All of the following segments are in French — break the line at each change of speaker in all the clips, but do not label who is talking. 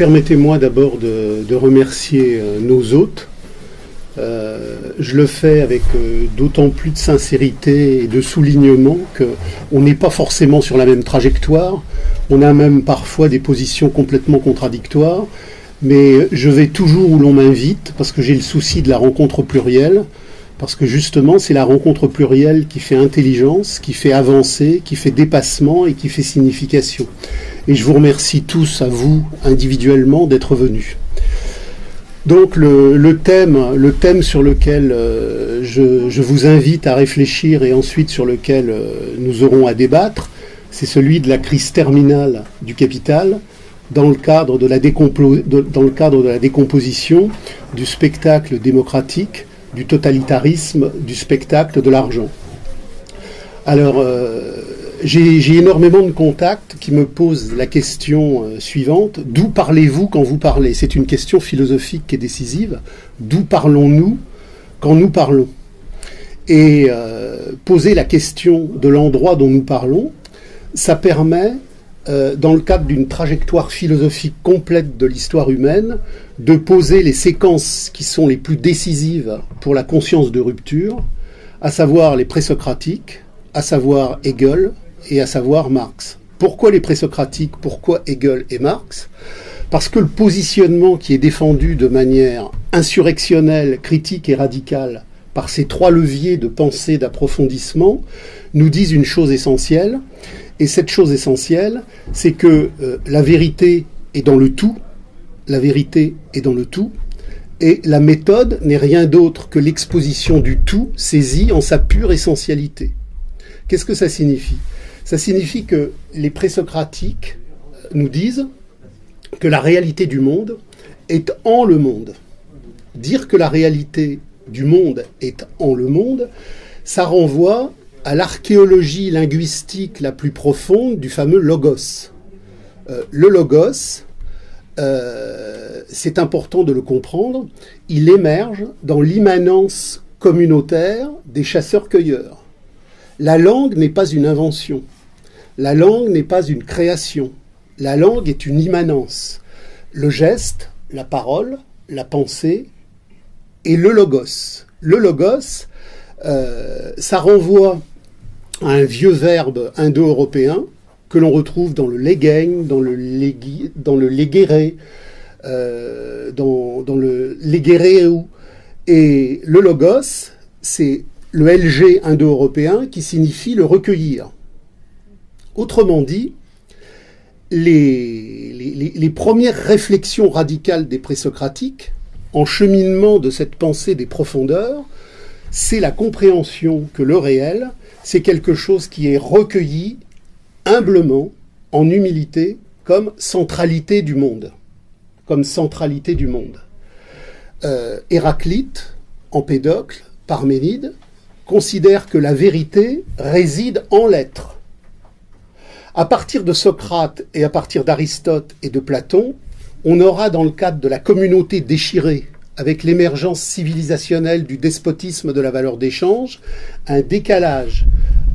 permettez-moi d'abord de, remercier euh, nos hôtes. Euh, je le fais avec euh, d'autant plus de sincérité et de soulignement qu'on n'est pas forcément sur la même trajectoire. On a même parfois des positions complètement contradictoires. Mais je vais toujours où l'on m'invite parce que j'ai le souci de la rencontre plurielle. Parce que justement, c'est la rencontre plurielle qui fait intelligence, qui fait avancer, qui fait dépassement et qui fait signification. Et je vous remercie tous, à vous individuellement, d'être venus. Donc le, thème, sur lequel euh, je, vous invite à réfléchir et ensuite sur lequel euh, nous aurons à débattre, c'est celui de la crise terminale du capital dans le cadre de la décomposition du spectacle démocratique du totalitarisme du spectacle de l'argent. Alors, euh, j'ai énormément de contacts qui me posent la question euh, suivante. D'où parlez-vous quand vous parlez? C'est une question philosophique et décisive. D'où parlons-nous quand nous parlons? Et euh, poser la question de l'endroit dont nous parlons, ça permet euh, dans le cadre d'une trajectoire philosophique complète de l'histoire humaine, de poser les séquences qui sont les plus décisives pour la conscience de rupture, à savoir les présocratiques, à savoir Hegel et à savoir Marx. Pourquoi les présocratiques Pourquoi Hegel et Marx? Parce que le positionnement qui est défendu de manière insurrectionnelle, critique et radicale par ces trois leviers de pensée, d'approfondissement, nous disent une chose essentielle, et cette chose essentielle, c'est que euh, la vérité est dans le tout, la vérité est dans le tout, et la méthode n'est rien d'autre que l'exposition du tout saisi en sa pure essentialité. Qu'est-ce que ça signifie? Ça signifie que les présocratiques nous disent que la réalité du monde est en le monde. Dire que la réalité du monde est en le monde, ça renvoie à l'archéologie linguistique la plus profonde du fameux logos. Euh, le logos, euh, c'est important de le comprendre, il émerge dans l'immanence communautaire des chasseurs-cueilleurs. La langue n'est pas une invention, la langue n'est pas une création, la langue est une immanence. Le geste, la parole, la pensée et le logos. Le logos, euh, ça renvoie un vieux verbe indo-européen que l'on retrouve dans le legain, dans le, légui, dans le léguéré, euh, dans, le. Et le logos, c'est le LG indo-européen qui signifie le recueillir. Autrement dit, les, les, premières réflexions radicales des présocratiques, en cheminement de cette pensée des profondeurs, c'est la compréhension que le réel c'est quelque chose qui est recueilli humblement, en humilité, comme centralité du monde. Comme centralité du monde. Euh, Héraclite, Empédocle, Parménide, considèrent que la vérité réside en l'être. À partir de Socrate et à partir d'Aristote et de Platon, on aura dans le cadre de la communauté déchirée avec l'émergence civilisationnelle du despotisme de la valeur d'échange, un décalage,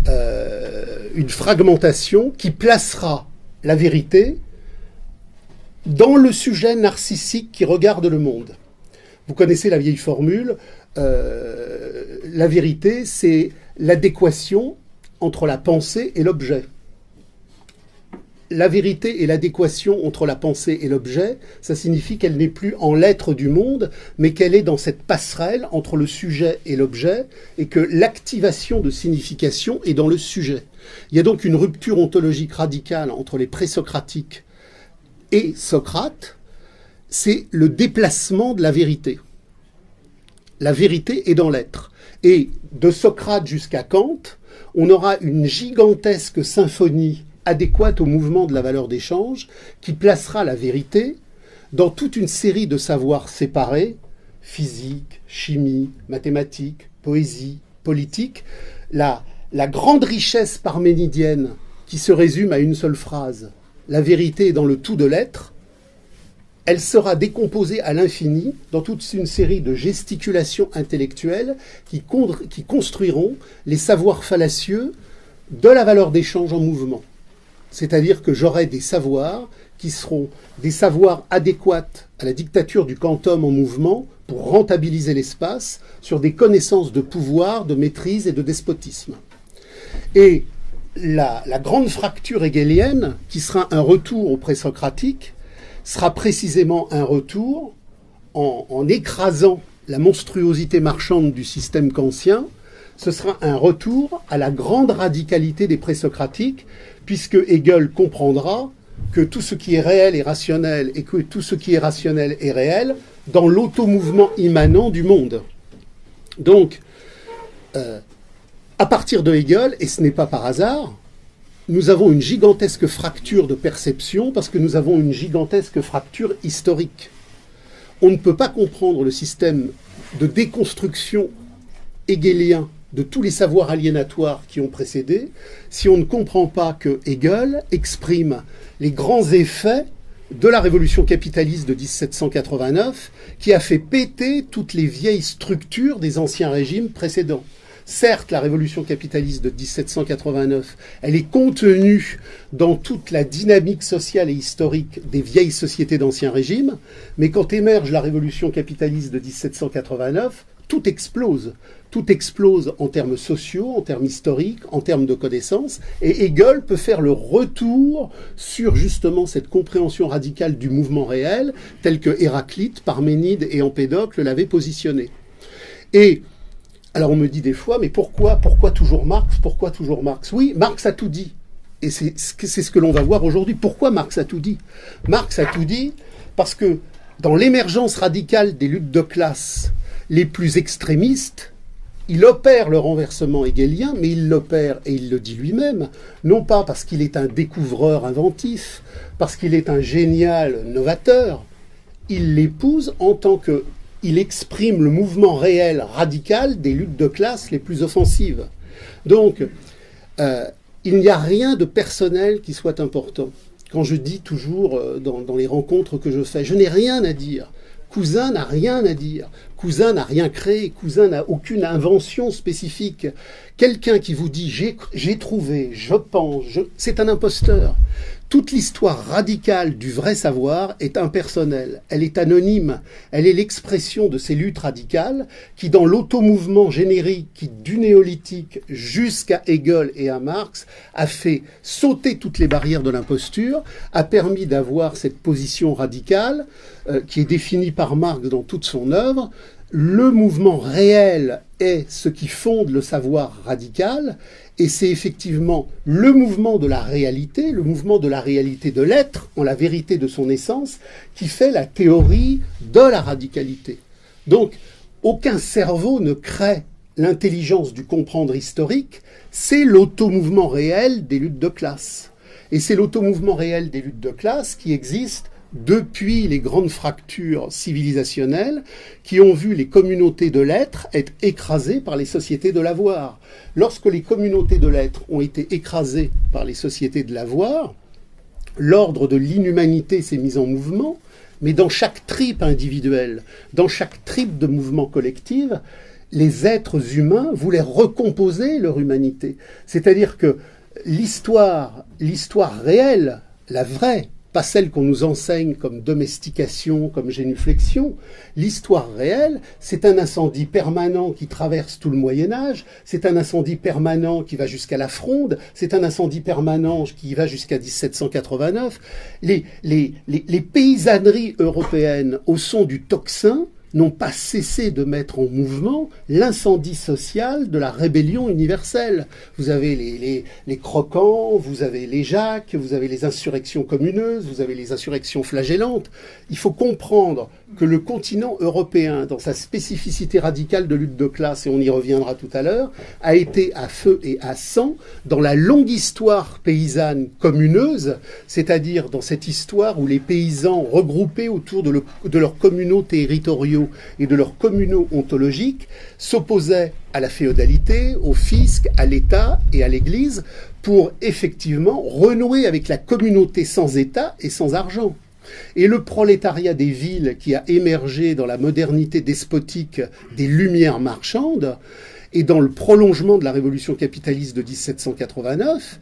euh, une fragmentation qui placera la vérité dans le sujet narcissique qui regarde le monde. Vous connaissez la vieille formule, euh, la vérité, c'est l'adéquation entre la pensée et l'objet la vérité et l'adéquation entre la pensée et l'objet, ça signifie qu'elle n'est plus en l'être du monde, mais qu'elle est dans cette passerelle entre le sujet et l'objet, et que l'activation de signification est dans le sujet. Il y a donc une rupture ontologique radicale entre les présocratiques et Socrate, c'est le déplacement de la vérité. La vérité est dans l'être. Et de Socrate jusqu'à Kant, on aura une gigantesque symphonie adéquate au mouvement de la valeur d'échange qui placera la vérité dans toute une série de savoirs séparés, physique, chimie, mathématiques, poésie, politique, la, grande richesse parménidienne qui se résume à une seule phrase, la vérité est dans le tout de l'être, elle sera décomposée à l'infini dans toute une série de gesticulations intellectuelles qui construiront les savoirs fallacieux de la valeur d'échange en mouvement. C'est-à-dire que j'aurai des savoirs qui seront des savoirs adéquats à la dictature du quantum en mouvement pour rentabiliser l'espace sur des connaissances de pouvoir, de maîtrise et de despotisme. Et la, grande fracture hegelienne, qui sera un retour au présocratique, sera précisément un retour en, écrasant la monstruosité marchande du système kantien, ce sera un retour à la grande radicalité des présocratiques, puisque Hegel comprendra que tout ce qui est réel est rationnel et que tout ce qui est rationnel est réel dans l'automouvement immanent du monde. Donc, euh, à partir de Hegel, et ce n'est pas par hasard, nous avons une gigantesque fracture de perception parce que nous avons une gigantesque fracture historique. On ne peut pas comprendre le système de déconstruction hegelien de tous les savoirs aliénatoires qui ont précédé si on ne comprend pas que Hegel exprime les grands effets de la révolution capitaliste de 1789 qui a fait péter toutes les vieilles structures des anciens régimes précédents. Certes, la révolution capitaliste de 1789, elle est contenue dans toute la dynamique sociale et historique des vieilles sociétés d'anciens régimes, mais quand émerge la révolution capitaliste de 1789, tout explose. Tout explose en termes sociaux, en termes historiques, en termes de connaissances. Et Hegel peut faire le retour sur justement cette compréhension radicale du mouvement réel, tel que Héraclite, Parménide et Empédocle l'avaient positionné. Et alors on me dit des fois, mais pourquoi, pourquoi toujours Marx Pourquoi toujours Marx? Oui, Marx a tout dit. Et c'est ce que l'on va voir aujourd'hui. Pourquoi Marx a tout dit? Marx a tout dit parce que dans l'émergence radicale des luttes de classe, les plus extrémistes, il opère le renversement hegelien, mais il l'opère, et il le dit lui-même, non pas parce qu'il est un découvreur inventif, parce qu'il est un génial novateur, il l'épouse en tant que il exprime le mouvement réel radical des luttes de classe les plus offensives. Donc, euh, il n'y a rien de personnel qui soit important. Quand je dis toujours euh, dans les rencontres que je fais, je n'ai rien à dire. Cousin n'a rien à dire. Cousin n'a rien créé. Cousin n'a aucune invention spécifique. Quelqu'un qui vous dit j'ai trouvé, je pense, c'est un imposteur. Toute l'histoire radicale du vrai savoir est impersonnelle, elle est anonyme, elle est l'expression de ces luttes radicales qui, dans l'automouvement générique du néolithique jusqu'à Hegel et à Marx, a fait sauter toutes les barrières de l'imposture, a permis d'avoir cette position radicale euh, qui est définie par Marx dans toute son œuvre, le mouvement réel est ce qui fonde le savoir radical, et c'est effectivement le mouvement de la réalité, le mouvement de la réalité de l'être, en la vérité de son essence, qui fait la théorie de la radicalité. Donc, aucun cerveau ne crée l'intelligence du comprendre historique, c'est l'automouvement réel des luttes de classe. Et c'est l'automouvement réel des luttes de classe qui existe depuis les grandes fractures civilisationnelles qui ont vu les communautés de l'être être écrasées par les sociétés de l'avoir. Lorsque les communautés de l'être ont été écrasées par les sociétés de l'avoir, l'ordre de l'inhumanité s'est mis en mouvement, mais dans chaque tripe individuelle, dans chaque tripe de mouvement collectif, les êtres humains voulaient recomposer leur humanité. C'est-à-dire que l'histoire, l'histoire réelle, la vraie, pas celle qu'on nous enseigne comme domestication, comme génuflexion. L'histoire réelle, c'est un incendie permanent qui traverse tout le Moyen Âge, c'est un incendie permanent qui va jusqu'à la Fronde, c'est un incendie permanent qui va jusqu'à 1789. Les, les, les, les paysanneries européennes au son du tocsin n'ont pas cessé de mettre en mouvement l'incendie social de la rébellion universelle. Vous avez les, croquants, vous avez les jacques, vous avez les insurrections communeuses, vous avez les insurrections flagellantes. Il faut comprendre que le continent européen, dans sa spécificité radicale de lutte de classe, et on y reviendra tout à l'heure, a été à feu et à sang dans la longue histoire paysanne communeuse, c'est-à-dire dans cette histoire où les paysans regroupés autour de, de leurs communaux territoriaux et de leurs communaux ontologiques s'opposaient à la féodalité, au fisc, à l'État et à l'Église pour effectivement renouer avec la communauté sans État et sans argent. Et le prolétariat des villes qui a émergé dans la modernité despotique des Lumières marchandes et dans le prolongement de la révolution capitaliste de 1789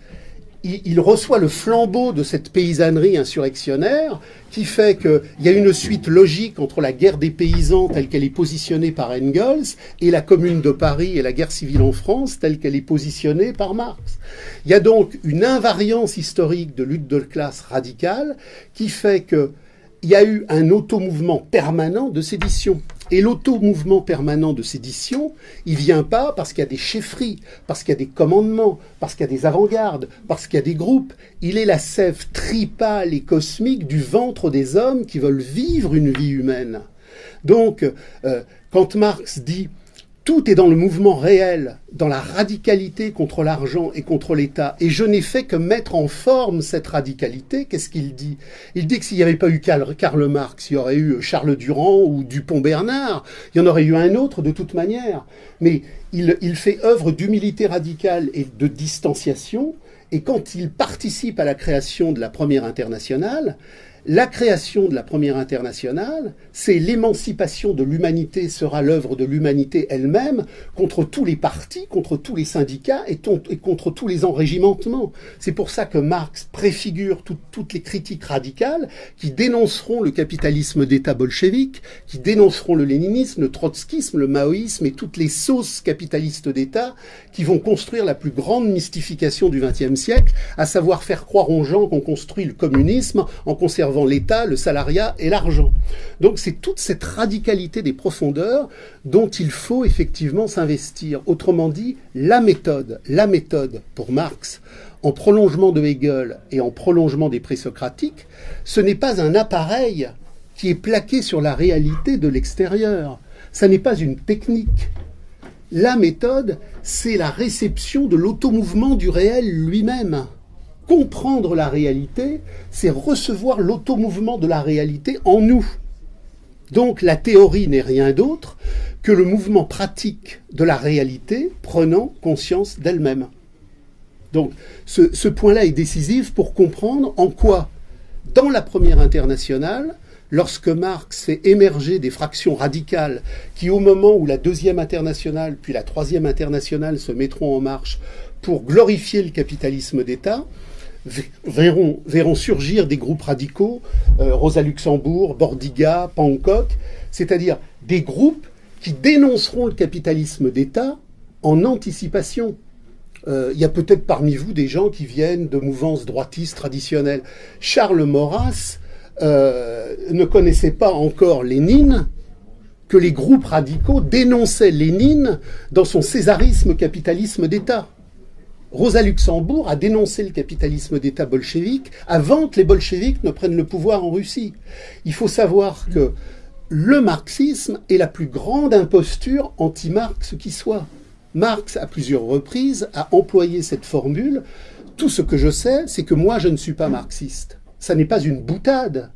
il, reçoit le flambeau de cette paysannerie insurrectionnaire qui fait qu'il y a une suite logique entre la guerre des paysans telle qu'elle est positionnée par Engels et la Commune de Paris et la guerre civile en France telle qu'elle est positionnée par Marx. Il y a donc une invariance historique de lutte de classe radicale qui fait que il y a eu un automouvement permanent de sédition. Et l'automouvement permanent de sédition, il vient pas parce qu'il y a des chefferies, parce qu'il y a des commandements, parce qu'il y a des avant-gardes, parce qu'il y a des groupes. Il est la sève tripale et cosmique du ventre des hommes qui veulent vivre une vie humaine. Donc, euh, quand Marx dit tout est dans le mouvement réel, dans la radicalité contre l'argent et contre l'État. Et je n'ai fait que mettre en forme cette radicalité. Qu'est-ce qu'il dit? Il dit que s'il n'y avait pas eu Karl Marx, il y aurait eu Charles Durand ou Dupont-Bernard. Il y en aurait eu un autre de toute manière. Mais il, il fait œuvre d'humilité radicale et de distanciation. Et quand il participe à la création de la première internationale, la création de la première internationale, c'est l'émancipation de l'humanité sera l'œuvre de l'humanité elle-même contre tous les partis, contre tous les syndicats et, contre tous les enrégimentements. C'est pour ça que Marx préfigure toutes les critiques radicales qui dénonceront le capitalisme d'État bolchevique, qui dénonceront le léninisme, le trotskisme, le maoïsme et toutes les sauces capitalistes d'État qui vont construire la plus grande mystification du XXe siècle, à savoir faire croire aux gens qu'on construit le communisme en conservant l'État, le salariat et l'argent. Donc c'est toute cette radicalité des profondeurs dont il faut effectivement s'investir. Autrement dit, la méthode, la méthode pour Marx, en prolongement de Hegel et en prolongement des présocratiques, ce n'est pas un appareil qui est plaqué sur la réalité de l'extérieur. Ça n'est pas une technique. La méthode, c'est la réception de l'automouvement du réel lui-même comprendre la réalité, c'est recevoir l'automouvement de la réalité en nous. Donc la théorie n'est rien d'autre que le mouvement pratique de la réalité prenant conscience d'elle-même. Donc ce, point-là est décisif pour comprendre en quoi, dans la première internationale, lorsque Marx fait émerger des fractions radicales qui, au moment où la deuxième internationale puis la troisième internationale se mettront en marche pour glorifier le capitalisme d'État, verront, surgir des groupes radicaux, euh, Rosa Luxembourg, Bordiga, Pankow, c'est-à-dire des groupes qui dénonceront le capitalisme d'État en anticipation. Euh, il y a peut-être parmi vous des gens qui viennent de mouvances droitistes traditionnelles. Charles Maurras euh, ne connaissait pas encore Lénine, que les groupes radicaux dénonçaient Lénine dans son césarisme capitalisme d'État. Rosa Luxembourg a dénoncé le capitalisme d'État bolchevique avant que les bolcheviques ne prennent le pouvoir en Russie. Il faut savoir que le marxisme est la plus grande imposture anti-Marx qui soit. Marx, à plusieurs reprises, a employé cette formule. Tout ce que je sais, c'est que moi, je ne suis pas marxiste. Ça n'est pas une boutade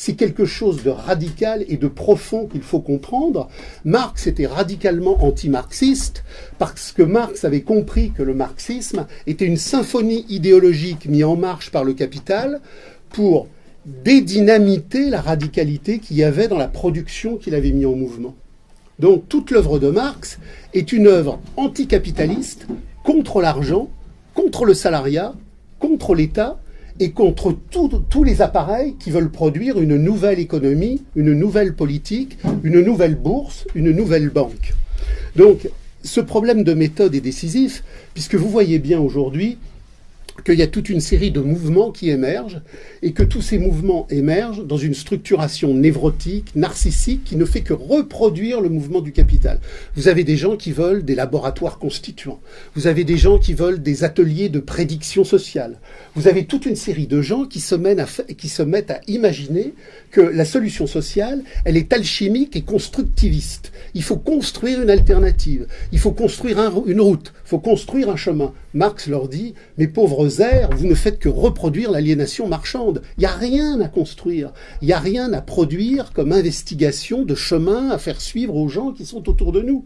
c'est quelque chose de radical et de profond qu'il faut comprendre. Marx était radicalement anti-marxiste parce que Marx avait compris que le marxisme était une symphonie idéologique mise en marche par le capital pour dédynamiter la radicalité qu'il y avait dans la production qu'il avait mis en mouvement. Donc toute l'œuvre de Marx est une œuvre anticapitaliste contre l'argent, contre le salariat, contre l'État, et contre tous les appareils qui veulent produire une nouvelle économie, une nouvelle politique, une nouvelle bourse, une nouvelle banque. Donc, ce problème de méthode est décisif, puisque vous voyez bien aujourd'hui qu'il y a toute une série de mouvements qui émergent et que tous ces mouvements émergent dans une structuration névrotique, narcissique, qui ne fait que reproduire le mouvement du capital. Vous avez des gens qui veulent des laboratoires constituants. Vous avez des gens qui veulent des ateliers de prédiction sociale. Vous avez toute une série de gens qui se, mettent à imaginer que la solution sociale, elle est alchimique et constructiviste. Il faut construire une alternative. Il faut construire une route. Il faut construire un chemin. Marx leur dit, mes pauvres vous ne faites que reproduire l'aliénation marchande. Il n'y a rien à construire. Il n'y a rien à produire comme investigation de chemin à faire suivre aux gens qui sont autour de nous.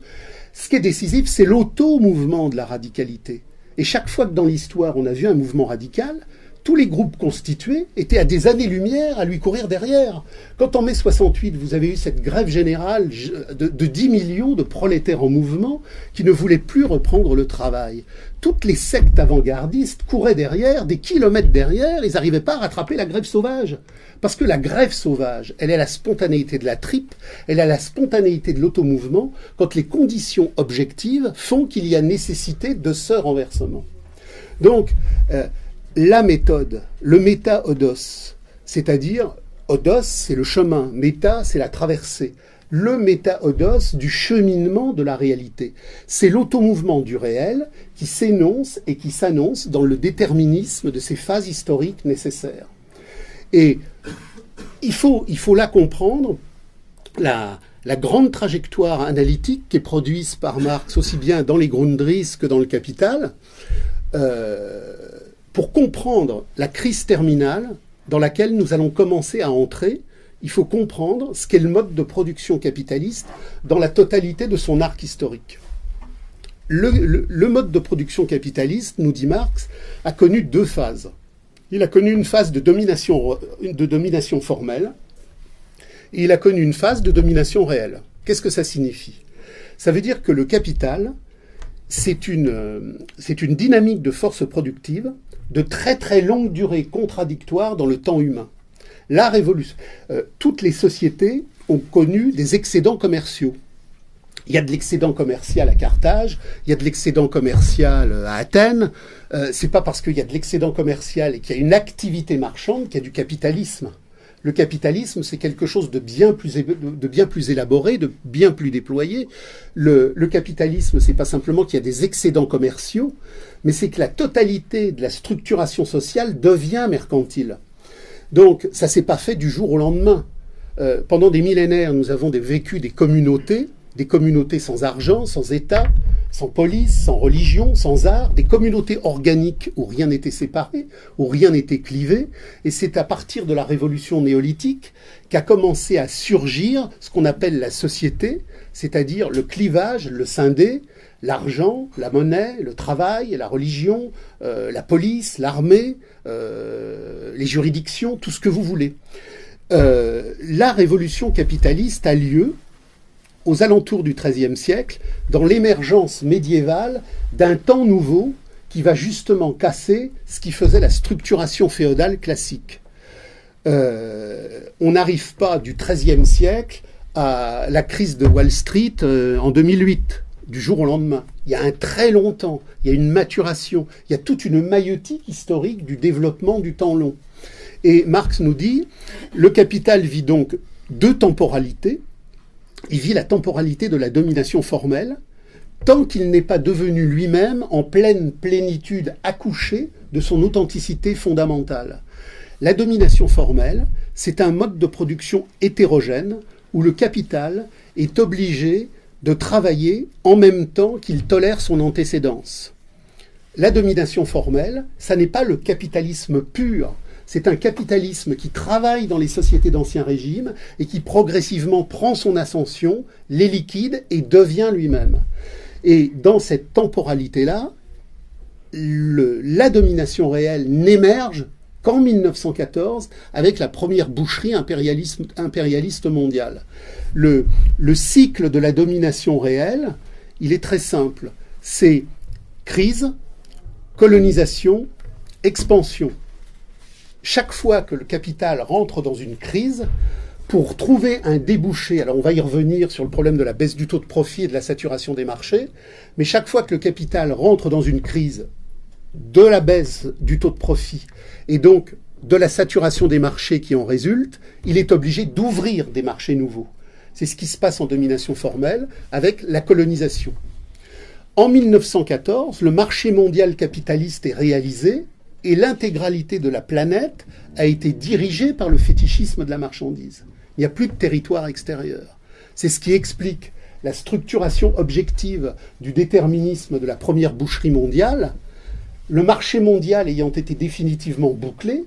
Ce qui est décisif, c'est l'auto-mouvement de la radicalité. Et chaque fois que dans l'histoire on a vu un mouvement radical, tous les groupes constitués étaient à des années-lumière à lui courir derrière. Quand en mai 68, vous avez eu cette grève générale de, de 10 millions de prolétaires en mouvement qui ne voulaient plus reprendre le travail, toutes les sectes avant-gardistes couraient derrière, des kilomètres derrière, ils n'arrivaient pas à rattraper la grève sauvage. Parce que la grève sauvage, elle est la spontanéité de la tripe, elle a la spontanéité de l'automouvement quand les conditions objectives font qu'il y a nécessité de ce renversement. Donc, euh, la méthode, le méta-odos, c'est-à-dire odos, c'est le chemin, méta, c'est la traversée. Le méta-odos du cheminement de la réalité. C'est l'automouvement du réel qui s'énonce et qui s'annonce dans le déterminisme de ces phases historiques nécessaires. Et il faut, il faut comprendre la, la grande trajectoire analytique qui est produite par Marx aussi bien dans les Grundrisse que dans le Capital. Euh, pour comprendre la crise terminale dans laquelle nous allons commencer à entrer, il faut comprendre ce qu'est le mode de production capitaliste dans la totalité de son arc historique. Le, mode de production capitaliste, nous dit Marx, a connu deux phases. Il a connu une phase de domination, formelle et il a connu une phase de domination réelle. Qu'est-ce que ça signifie? Ça veut dire que le capital, c'est une, c'est une dynamique de force productive de très très longue durée contradictoire dans le temps humain. La révolution, euh, toutes les sociétés ont connu des excédents commerciaux. Il y a de l'excédent commercial à Carthage, il y a de l'excédent commercial à Athènes. Euh, c'est pas parce qu'il y a de l'excédent commercial et qu'il y a une activité marchande qu'il y a du capitalisme. Le capitalisme, c'est quelque chose de bien plus, élaboré, de bien plus déployé. Le, le capitalisme, c'est pas simplement qu'il y a des excédents commerciaux, mais c'est que la totalité de la structuration sociale devient mercantile. Donc, ça s'est pas fait du jour au lendemain. Euh, pendant des millénaires, nous avons vécu des communautés, des communautés sans argent, sans État, sans police, sans religion, sans art, des communautés organiques où rien n'était séparé, où rien n'était clivé. Et c'est à partir de la révolution néolithique qu'a commencé à surgir ce qu'on appelle la société, c'est-à-dire le clivage, le scindé, l'argent, la monnaie, le travail, la religion, euh, la police, l'armée, euh, les juridictions, tout ce que vous voulez. Euh, la révolution capitaliste a lieu aux alentours du XIIIe siècle, dans l'émergence médiévale d'un temps nouveau qui va justement casser ce qui faisait la structuration féodale classique. Euh, on n'arrive pas du XIIIe siècle à la crise de Wall Street euh, en 2008, du jour au lendemain. Il y a un très long temps, il y a une maturation, il y a toute une maïotique historique du développement du temps long. Et Marx nous dit, le capital vit donc deux temporalités, il vit la temporalité de la domination formelle, tant qu'il n'est pas devenu lui-même en pleine plénitude accouchée de son authenticité fondamentale. La domination formelle, c'est un mode de production hétérogène où le capital est obligé de travailler en même temps qu'il tolère son antécédence. La domination formelle, ça n'est pas le capitalisme pur, c'est un capitalisme qui travaille dans les sociétés d'ancien régime et qui progressivement prend son ascension, les liquide et devient lui-même. Et dans cette temporalité-là, la domination réelle n'émerge qu'en 1914 avec la première boucherie impérialiste mondiale. Le, le cycle de la domination réelle, il est très simple. C'est crise, colonisation, expansion chaque fois que le capital rentre dans une crise, pour trouver un débouché, alors on va y revenir sur le problème de la baisse du taux de profit et de la saturation des marchés, mais chaque fois que le capital rentre dans une crise de la baisse du taux de profit et donc de la saturation des marchés qui en résulte, il est obligé d'ouvrir des marchés nouveaux. C'est ce qui se passe en domination formelle avec la colonisation. En 1914, le marché mondial capitaliste est réalisé et l'intégralité de la planète a été dirigée par le fétichisme de la marchandise. Il n'y a plus de territoire extérieur. C'est ce qui explique la structuration objective du déterminisme de la première boucherie mondiale. Le marché mondial ayant été définitivement bouclé,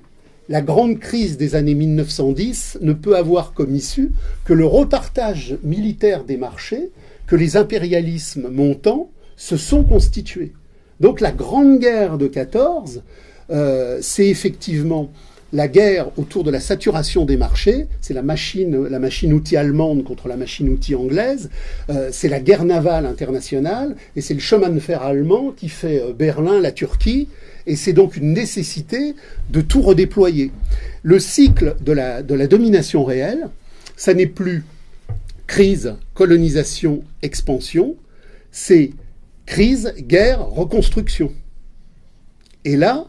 la grande crise des années 1910 ne peut avoir comme issue que le repartage militaire des marchés que les impérialismes montants se sont constitués. Donc la grande guerre de 14 euh, c'est effectivement la guerre autour de la saturation des marchés, c'est la machine, la machine-outil allemande contre la machine-outil anglaise, euh, c'est la guerre navale internationale, et c'est le chemin de fer allemand qui fait euh, Berlin, la Turquie, et c'est donc une nécessité de tout redéployer. Le cycle de la, de la domination réelle, ça n'est plus crise, colonisation, expansion, c'est crise, guerre, reconstruction. Et là,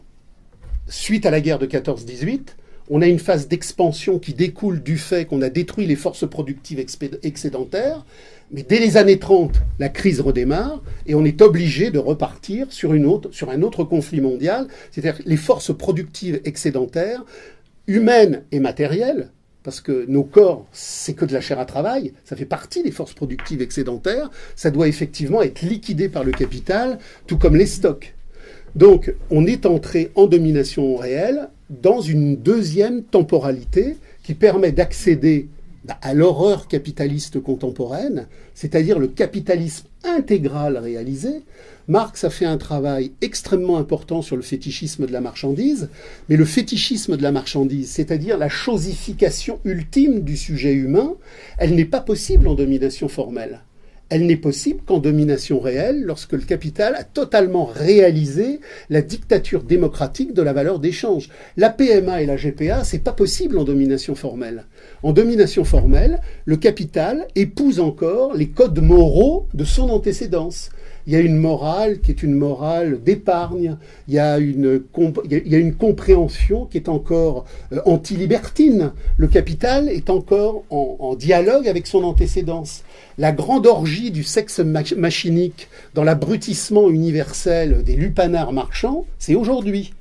suite à la guerre de 14-18, on a une phase d'expansion qui découle du fait qu'on a détruit les forces productives excédentaires, mais dès les années 30, la crise redémarre et on est obligé de repartir sur, une autre, sur un autre conflit mondial, c'est-à-dire les forces productives excédentaires, humaines et matérielles, parce que nos corps, c'est que de la chair à travail, ça fait partie des forces productives excédentaires, ça doit effectivement être liquidé par le capital, tout comme les stocks. Donc, on est entré en domination réelle dans une deuxième temporalité qui permet d'accéder bah, à l'horreur capitaliste contemporaine, c'est-à-dire le capitalisme intégral réalisé. Marx a fait un travail extrêmement important sur le fétichisme de la marchandise, mais le fétichisme de la marchandise, c'est-à-dire la chosification ultime du sujet humain, elle n'est pas possible en domination formelle elle n'est possible qu'en domination réelle, lorsque le capital a totalement réalisé la dictature démocratique de la valeur d'échange. La PMA et la GPA, c'est pas possible en domination formelle. En domination formelle, le capital épouse encore les codes moraux de son antécédence il y a une morale qui est une morale d'épargne, il, y a une, compréhension qui est encore euh, anti-libertine. Le capital est encore en, dialogue avec son antécédence. La grande orgie du sexe machinique dans l'abrutissement universel des lupanards marchands, c'est aujourd'hui.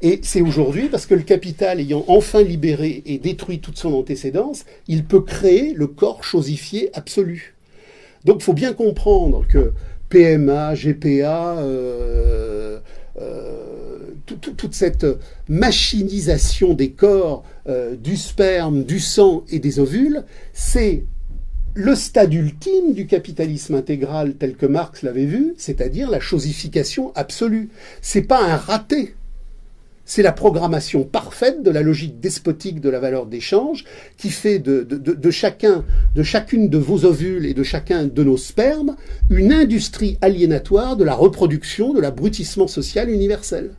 Et c'est aujourd'hui parce que le capital ayant enfin libéré et détruit toute son antécédence, il peut créer le corps chosifié absolu. Donc il faut bien comprendre que PMA, GPA, euh, euh, toute cette machinisation des corps, euh, du sperme, du sang et des ovules, c'est le stade ultime du capitalisme intégral tel que Marx l'avait vu, c'est-à-dire la chosification absolue. C'est pas un raté, c'est la programmation parfaite de la logique despotique de la valeur d'échange qui fait de, chacun, de chacune de vos ovules et de chacun de nos spermes une industrie aliénatoire de la reproduction, de l'abrutissement social universel.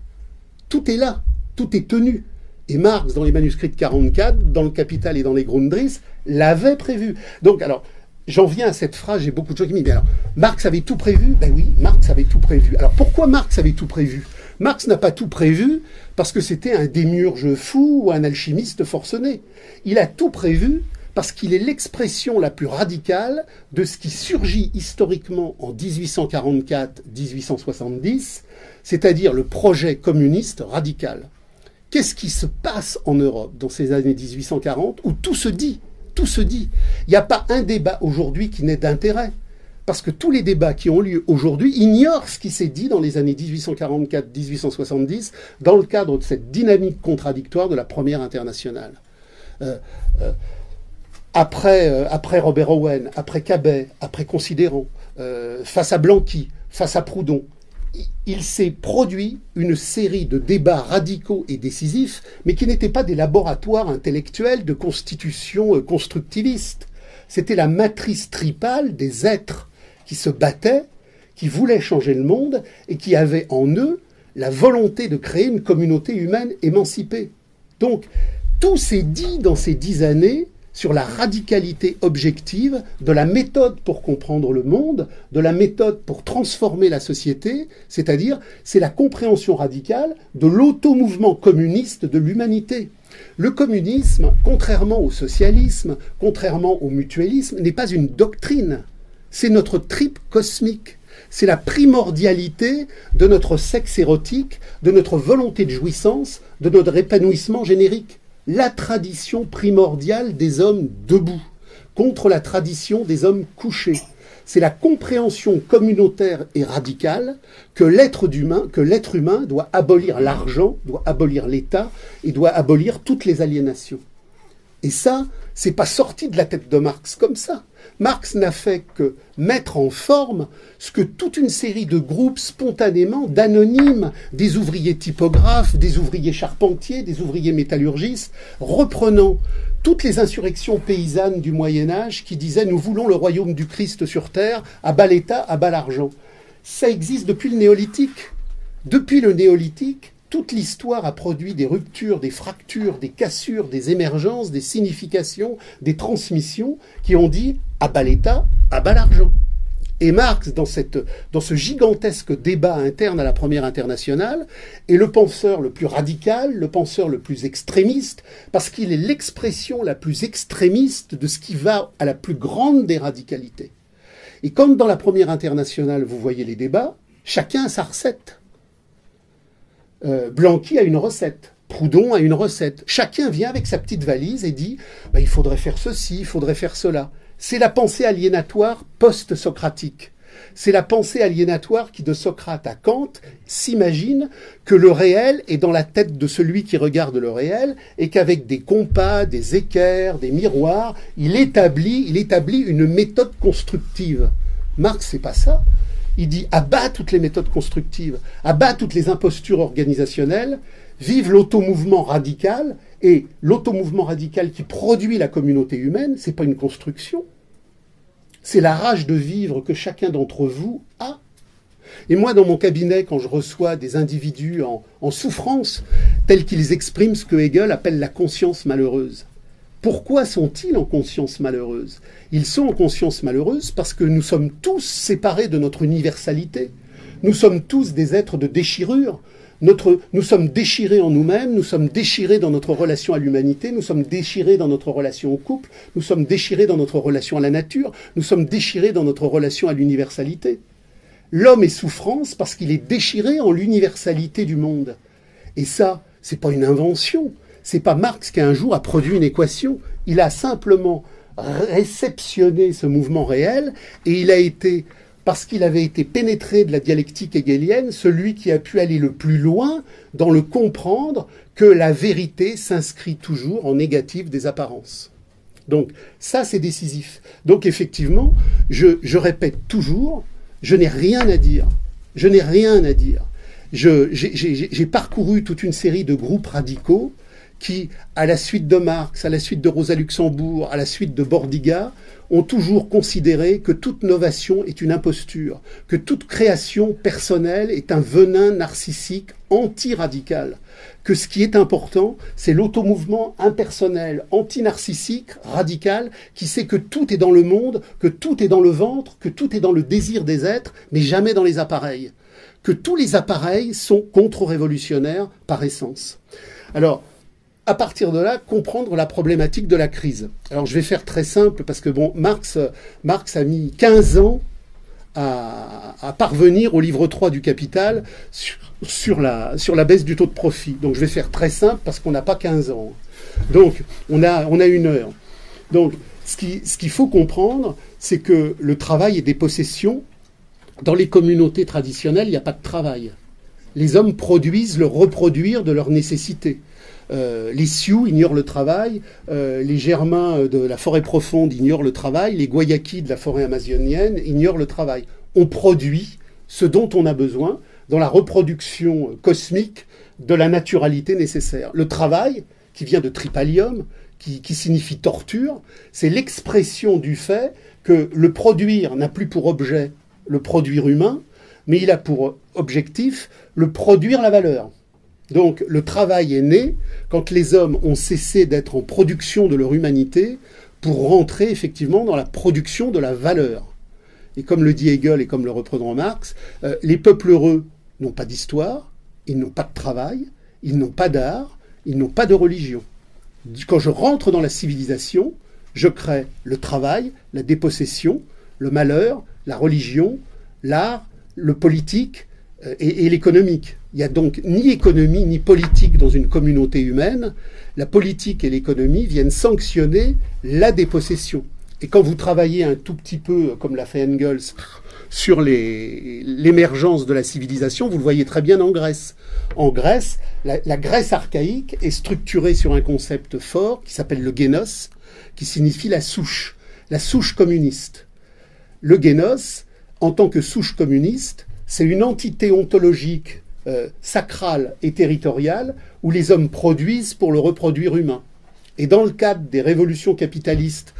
Tout est là, tout est tenu. Et Marx, dans les manuscrits de 44, dans le Capital et dans les Grundrisse, l'avait prévu. Donc, alors, j'en viens à cette phrase, j'ai beaucoup de choses qui me disent, alors, Marx avait tout prévu? Ben oui, Marx avait tout prévu. Alors, pourquoi Marx avait tout prévu? Marx n'a pas tout prévu parce que c'était un démiurge fou ou un alchimiste forcené. Il a tout prévu parce qu'il est l'expression la plus radicale de ce qui surgit historiquement en 1844-1870, c'est-à-dire le projet communiste radical. Qu'est-ce qui se passe en Europe dans ces années 1840 où tout se dit Tout se dit? Il n'y a pas un débat aujourd'hui qui n'est d'intérêt parce que tous les débats qui ont lieu aujourd'hui ignorent ce qui s'est dit dans les années 1844-1870 dans le cadre de cette dynamique contradictoire de la première internationale. Euh, euh, après, euh, après Robert Owen, après Cabet, après Considérant, face à Blanqui, face à Proudhon, il s'est produit une série de débats radicaux et décisifs, mais qui n'étaient pas des laboratoires intellectuels de constitution constructiviste. C'était la matrice tripale des êtres qui se battaient, qui voulaient changer le monde et qui avaient en eux la volonté de créer une communauté humaine émancipée. Donc, tout s'est dit dans ces dix années sur la radicalité objective de la méthode pour comprendre le monde, de la méthode pour transformer la société, c'est-à-dire c'est la compréhension radicale de l'automouvement communiste de l'humanité. Le communisme, contrairement au socialisme, contrairement au mutualisme, n'est pas une doctrine, c'est notre tripe cosmique. C'est la primordialité de notre sexe érotique, de notre volonté de jouissance, de notre épanouissement générique. La tradition primordiale des hommes debout contre la tradition des hommes couchés. C'est la compréhension communautaire et radicale que l'être humain, que l'être humain doit abolir l'argent, doit abolir l'État et doit abolir toutes les aliénations. Et ça, c'est pas sorti de la tête de Marx comme ça. Marx n'a fait que mettre en forme ce que toute une série de groupes spontanément, d'anonymes, des ouvriers typographes, des ouvriers charpentiers, des ouvriers métallurgistes, reprenant toutes les insurrections paysannes du Moyen Âge qui disaient nous voulons le royaume du Christ sur terre, à bas l'État, à bas l'argent. Ça existe depuis le néolithique. Depuis le néolithique, toute l'histoire a produit des ruptures, des fractures, des cassures, des émergences, des significations, des transmissions qui ont dit à bas l'État, à bas l'argent. Et Marx, dans, cette, ce gigantesque débat interne à la première internationale, est le penseur le plus radical, le penseur le plus extrémiste, parce qu'il est l'expression la plus extrémiste de ce qui va à la plus grande des radicalités. Et comme dans la première internationale, vous voyez les débats, chacun a sa recette. Euh, Blanqui a une recette. Proudhon a une recette. Chacun vient avec sa petite valise et dit bah, il faudrait faire ceci, il faudrait faire cela. C'est la pensée aliénatoire post-socratique. C'est la pensée aliénatoire qui, de Socrate à Kant, s'imagine que le réel est dans la tête de celui qui regarde le réel et qu'avec des compas, des équerres, des miroirs, il établit, il établit une méthode constructive. Marx, c'est pas ça. Il dit abat toutes les méthodes constructives, abat toutes les impostures organisationnelles, vive l'automouvement radical, et l'automouvement radical qui produit la communauté humaine, c'est pas une construction, c'est la rage de vivre que chacun d'entre vous a. Et moi, dans mon cabinet, quand je reçois des individus en souffrance, tels qu'ils expriment ce que Hegel appelle la conscience malheureuse, pourquoi sont-ils en conscience malheureuse? Ils sont en conscience malheureuse parce que nous sommes tous séparés de notre universalité. Nous sommes tous des êtres de déchirure. Nous sommes déchirés en nous-mêmes, nous sommes déchirés dans notre relation à l'humanité, nous sommes déchirés dans notre relation au couple, nous sommes déchirés dans notre relation à la nature, nous sommes déchirés dans notre relation à l'universalité. L'homme est souffrance parce qu'il est déchiré en l'universalité du monde. Et ça, c'est pas une invention, c'est pas Marx qui un jour a produit une équation. Il a simplement réceptionné ce mouvement réel et il a été, parce qu'il avait été pénétré de la dialectique hegelienne, celui qui a pu aller le plus loin dans le comprendre que la vérité s'inscrit toujours en négatif des apparences. Donc ça, c'est décisif. Donc effectivement, je, je répète toujours, je n'ai rien à dire. Je n'ai rien à dire. J'ai parcouru toute une série de groupes radicaux qui, à la suite de Marx, à la suite de Rosa Luxembourg, à la suite de Bordiga, ont toujours considéré que toute novation est une imposture, que toute création personnelle est un venin narcissique anti-radical, que ce qui est important, c'est l'automouvement impersonnel, anti-narcissique, radical, qui sait que tout est dans le monde, que tout est dans le ventre, que tout est dans le désir des êtres, mais jamais dans les appareils, que tous les appareils sont contre-révolutionnaires par essence. Alors, à partir de là, comprendre la problématique de la crise. Alors je vais faire très simple parce que bon, Marx, Marx a mis 15 ans à, parvenir au livre 3 du Capital sur, la, baisse du taux de profit. Donc je vais faire très simple parce qu'on n'a pas 15 ans. Donc on a, une heure. Donc ce qu'il ce qu'il faut comprendre, c'est que le travail est des possessions. Dans les communautés traditionnelles, il n'y a pas de travail. Les hommes produisent le reproduire de leurs nécessités. Euh, les Sioux ignorent le travail, euh, les Germains de la forêt profonde ignorent le travail, les Guayaquis de la forêt amazonienne ignorent le travail. On produit ce dont on a besoin dans la reproduction cosmique de la naturalité nécessaire. Le travail, qui vient de tripalium, qui, qui signifie torture, c'est l'expression du fait que le produire n'a plus pour objet le produire humain, mais il a pour objectif le produire la valeur. Donc le travail est né quand les hommes ont cessé d'être en production de leur humanité pour rentrer effectivement dans la production de la valeur. Et comme le dit Hegel et comme le reprendra Marx, euh, les peuples heureux n'ont pas d'histoire, ils n'ont pas de travail, ils n'ont pas d'art, ils n'ont pas de religion. Quand je rentre dans la civilisation, je crée le travail, la dépossession, le malheur, la religion, l'art, le politique euh, et l'économique. Il n'y a donc ni économie ni politique dans une communauté humaine. La politique et l'économie viennent sanctionner la dépossession. Et quand vous travaillez un tout petit peu, comme l'a fait Engels, sur l'émergence de la civilisation, vous le voyez très bien en Grèce. En Grèce, la, la Grèce archaïque est structurée sur un concept fort qui s'appelle le génos, qui signifie la souche, la souche communiste. Le génos, en tant que souche communiste, c'est une entité ontologique euh, sacrale et territoriale où les hommes produisent pour le reproduire humain. Et dans le cadre des révolutions capitalistes,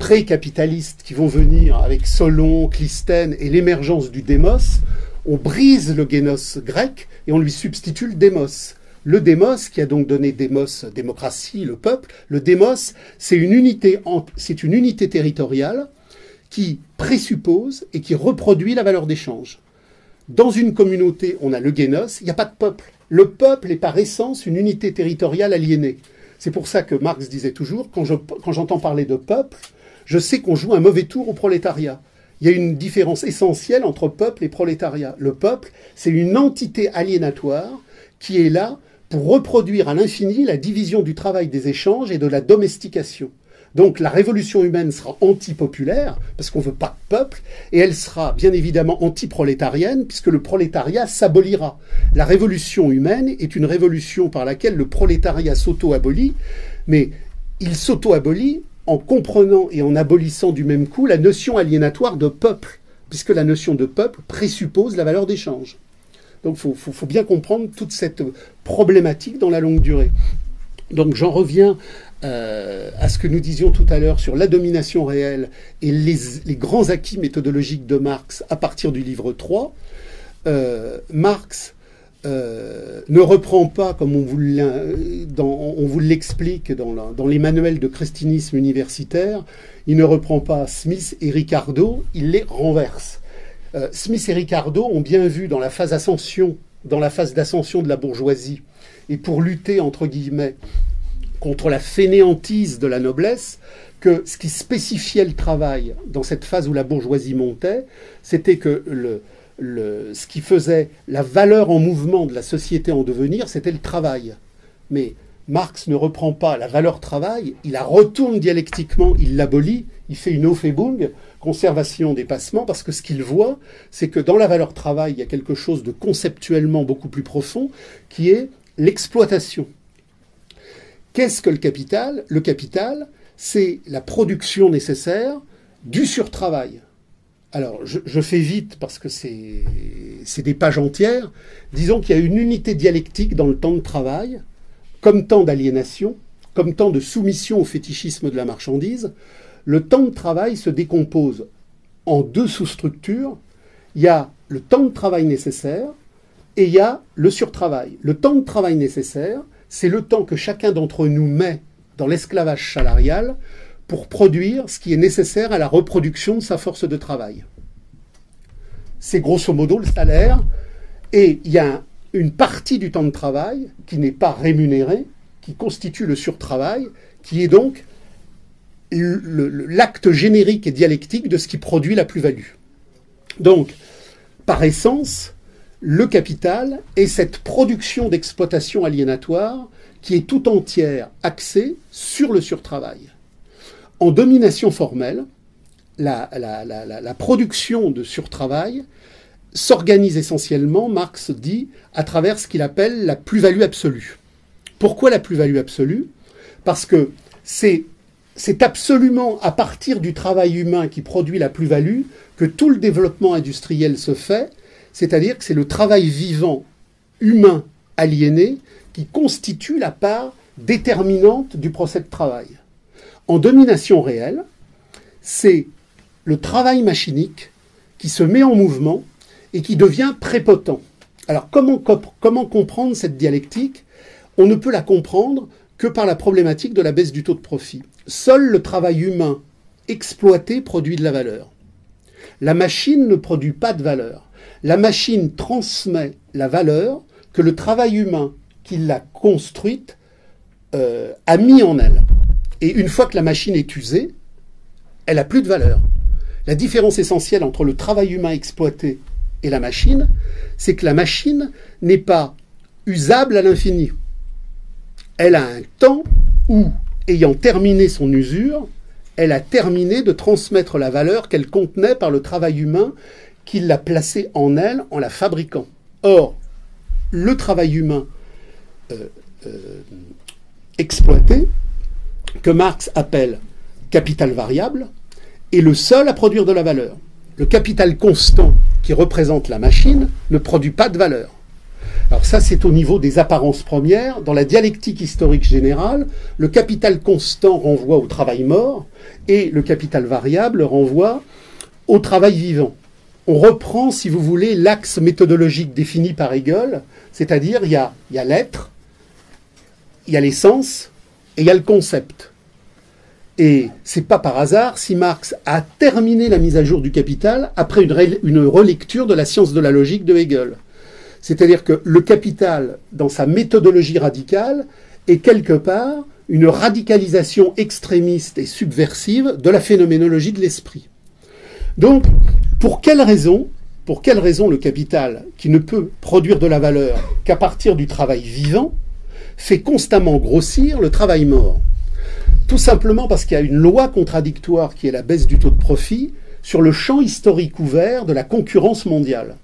pré-capitalistes qui vont venir avec Solon, Clisthène et l'émergence du démos, on brise le génos grec et on lui substitue le démos. Le démos, qui a donc donné démos, démocratie, le peuple, le démos, c'est une unité, c'est une unité territoriale qui présuppose et qui reproduit la valeur d'échange. Dans une communauté, on a le génos, il n'y a pas de peuple. Le peuple est par essence une unité territoriale aliénée. C'est pour ça que Marx disait toujours, quand, j'entends parler de peuple, je sais qu'on joue un mauvais tour au prolétariat. Il y a une différence essentielle entre peuple et prolétariat. Le peuple, c'est une entité aliénatoire qui est là pour reproduire à l'infini la division du travail des échanges et de la domestication. Donc la révolution humaine sera antipopulaire, parce qu'on ne veut pas de peuple, et elle sera bien évidemment antiprolétarienne, puisque le prolétariat s'abolira. La révolution humaine est une révolution par laquelle le prolétariat s'auto-abolit, mais il s'auto-abolit en comprenant et en abolissant du même coup la notion aliénatoire de peuple, puisque la notion de peuple présuppose la valeur d'échange. Donc il faut, bien comprendre toute cette problématique dans la longue durée. Donc j'en reviens euh, à ce que nous disions tout à l'heure sur la domination réelle et les, grands acquis méthodologiques de Marx à partir du livre 3, euh, Marx euh, ne reprend pas, comme on vous l'explique dans, les manuels de christianisme universitaire, il ne reprend pas Smith et Ricardo, il les renverse. Smith et Ricardo ont bien vu dans la phase d'ascension de la bourgeoisie, et pour lutter entre guillemets contre la fainéantise de la noblesse que ce qui spécifiait le travail dans cette phase où la bourgeoisie montait, c'était que ce qui faisait la valeur en mouvement de la société en devenir, c'était le travail. Mais Marx ne reprend pas la valeur travail, il la retourne dialectiquement, il l'abolit, il fait une Aufhebung, conservation dépassement, parce que ce qu'il voit, c'est que dans la valeur travail, il y a quelque chose de conceptuellement beaucoup plus profond, qui est l'exploitation. Qu'est-ce que le capital? Le capital, c'est la production nécessaire du surtravail. Alors, je, fais vite parce que c'est des pages entières. Disons qu'il y a une unité dialectique dans le temps de travail, comme temps d'aliénation, comme temps de soumission au fétichisme de la marchandise. Le temps de travail se décompose en deux sous-structures. Il y a le temps de travail nécessaire et il y a le surtravail. Le temps de travail nécessaire, c'est le temps que chacun d'entre nous met dans l'esclavage salarial pour produire ce qui est nécessaire à la reproduction de sa force de travail. C'est grosso modo le salaire, et il y a une partie du temps de travail qui n'est pas rémunéré, qui constitue le surtravail, qui est donc l'acte générique et dialectique de ce qui produit la plus-value. Donc, par essence, le capital est cette production d'exploitation aliénatoire qui est tout entière axée sur le surtravail. En domination formelle, la, production de surtravail s'organise essentiellement, Marx dit, à travers ce qu'il appelle la plus-value absolue. Pourquoi la plus-value absolue? Parce que c'est absolument à partir du travail humain qui produit la plus-value que tout le développement industriel se fait c'est-à-dire que c'est le travail vivant humain aliéné qui constitue la part déterminante du procès de travail. En domination réelle, c'est le travail machinique qui se met en mouvement et qui devient prépotent. Alors comment, comment comprendre cette dialectique? On ne peut la comprendre que par la problématique de la baisse du taux de profit. Seul le travail humain exploité produit de la valeur. La machine ne produit pas de valeur la machine transmet la valeur que le travail humain qui l'a construite euh, a mis en elle. Et une fois que la machine est usée, elle n'a plus de valeur. La différence essentielle entre le travail humain exploité et la machine, c'est que la machine n'est pas usable à l'infini. Elle a un temps où, ayant terminé son usure, elle a terminé de transmettre la valeur qu'elle contenait par le travail humain qui l'a placée en elle en la fabriquant. Or, le travail humain euh, euh, exploité, que Marx appelle capital variable, est le seul à produire de la valeur. Le capital constant qui représente la machine ne produit pas de valeur. Alors ça, c'est au niveau des apparences premières. Dans la dialectique historique générale, le capital constant renvoie au travail mort et le capital variable renvoie au travail vivant. On reprend, si vous voulez, l'axe méthodologique défini par Hegel, c'est-à-dire il y a, l'être, il y a l'essence et il y a le concept. Et c'est pas par hasard si Marx a terminé la mise à jour du capital après une relecture de la science de la logique de Hegel. C'est-à-dire que le capital, dans sa méthodologie radicale, est quelque part une radicalisation extrémiste et subversive de la phénoménologie de l'esprit. Donc, pour quelle raison, pour quelle raison le capital, qui ne peut produire de la valeur qu'à partir du travail vivant, fait constamment grossir le travail mort? Tout simplement parce qu'il y a une loi contradictoire qui est la baisse du taux de profit sur le champ historique ouvert de la concurrence mondiale.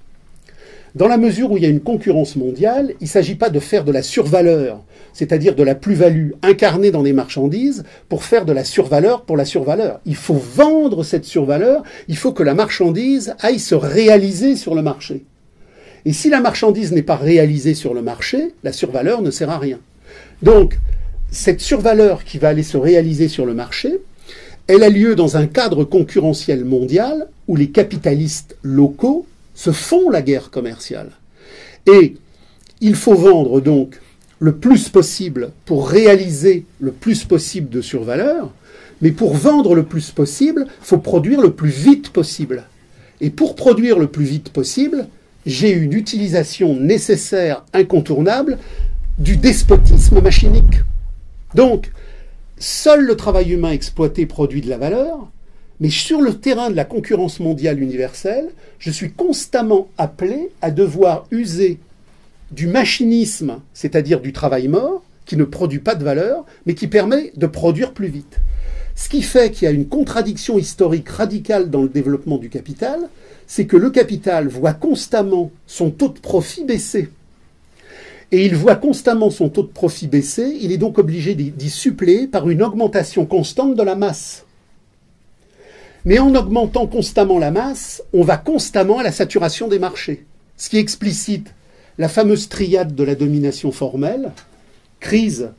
Dans la mesure où il y a une concurrence mondiale, il ne s'agit pas de faire de la survaleur, c'est-à-dire de la plus-value incarnée dans des marchandises, pour faire de la survaleur pour la survaleur. Il faut vendre cette survaleur, il faut que la marchandise aille se réaliser sur le marché. Et si la marchandise n'est pas réalisée sur le marché, la survaleur ne sert à rien. Donc, cette survaleur qui va aller se réaliser sur le marché, elle a lieu dans un cadre concurrentiel mondial où les capitalistes locaux se font la guerre commerciale. Et il faut vendre donc le plus possible pour réaliser le plus possible de survaleur, mais pour vendre le plus possible, il faut produire le plus vite possible. Et pour produire le plus vite possible, j'ai une utilisation nécessaire, incontournable, du despotisme machinique. Donc, seul le travail humain exploité produit de la valeur, mais sur le terrain de la concurrence mondiale universelle, je suis constamment appelé à devoir user du machinisme, c'est-à-dire du travail mort, qui ne produit pas de valeur, mais qui permet de produire plus vite. Ce qui fait qu'il y a une contradiction historique radicale dans le développement du capital, c'est que le capital voit constamment son taux de profit baisser. Et il voit constamment son taux de profit baisser, il est donc obligé d'y suppléer par une augmentation constante de la masse. Mais en augmentant constamment la masse, on va constamment à la saturation des marchés. Ce qui explicite la fameuse triade de la domination formelle, crise,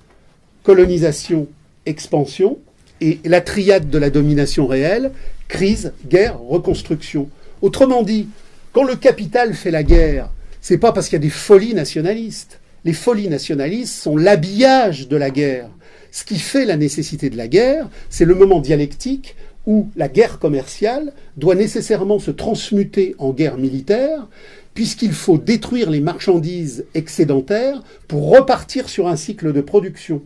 colonisation, expansion, et la triade de la domination réelle, crise, guerre, reconstruction. Autrement dit, quand le capital fait la guerre, c'est pas parce qu'il y a des folies nationalistes. Les folies nationalistes sont l'habillage de la guerre. Ce qui fait la nécessité de la guerre, c'est le moment dialectique où la guerre commerciale doit nécessairement se transmuter en guerre militaire, puisqu'il faut détruire les marchandises excédentaires pour repartir sur un cycle de production.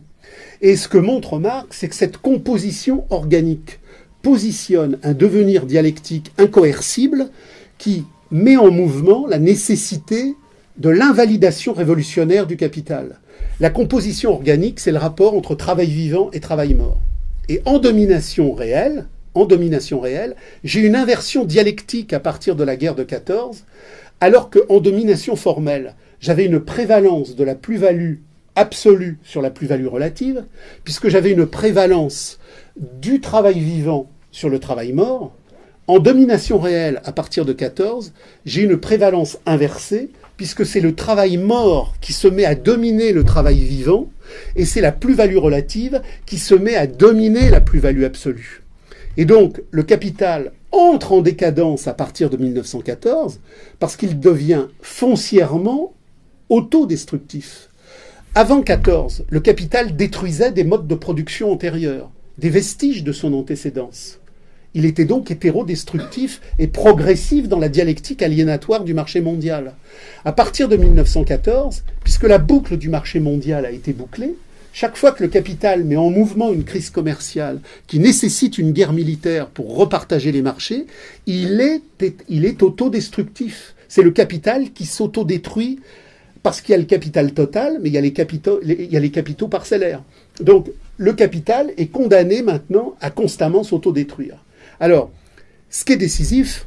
Et ce que montre Marx, c'est que cette composition organique positionne un devenir dialectique incoercible qui met en mouvement la nécessité de l'invalidation révolutionnaire du capital. La composition organique, c'est le rapport entre travail vivant et travail mort. Et en domination réelle, en domination réelle, j'ai une inversion dialectique à partir de la guerre de 14, alors qu'en domination formelle, j'avais une prévalence de la plus-value absolue sur la plus-value relative, puisque j'avais une prévalence du travail vivant sur le travail mort. En domination réelle, à partir de 14, j'ai une prévalence inversée, puisque c'est le travail mort qui se met à dominer le travail vivant, et c'est la plus-value relative qui se met à dominer la plus-value absolue. Et donc, le capital entre en décadence à partir de 1914 parce qu'il devient foncièrement autodestructif. Avant 14, le capital détruisait des modes de production antérieurs, des vestiges de son antécédence. Il était donc hétérodestructif et progressif dans la dialectique aliénatoire du marché mondial. À partir de 1914, puisque la boucle du marché mondial a été bouclée, chaque fois que le capital met en mouvement une crise commerciale qui nécessite une guerre militaire pour repartager les marchés, il est, il est autodestructif. C'est le capital qui s'autodétruit parce qu'il y a le capital total, mais il y a les capitaux, il y a les capitaux parcellaires. Donc le capital est condamné maintenant à constamment s'autodétruire. Alors, ce qui est décisif,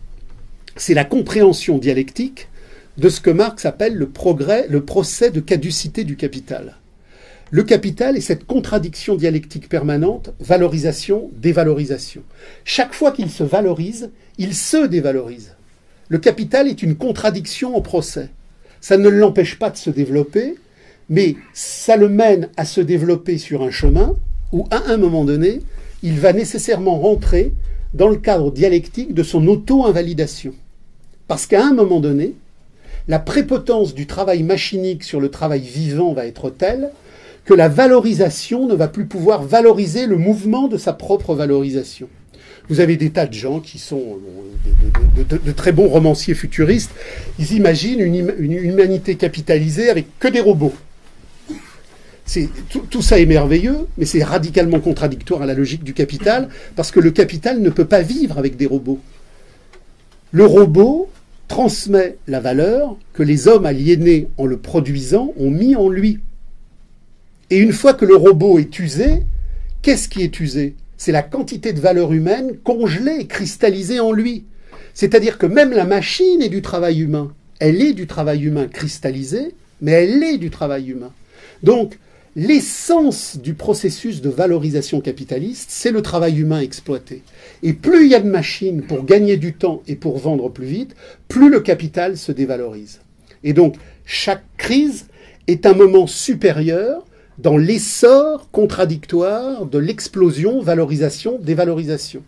c'est la compréhension dialectique de ce que Marx appelle le progrès, le procès de caducité du capital. Le capital est cette contradiction dialectique permanente, valorisation, dévalorisation. Chaque fois qu'il se valorise, il se dévalorise. Le capital est une contradiction en procès. Ça ne l'empêche pas de se développer, mais ça le mène à se développer sur un chemin où, à un moment donné, il va nécessairement rentrer dans le cadre dialectique de son auto-invalidation. Parce qu'à un moment donné, la prépotence du travail machinique sur le travail vivant va être telle que la valorisation ne va plus pouvoir valoriser le mouvement de sa propre valorisation. Vous avez des tas de gens qui sont euh, de, très bons romanciers futuristes. Ils imaginent une, humanité capitalisée avec que des robots. Tout, ça est merveilleux, mais c'est radicalement contradictoire à la logique du capital, parce que le capital ne peut pas vivre avec des robots. Le robot transmet la valeur que les hommes aliénés en le produisant ont mis en lui. Et une fois que le robot est usé, qu'est-ce qui est usé? C'est la quantité de valeur humaine congelée, cristallisée en lui. C'est-à-dire que même la machine est du travail humain. Elle est du travail humain cristallisé, mais elle est du travail humain. Donc, l'essence du processus de valorisation capitaliste, c'est le travail humain exploité. Et plus il y a de machines pour gagner du temps et pour vendre plus vite, plus le capital se dévalorise. Et donc, chaque crise est un moment supérieur dans l'essor contradictoire de l'explosion, valorisation, dévalorisation.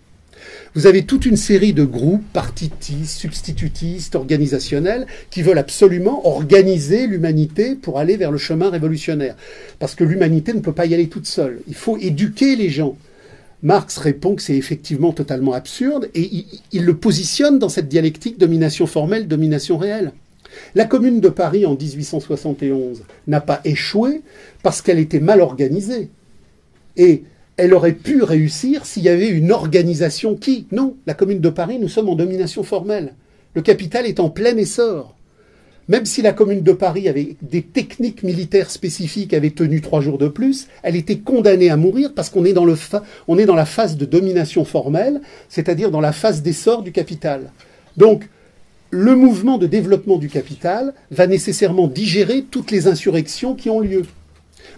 Vous avez toute une série de groupes partitistes, substitutistes, organisationnels, qui veulent absolument organiser l'humanité pour aller vers le chemin révolutionnaire. Parce que l'humanité ne peut pas y aller toute seule. Il faut éduquer les gens. Marx répond que c'est effectivement totalement absurde et il, il, le positionne dans cette dialectique domination formelle, domination réelle. La commune de Paris en 1871 n'a pas échoué parce qu'elle était mal organisée. Et elle aurait pu réussir s'il y avait une organisation qui Non, la Commune de Paris, nous sommes en domination formelle. Le capital est en plein essor. Même si la Commune de Paris avait des techniques militaires spécifiques, avait tenu trois jours de plus, elle était condamnée à mourir parce qu'on est, dans est dans la phase de domination formelle, c'est-à-dire dans la phase d'essor du capital. Donc, le mouvement de développement du capital va nécessairement digérer toutes les insurrections qui ont lieu.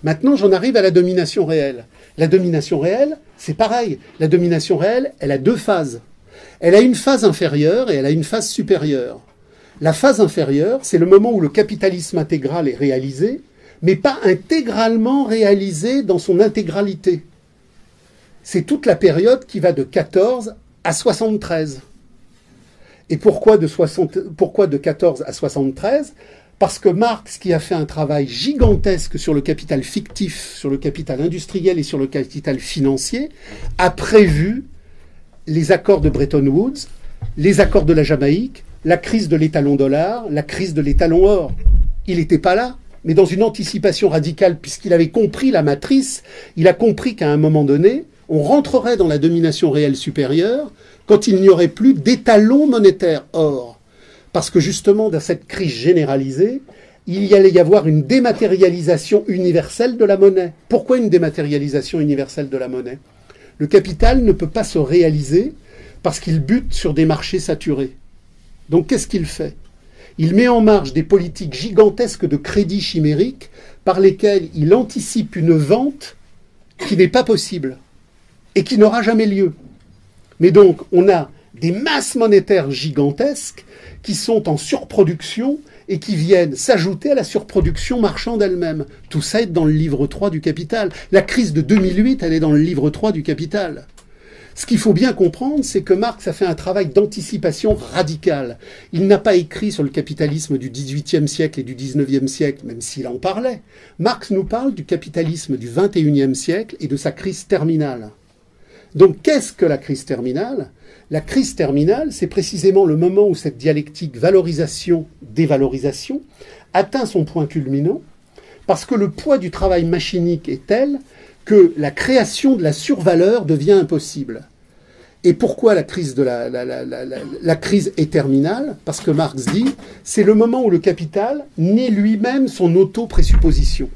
Maintenant, j'en arrive à la domination réelle. La domination réelle, c'est pareil. La domination réelle, elle a deux phases. Elle a une phase inférieure et elle a une phase supérieure. La phase inférieure, c'est le moment où le capitalisme intégral est réalisé, mais pas intégralement réalisé dans son intégralité. C'est toute la période qui va de 14 à 73. Et pourquoi de, 60, pourquoi de 14 à 73 parce que Marx, qui a fait un travail gigantesque sur le capital fictif, sur le capital industriel et sur le capital financier, a prévu les accords de Bretton Woods, les accords de la Jamaïque, la crise de l'étalon dollar, la crise de l'étalon or. Il n'était pas là, mais dans une anticipation radicale, puisqu'il avait compris la matrice, il a compris qu'à un moment donné, on rentrerait dans la domination réelle supérieure quand il n'y aurait plus d'étalon monétaire or parce que justement, dans cette crise généralisée, il y allait y avoir une dématérialisation universelle de la monnaie. Pourquoi une dématérialisation universelle de la monnaie? Le capital ne peut pas se réaliser parce qu'il bute sur des marchés saturés. Donc qu'est-ce qu'il fait? Il met en marche des politiques gigantesques de crédit chimérique par lesquelles il anticipe une vente qui n'est pas possible et qui n'aura jamais lieu. Mais donc on a des masses monétaires gigantesques qui sont en surproduction et qui viennent s'ajouter à la surproduction marchande elle-même. Tout ça est dans le livre 3 du Capital. La crise de 2008, elle est dans le livre 3 du Capital. Ce qu'il faut bien comprendre, c'est que Marx a fait un travail d'anticipation radical. Il n'a pas écrit sur le capitalisme du XVIIIe siècle et du XIXe siècle, même s'il en parlait. Marx nous parle du capitalisme du XXIe siècle et de sa crise terminale. Donc qu'est-ce que la crise terminale? La crise terminale, c'est précisément le moment où cette dialectique valorisation-dévalorisation atteint son point culminant, parce que le poids du travail machinique est tel que la création de la survaleur devient impossible. Et pourquoi la crise, crise est terminale? Parce que Marx dit, c'est le moment où le capital n'est lui-même son auto-présupposition.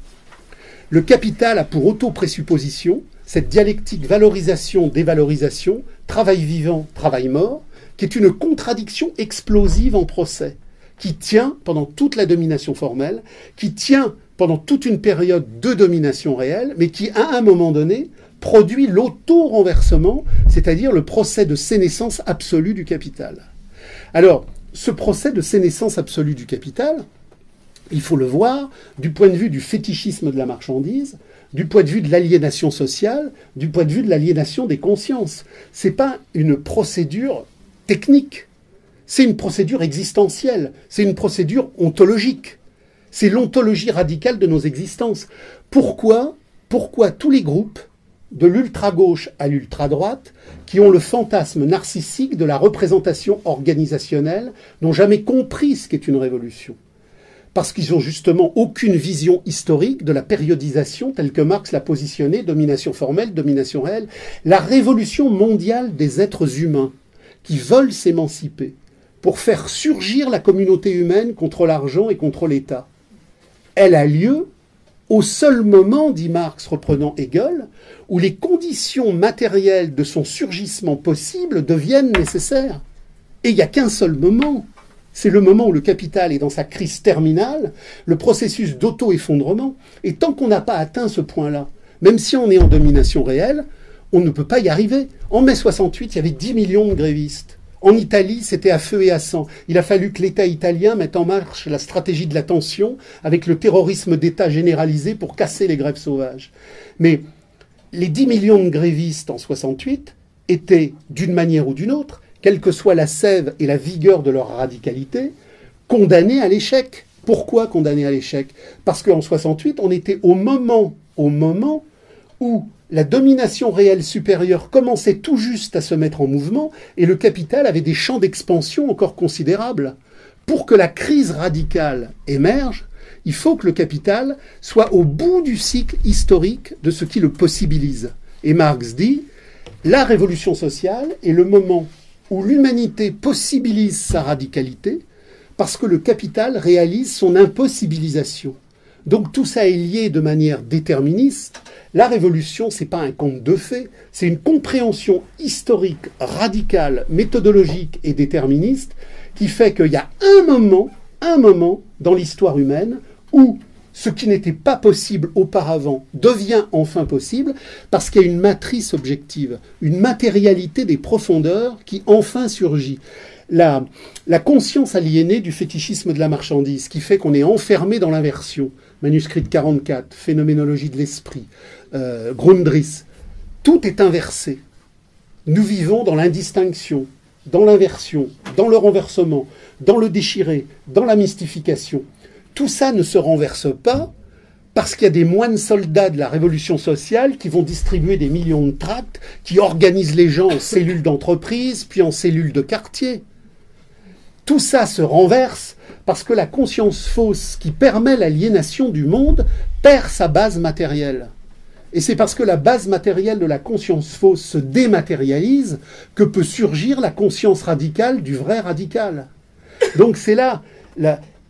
Le capital a pour auto-présupposition cette dialectique valorisation-dévalorisation, travail vivant, travail mort, qui est une contradiction explosive en procès, qui tient pendant toute la domination formelle, qui tient pendant toute une période de domination réelle, mais qui, à un moment donné, produit l'auto-renversement, c'est-à-dire le procès de sénescence absolue du capital. Alors, ce procès de sénescence absolue du capital, il faut le voir du point de vue du fétichisme de la marchandise, du point de vue de l'aliénation sociale, du point de vue de l'aliénation des consciences. Ce n'est pas une procédure technique, c'est une procédure existentielle, c'est une procédure ontologique. C'est l'ontologie radicale de nos existences. Pourquoi, pourquoi tous les groupes de l'ultra-gauche à l'ultra-droite, qui ont le fantasme narcissique de la représentation organisationnelle, n'ont jamais compris ce qu'est une révolution? Parce qu'ils n'ont justement aucune vision historique de la périodisation telle que Marx l'a positionnée, domination formelle, domination réelle, la révolution mondiale des êtres humains qui veulent s'émanciper pour faire surgir la communauté humaine contre l'argent et contre l'État. Elle a lieu au seul moment, dit Marx reprenant Hegel, où les conditions matérielles de son surgissement possible deviennent nécessaires. Et il n'y a qu'un seul moment. C'est le moment où le capital est dans sa crise terminale, le processus d'auto-effondrement. Et tant qu'on n'a pas atteint ce point-là, même si on est en domination réelle, on ne peut pas y arriver. En mai 68, il y avait 10 millions de grévistes. En Italie, c'était à feu et à sang. Il a fallu que l'État italien mette en marche la stratégie de la tension avec le terrorisme d'État généralisé pour casser les grèves sauvages. Mais les 10 millions de grévistes en 68 étaient, d'une manière ou d'une autre, quelle que soit la sève et la vigueur de leur radicalité, condamnés à l'échec. Pourquoi condamnés à l'échec? Parce qu'en 68, on était au moment, au moment où la domination réelle supérieure commençait tout juste à se mettre en mouvement et le capital avait des champs d'expansion encore considérables. Pour que la crise radicale émerge, il faut que le capital soit au bout du cycle historique de ce qui le possibilise. Et Marx dit, la révolution sociale est le moment où l'humanité possibilise sa radicalité parce que le capital réalise son impossibilisation. Donc tout ça est lié de manière déterministe. La révolution, c'est pas un conte de fées, c'est une compréhension historique, radicale, méthodologique et déterministe qui fait qu'il y a un moment, un moment dans l'histoire humaine où ce qui n'était pas possible auparavant devient enfin possible parce qu'il y a une matrice objective, une matérialité des profondeurs qui enfin surgit la, conscience aliénée du fétichisme de la marchandise, qui fait qu'on est enfermé dans l'inversion. Manuscrit de 44, Phénoménologie de l'esprit, euh, Grundrisse, tout est inversé. Nous vivons dans l'indistinction, dans l'inversion, dans le renversement, dans le déchiré, dans la mystification. Tout ça ne se renverse pas parce qu'il y a des moines soldats de la révolution sociale qui vont distribuer des millions de tracts, qui organisent les gens en cellules d'entreprise, puis en cellules de quartier. Tout ça se renverse parce que la conscience fausse qui permet l'aliénation du monde perd sa base matérielle. Et c'est parce que la base matérielle de la conscience fausse se dématérialise que peut surgir la conscience radicale du vrai radical. Donc c'est là,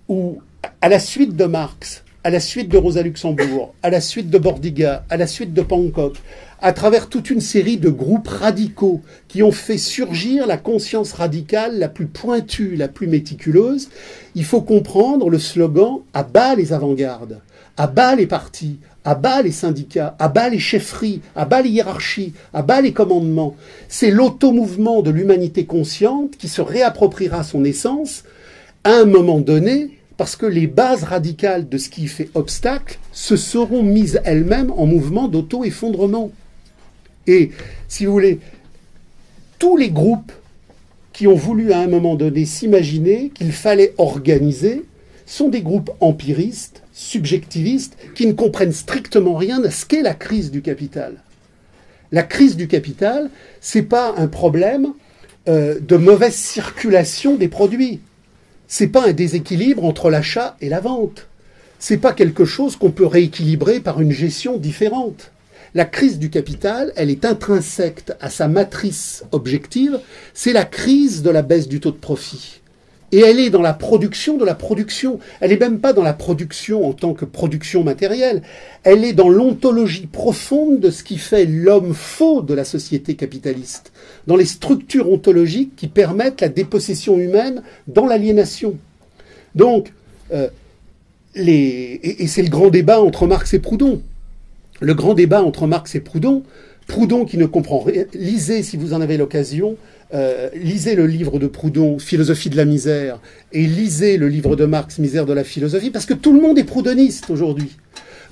où, à la suite de Marx, à la suite de Rosa Luxembourg, à la suite de Bordiga, à la suite de Pankow, à travers toute une série de groupes radicaux qui ont fait surgir la conscience radicale la plus pointue, la plus méticuleuse, il faut comprendre le slogan à bas les avant-gardes, à bas les partis, à bas les syndicats, à bas les chefferies, à bas les hiérarchies, à bas les commandements. C'est l'automouvement de l'humanité consciente qui se réappropriera son essence à un moment donné parce que les bases radicales de ce qui fait obstacle se seront mises elles-mêmes en mouvement d'auto-effondrement. Et, si vous voulez, tous les groupes qui ont voulu à un moment donné s'imaginer qu'il fallait organiser sont des groupes empiristes, subjectivistes, qui ne comprennent strictement rien à ce qu'est la crise du capital. La crise du capital, c'est pas un problème euh, de mauvaise circulation des produits. C'est pas un déséquilibre entre l'achat et la vente. C'est pas quelque chose qu'on peut rééquilibrer par une gestion différente. La crise du capital, elle est intrinsèque à sa matrice objective, c'est la crise de la baisse du taux de profit. Et elle est dans la production de la production. Elle n'est même pas dans la production en tant que production matérielle. Elle est dans l'ontologie profonde de ce qui fait l'homme faux de la société capitaliste. Dans les structures ontologiques qui permettent la dépossession humaine dans l'aliénation. Donc, euh, les, et, c'est le grand débat entre Marx et Proudhon. Le grand débat entre Marx et Proudhon. Proudhon qui ne comprend rien. Lisez, si vous en avez l'occasion, euh, lisez le livre de Proudhon, Philosophie de la misère, et lisez le livre de Marx, Misère de la philosophie, parce que tout le monde est proudhoniste aujourd'hui.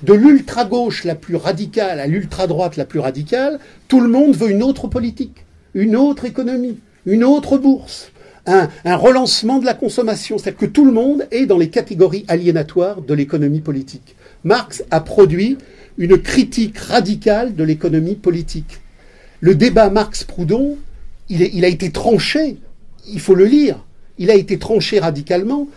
De l'ultra-gauche la plus radicale à l'ultra-droite la plus radicale, tout le monde veut une autre politique, une autre économie, une autre bourse, un, un relancement de la consommation. C'est-à-dire que tout le monde est dans les catégories aliénatoires de l'économie politique. Marx a produit une critique radicale de l'économie politique. Le débat Marx-Proudhon, il, a été tranché, il faut le lire, il a été tranché radicalement.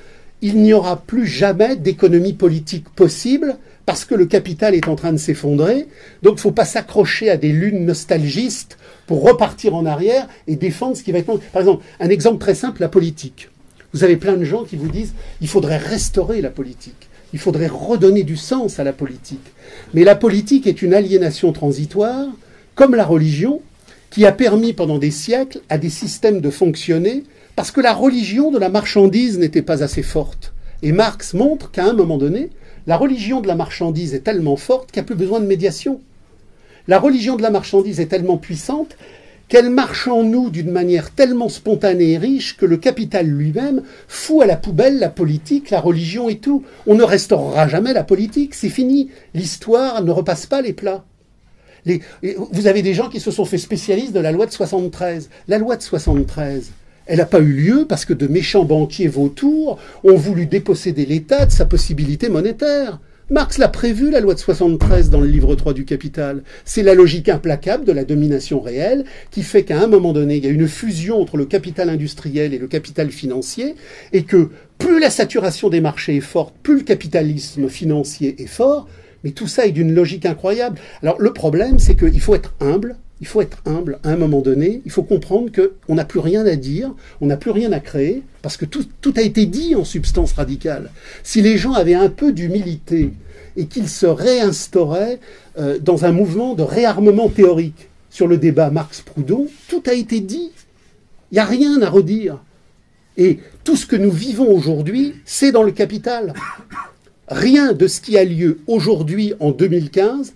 Il n'y aura plus jamais d'économie politique possible parce que le capital est en train de s'effondrer. Donc il ne faut pas s'accrocher à des lunes nostalgistes pour repartir en arrière et défendre ce qui va être. Par exemple, un exemple très simple, la politique. Vous avez plein de gens qui vous disent il faudrait restaurer la politique. Il faudrait redonner du sens à la politique. Mais la politique est une aliénation transitoire, comme la religion, qui a permis pendant des siècles à des systèmes de fonctionner parce que la religion de la marchandise n'était pas assez forte. Et Marx montre qu'à un moment donné, la religion de la marchandise est tellement forte qu'il n'y a plus besoin de médiation. La religion de la marchandise est tellement puissante qu'elle marche en nous d'une manière tellement spontanée et riche que le capital lui-même fout à la poubelle la politique, la religion et tout. On ne restaurera jamais la politique, c'est fini. L'histoire ne repasse pas les plats vous avez des gens qui se sont fait spécialistes de la loi de 73. La loi de 73, elle n'a pas eu lieu parce que de méchants banquiers vautours ont voulu déposséder l'État de sa possibilité monétaire. Marx l'a prévu, la loi de 73, dans le livre 3 du Capital. C'est la logique implacable de la domination réelle qui fait qu'à un moment donné, il y a une fusion entre le capital industriel et le capital financier et que plus la saturation des marchés est forte, plus le capitalisme financier est fort, mais tout ça est d'une logique incroyable. Alors le problème, c'est qu'il faut être humble. Il faut être humble à un moment donné. Il faut comprendre qu'on n'a plus rien à dire, on n'a plus rien à créer, parce que tout, a été dit en substance radicale. Si les gens avaient un peu d'humilité et qu'ils se réinstauraient euh, dans un mouvement de réarmement théorique sur le débat Marx-Proudhon, tout a été dit. Il n'y a rien à redire. Et tout ce que nous vivons aujourd'hui, c'est dans le capital. Rien de ce qui a lieu aujourd'hui en 2015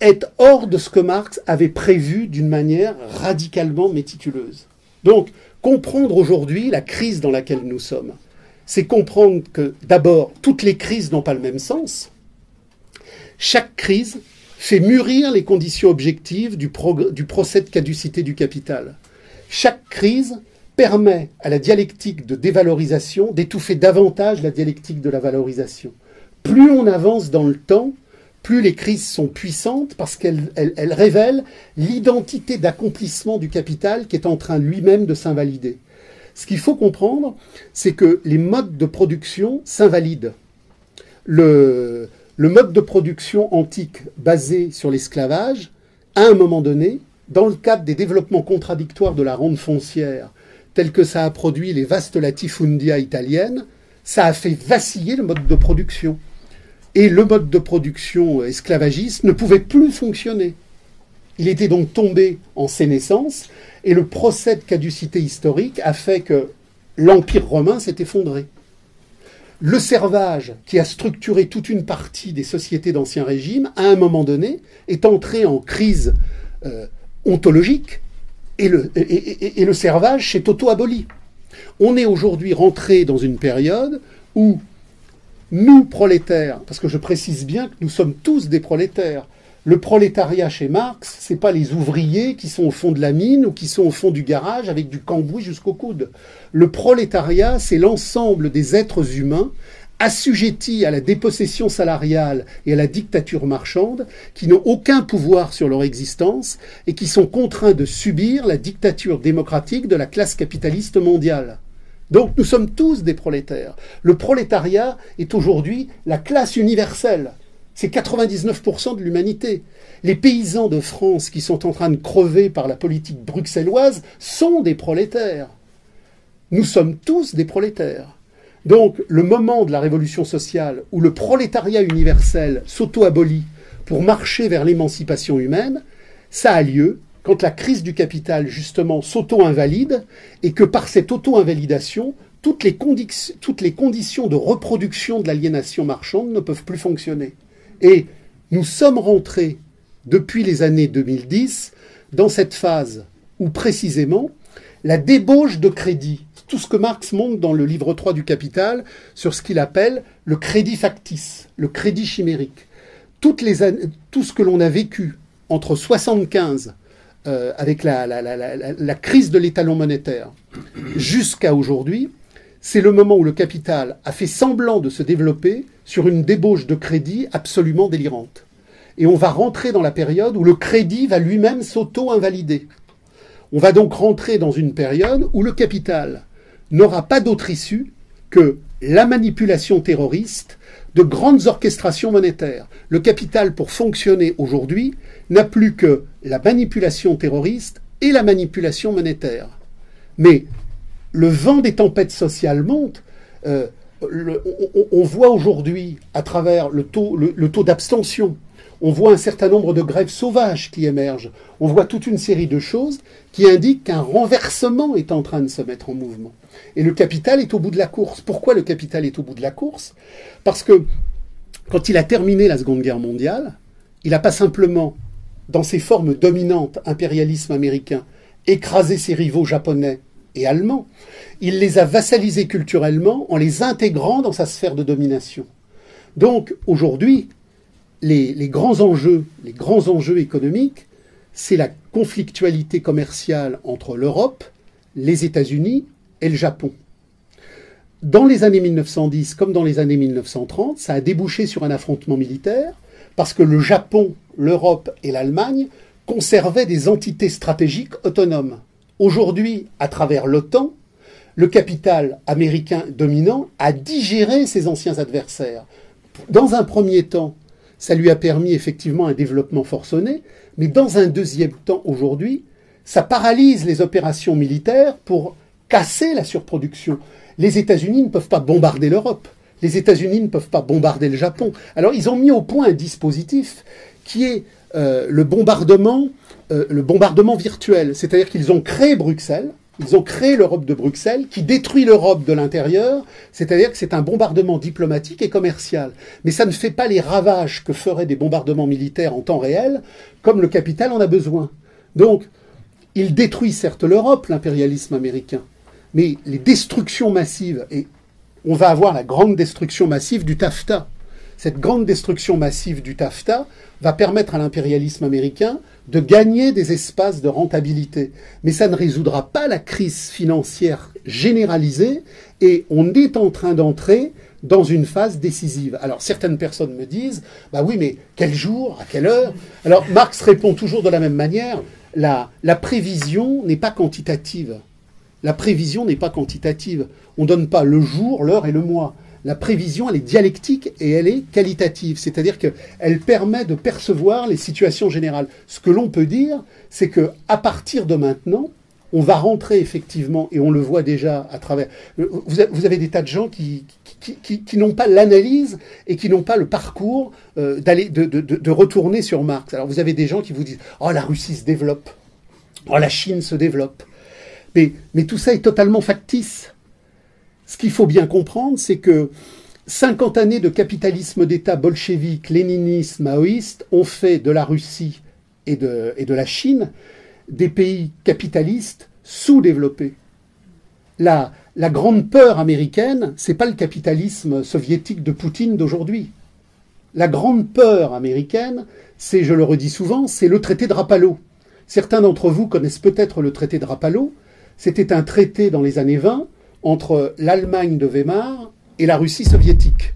est hors de ce que Marx avait prévu d'une manière radicalement méticuleuse. Donc, comprendre aujourd'hui la crise dans laquelle nous sommes, c'est comprendre que d'abord, toutes les crises n'ont pas le même sens. Chaque crise fait mûrir les conditions objectives du, du procès de caducité du capital. Chaque crise permet à la dialectique de dévalorisation d'étouffer davantage la dialectique de la valorisation. Plus on avance dans le temps, plus les crises sont puissantes parce qu'elles révèlent l'identité d'accomplissement du capital qui est en train lui-même de s'invalider. Ce qu'il faut comprendre, c'est que les modes de production s'invalident. Le, le mode de production antique basé sur l'esclavage, à un moment donné, dans le cadre des développements contradictoires de la ronde foncière, tel que ça a produit les vastes latifundia italiennes, ça a fait vaciller le mode de production. Et le mode de production esclavagiste ne pouvait plus fonctionner. Il était donc tombé en sénescence, et le procès de caducité historique a fait que l'Empire romain s'est effondré. Le servage, qui a structuré toute une partie des sociétés d'Ancien Régime, à un moment donné, est entré en crise euh, ontologique, et le, servage s'est auto-aboli. On est aujourd'hui rentré dans une période où nous, prolétaires, parce que je précise bien que nous sommes tous des prolétaires, le prolétariat chez Marx, ce n'est pas les ouvriers qui sont au fond de la mine ou qui sont au fond du garage avec du cambouis jusqu'au coude. Le prolétariat, c'est l'ensemble des êtres humains assujettis à la dépossession salariale et à la dictature marchande, qui n'ont aucun pouvoir sur leur existence et qui sont contraints de subir la dictature démocratique de la classe capitaliste mondiale. Donc nous sommes tous des prolétaires. Le prolétariat est aujourd'hui la classe universelle. C'est 99% de l'humanité. Les paysans de France qui sont en train de crever par la politique bruxelloise sont des prolétaires. Nous sommes tous des prolétaires. Donc le moment de la révolution sociale où le prolétariat universel s'auto-abolit pour marcher vers l'émancipation humaine, ça a lieu quand la crise du capital justement s'auto-invalide et que par cette auto-invalidation, toutes les, toutes les conditions de reproduction de l'aliénation marchande ne peuvent plus fonctionner. Et nous sommes rentrés depuis les années 2010 dans cette phase où précisément la débauche de crédit, tout ce que Marx montre dans le livre 3 du Capital sur ce qu'il appelle le crédit factice, le crédit chimérique. Tout ce que l'on a vécu entre 75 euh, avec la, crise de l'étalon monétaire jusqu'à aujourd'hui, c'est le moment où le capital a fait semblant de se développer sur une débauche de crédit absolument délirante. Et on va rentrer dans la période où le crédit va lui-même s'auto-invalider. On va donc rentrer dans une période où le capital n'aura pas d'autre issue que la manipulation terroriste de grandes orchestrations monétaires. Le capital, pour fonctionner aujourd'hui, n'a plus que la manipulation terroriste et la manipulation monétaire. Mais le vent des tempêtes sociales monte. Euh, on, voit aujourd'hui, à travers le taux, le taux d'abstention, on voit un certain nombre de grèves sauvages qui émergent. On voit toute une série de choses qui indiquent qu'un renversement est en train de se mettre en mouvement. Et le capital est au bout de la course. Pourquoi le capital est au bout de la course? Parce que quand il a terminé la Seconde Guerre mondiale, il n'a pas simplement, dans ses formes dominantes, impérialisme américain, écrasé ses rivaux japonais et allemands, il les a vassalisés culturellement en les intégrant dans sa sphère de domination. Donc aujourd'hui, les, les, grands enjeux, les grands enjeux économiques, c'est la conflictualité commerciale entre l'Europe, les États-Unis et le Japon. Dans les années 1910 comme dans les années 1930, ça a débouché sur un affrontement militaire parce que le Japon, l'Europe et l'Allemagne conservaient des entités stratégiques autonomes. Aujourd'hui, à travers l'OTAN, le capital américain dominant a digéré ses anciens adversaires. Dans un premier temps, ça lui a permis effectivement un développement forcené, mais dans un deuxième temps aujourd'hui, ça paralyse les opérations militaires pour casser la surproduction. Les États-Unis ne peuvent pas bombarder l'Europe. Les États-Unis ne peuvent pas bombarder le Japon. Alors ils ont mis au point un dispositif qui est euh, le bombardement, euh, le bombardement virtuel. C'est-à-dire qu'ils ont créé Bruxelles, ils ont créé l'Europe de Bruxelles qui détruit l'Europe de l'intérieur, c'est-à-dire que c'est un bombardement diplomatique et commercial. Mais ça ne fait pas les ravages que feraient des bombardements militaires en temps réel, comme le capital en a besoin. Donc, il détruit certes l'Europe, l'impérialisme américain, mais les destructions massives, et on va avoir la grande destruction massive du TAFTA. Cette grande destruction massive du TAFTA va permettre à l'impérialisme américain de gagner des espaces de rentabilité. Mais ça ne résoudra pas la crise financière généralisée et on est en train d'entrer dans une phase décisive. Alors certaines personnes me disent, bah oui, mais quel jour, à quelle heure? Alors Marx répond toujours de la même manière, la, la prévision n'est pas quantitative. La prévision n'est pas quantitative. On ne donne pas le jour, l'heure et le mois. La prévision, elle est dialectique et elle est qualitative, c'est-à-dire qu'elle permet de percevoir les situations générales. Ce que l'on peut dire, c'est que à partir de maintenant, on va rentrer effectivement, et on le voit déjà à travers. Vous avez des tas de gens qui, n'ont pas l'analyse et qui n'ont pas le parcours euh, d'aller de, retourner sur Marx. Alors vous avez des gens qui vous disent Oh, la Russie se développe, oh, la Chine se développe. Mais, tout ça est totalement factice. Ce qu'il faut bien comprendre, c'est que 50 années de capitalisme d'État bolchevique, léniniste, maoïste ont fait de la Russie et de, la Chine des pays capitalistes sous-développés. La, la grande peur américaine, c'est pas le capitalisme soviétique de Poutine d'aujourd'hui. La grande peur américaine, c'est, je le redis souvent, c'est le traité de Rapallo. Certains d'entre vous connaissent peut-être le traité de Rapallo. C'était un traité dans les années 20 entre l'Allemagne de Weimar et la Russie soviétique.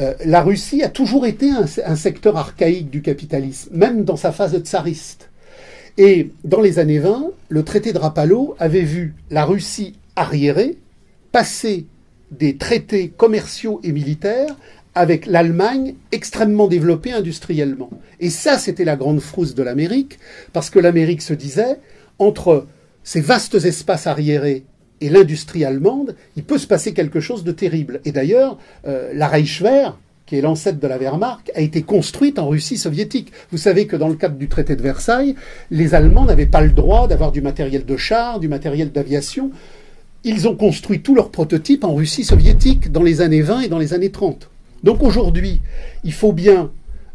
Euh, la Russie a toujours été un, secteur archaïque du capitalisme, même dans sa phase tsariste. Et dans les années 20, le traité de Rapallo avait vu la Russie arriérée passer des traités commerciaux et militaires avec l'Allemagne extrêmement développée industriellement. Et ça, c'était la grande frousse de l'Amérique, parce que l'Amérique se disait, entre ces vastes espaces arriérés et l'industrie allemande, il peut se passer quelque chose de terrible. Et d'ailleurs, euh, la Reichswehr, qui est l'ancêtre de la Wehrmacht, a été construite en Russie soviétique. Vous savez que dans le cadre du traité de Versailles, les Allemands n'avaient pas le droit d'avoir du matériel de char, du matériel d'aviation. Ils ont construit tous leurs prototypes en Russie soviétique dans les années 20 et dans les années 30. Donc aujourd'hui, il faut bien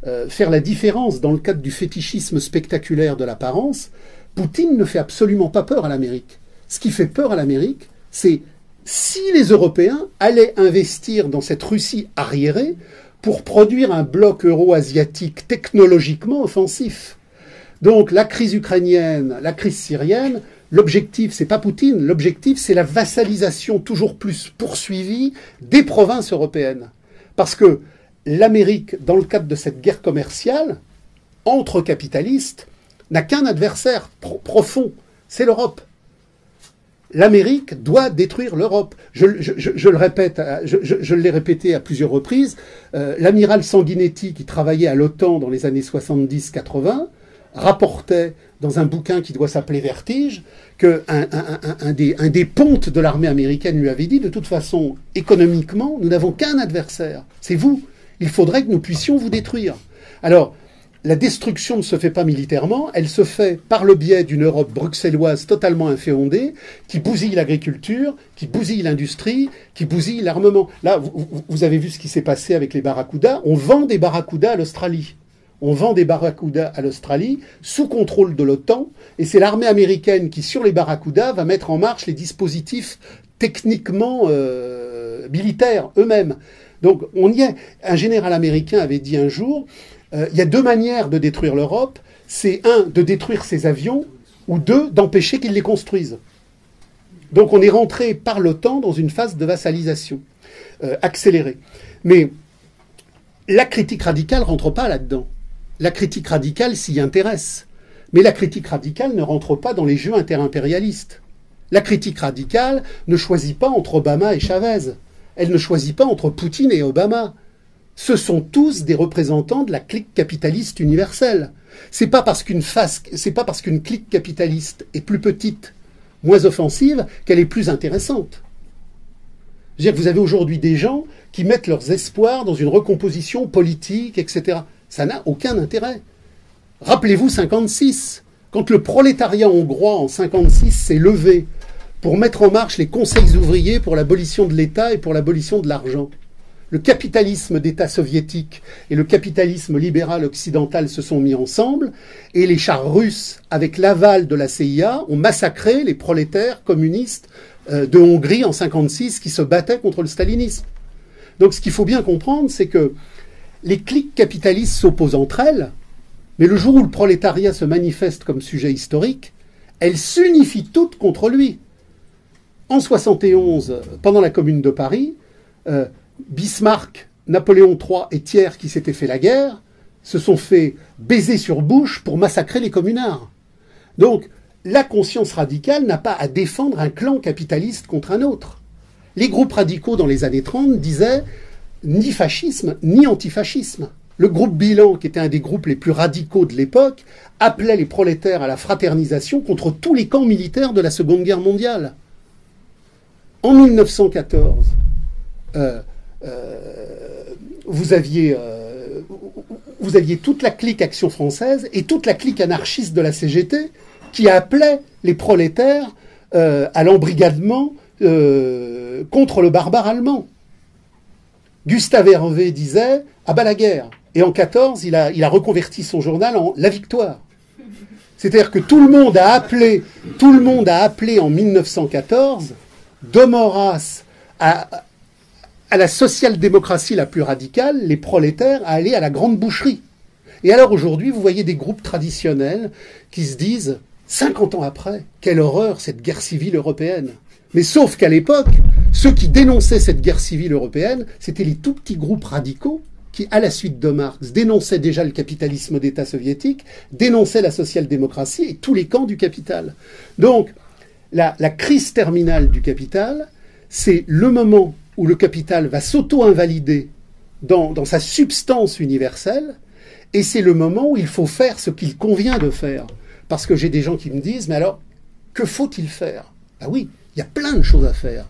euh, faire la différence dans le cadre du fétichisme spectaculaire de l'apparence. Poutine ne fait absolument pas peur à l'Amérique. Ce qui fait peur à l'Amérique, c'est si les Européens allaient investir dans cette Russie arriérée pour produire un bloc euro-asiatique technologiquement offensif. Donc la crise ukrainienne, la crise syrienne, l'objectif c'est pas Poutine, l'objectif c'est la vassalisation toujours plus poursuivie des provinces européennes. Parce que l'Amérique, dans le cadre de cette guerre commerciale entre capitalistes, n'a qu'un adversaire profond, c'est l'Europe. L'Amérique doit détruire l'Europe. Je, le répète, je, l'ai répété à plusieurs reprises. Euh, l'amiral Sanguinetti, qui travaillait à l'OTAN dans les années 70-80, rapportait dans un bouquin qui doit s'appeler Vertige qu'un un, des, un des pontes de l'armée américaine lui avait dit de toute façon, économiquement, nous n'avons qu'un adversaire, c'est vous. Il faudrait que nous puissions vous détruire. Alors, la destruction ne se fait pas militairement, elle se fait par le biais d'une Europe bruxelloise totalement inféondée, qui bousille l'agriculture, qui bousille l'industrie, qui bousille l'armement. Là, vous, avez vu ce qui s'est passé avec les barracudas. On vend des barracudas à l'Australie. On vend des barracudas à l'Australie sous contrôle de l'OTAN, et c'est l'armée américaine qui, sur les barracudas, va mettre en marche les dispositifs techniquement euh, militaires eux-mêmes. Donc on y est. Un général américain avait dit un jour, il y a deux manières de détruire l'Europe. C'est un, de détruire ses avions, ou deux, d'empêcher qu'ils les construisent. Donc on est rentré par l'OTAN dans une phase de vassalisation euh, accélérée. Mais la critique radicale ne rentre pas là-dedans. La critique radicale s'y intéresse. Mais la critique radicale ne rentre pas dans les jeux interimpérialistes. La critique radicale ne choisit pas entre Obama et Chavez. Elle ne choisit pas entre Poutine et Obama ce sont tous des représentants de la clique capitaliste universelle. C'est pas parce qu'une c'est pas parce qu'une clique capitaliste est plus petite, moins offensive, qu'elle est plus intéressante. Dire, vous avez aujourd'hui des gens qui mettent leurs espoirs dans une recomposition politique, etc. Ça n'a aucun intérêt. Rappelez-vous 56, quand le prolétariat hongrois en 56 s'est levé pour mettre en marche les conseils ouvriers pour l'abolition de l'État et pour l'abolition de l'argent le capitalisme d'État soviétique et le capitalisme libéral occidental se sont mis ensemble et les chars russes, avec l'aval de la CIA, ont massacré les prolétaires communistes euh, de Hongrie en 1956 qui se battaient contre le stalinisme. Donc ce qu'il faut bien comprendre, c'est que les cliques capitalistes s'opposent entre elles, mais le jour où le prolétariat se manifeste comme sujet historique, elles s'unifient toutes contre lui. En 71, pendant la Commune de Paris, euh, Bismarck, Napoléon III et Thiers, qui s'étaient fait la guerre, se sont fait baiser sur bouche pour massacrer les communards. Donc, la conscience radicale n'a pas à défendre un clan capitaliste contre un autre. Les groupes radicaux dans les années 30 disaient ni fascisme ni antifascisme. Le groupe Bilan, qui était un des groupes les plus radicaux de l'époque, appelait les prolétaires à la fraternisation contre tous les camps militaires de la Seconde Guerre mondiale. En 1914, euh, vous aviez euh, vous aviez toute la clique Action française et toute la clique anarchiste de la CGT qui appelait les prolétaires euh, à l'embrigadement contre le barbare allemand. Gustave Hervé disait Ah bah la guerre. Et en 14, il a, a reconverti son journal en La victoire. C'est-à-dire que tout le monde a appelé, tout le monde a appelé en 1914 de à, à la social-démocratie la plus radicale, les prolétaires, à aller à la grande boucherie. Et alors aujourd'hui, vous voyez des groupes traditionnels qui se disent, 50 ans après, quelle horreur cette guerre civile européenne. Mais sauf qu'à l'époque, ceux qui dénonçaient cette guerre civile européenne, c'étaient les tout petits groupes radicaux qui, à la suite de Marx, dénonçaient déjà le capitalisme d'État soviétique, dénonçaient la social-démocratie et tous les camps du capital. Donc, la, la crise terminale du capital, c'est le moment où le capital va s'auto-invalider dans, dans sa substance universelle, et c'est le moment où il faut faire ce qu'il convient de faire. Parce que j'ai des gens qui me disent, mais alors, que faut-il faire? Ah oui, il y a plein de choses à faire.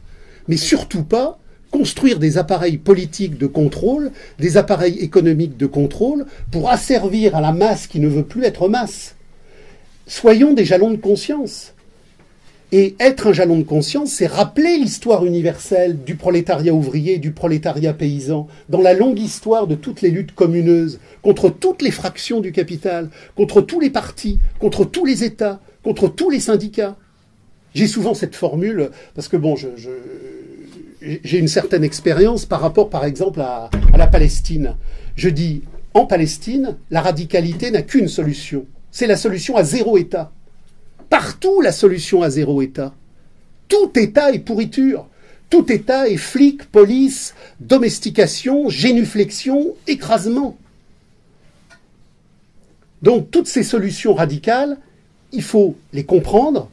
Mais surtout pas construire des appareils politiques de contrôle, des appareils économiques de contrôle, pour asservir à la masse qui ne veut plus être masse. Soyons des jalons de conscience. Et être un jalon de conscience, c'est rappeler l'histoire universelle du prolétariat ouvrier, du prolétariat paysan, dans la longue histoire de toutes les luttes communeuses, contre toutes les fractions du capital, contre tous les partis, contre tous les États, contre tous les syndicats. J'ai souvent cette formule, parce que bon, j'ai une certaine expérience par rapport, par exemple, à la Palestine. Je dis, en Palestine, la radicalité n'a qu'une solution. C'est la solution à zéro État partout la solution à zéro État. Tout État est pourriture. Tout État est flic, police, domestication, génuflexion, écrasement. Donc toutes ces solutions radicales, il faut les comprendre,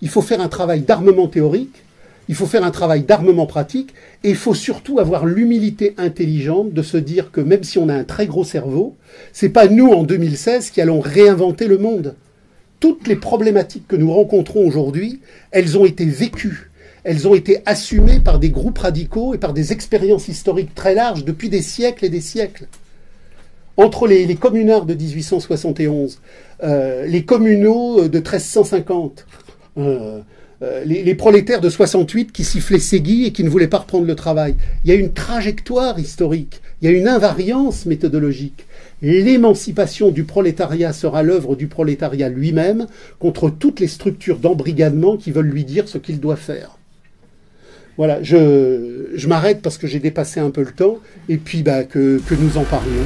il faut faire un travail d'armement théorique, il faut faire un travail d'armement pratique, et il faut surtout avoir l'humilité intelligente de se dire que même si on a un très gros cerveau, c'est pas nous en 2016 qui allons réinventer le monde toutes les problématiques que nous rencontrons aujourd'hui, elles ont été vécues, elles ont été assumées par des groupes radicaux et par des expériences historiques très larges depuis des siècles et des siècles. Entre les, communards de 1871, euh, les communaux de 1350, euh, euh, les, les, prolétaires de 68 qui sifflaient Ségui et qui ne voulaient pas reprendre le travail. Il y a une trajectoire historique, il y a une invariance méthodologique l'émancipation du prolétariat sera l'œuvre du prolétariat lui-même contre toutes les structures d'embrigadement qui veulent lui dire ce qu'il doit faire. Voilà, je, m'arrête parce que j'ai dépassé un peu le temps, et puis bah, que nous en parlions.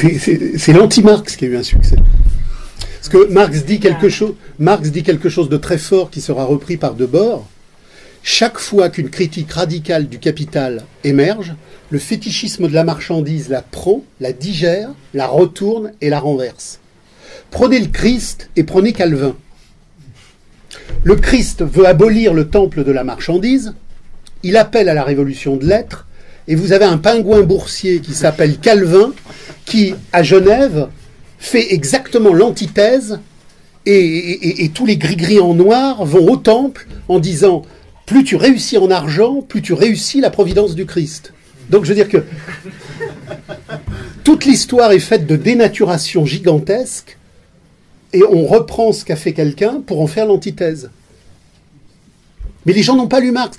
C'est l'anti-Marx qui a eu un succès. Parce que Marx dit quelque chose, Marx dit quelque chose de très fort qui sera repris par Debord. Chaque fois qu'une critique radicale du capital émerge, le fétichisme de la marchandise la prend, la digère, la retourne et la renverse. Prenez le Christ et prenez Calvin. Le Christ veut abolir le temple de la marchandise, il appelle à la révolution de l'être, et vous avez un pingouin boursier qui s'appelle Calvin, qui, à Genève, fait exactement l'antithèse, et, tous les gris-gris en noir vont au temple en disant plus tu réussis en argent, plus tu réussis la providence du Christ. Donc je veux dire que toute l'histoire est faite de dénaturation gigantesque, et on reprend ce qu'a fait quelqu'un pour en faire l'antithèse. Mais les gens n'ont pas lu Marx.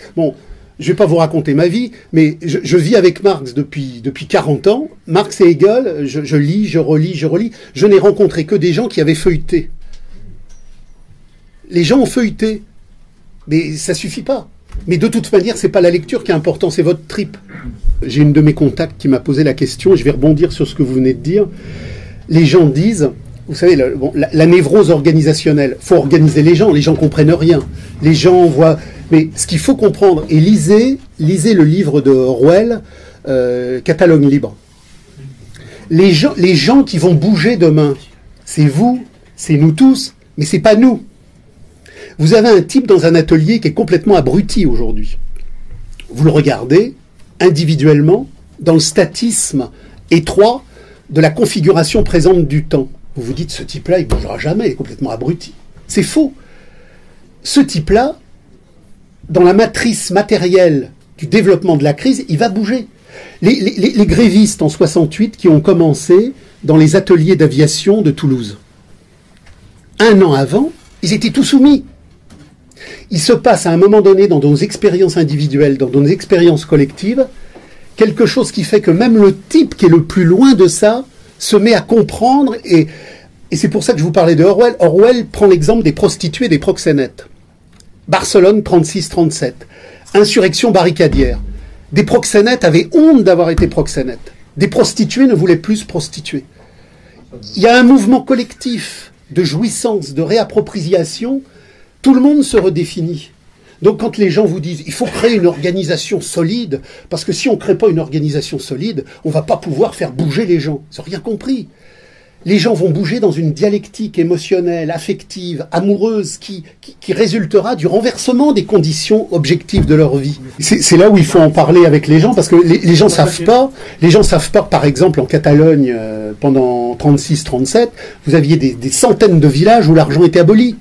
Je ne vais pas vous raconter ma vie, mais je, vis avec Marx depuis, depuis 40 ans. Marx et Hegel, je, lis, je relis, je relis. Je n'ai rencontré que des gens qui avaient feuilleté. Les gens ont feuilleté, mais ça suffit pas. Mais de toute manière, c'est pas la lecture qui est importante, c'est votre trip. J'ai une de mes contacts qui m'a posé la question, je vais rebondir sur ce que vous venez de dire. Les gens disent, vous savez, la, névrose organisationnelle, faut organiser les gens, les gens comprennent rien. Les gens voient, mais ce qu'il faut comprendre, et lisez, lisez le livre de Orwell, euh, Catalogne libre. Les gens, qui vont bouger demain, c'est vous, c'est nous tous, mais c'est pas nous. Vous avez un type dans un atelier qui est complètement abruti aujourd'hui. Vous le regardez individuellement dans le statisme étroit de la configuration présente du temps. Vous vous dites, ce type-là, il ne bougera jamais, il est complètement abruti. C'est faux. Ce type-là, dans la matrice matérielle du développement de la crise, il va bouger. Les, grévistes en 68 qui ont commencé dans les ateliers d'aviation de Toulouse. Un an avant, ils étaient tous soumis. Il se passe à un moment donné dans nos expériences individuelles, dans nos expériences collectives, quelque chose qui fait que même le type qui est le plus loin de ça se met à comprendre et Et c'est pour ça que je vous parlais de Orwell. Orwell prend l'exemple des prostituées des proxénètes. Barcelone 36-37. Insurrection barricadière. Des proxénètes avaient honte d'avoir été proxénètes. Des prostituées ne voulaient plus se prostituer. Il y a un mouvement collectif de jouissance, de réappropriation. Tout le monde se redéfinit. Donc quand les gens vous disent il faut créer une organisation solide, parce que si on ne crée pas une organisation solide, on ne va pas pouvoir faire bouger les gens. Ils n'ont rien compris. Les gens vont bouger dans une dialectique émotionnelle, affective, amoureuse, qui, résultera du renversement des conditions objectives de leur vie. C'est là où il faut en parler avec les gens, parce que les, les gens savent pas. Les gens savent pas, par exemple, en Catalogne, euh, pendant 36-37, vous aviez des, centaines de villages où l'argent était aboli.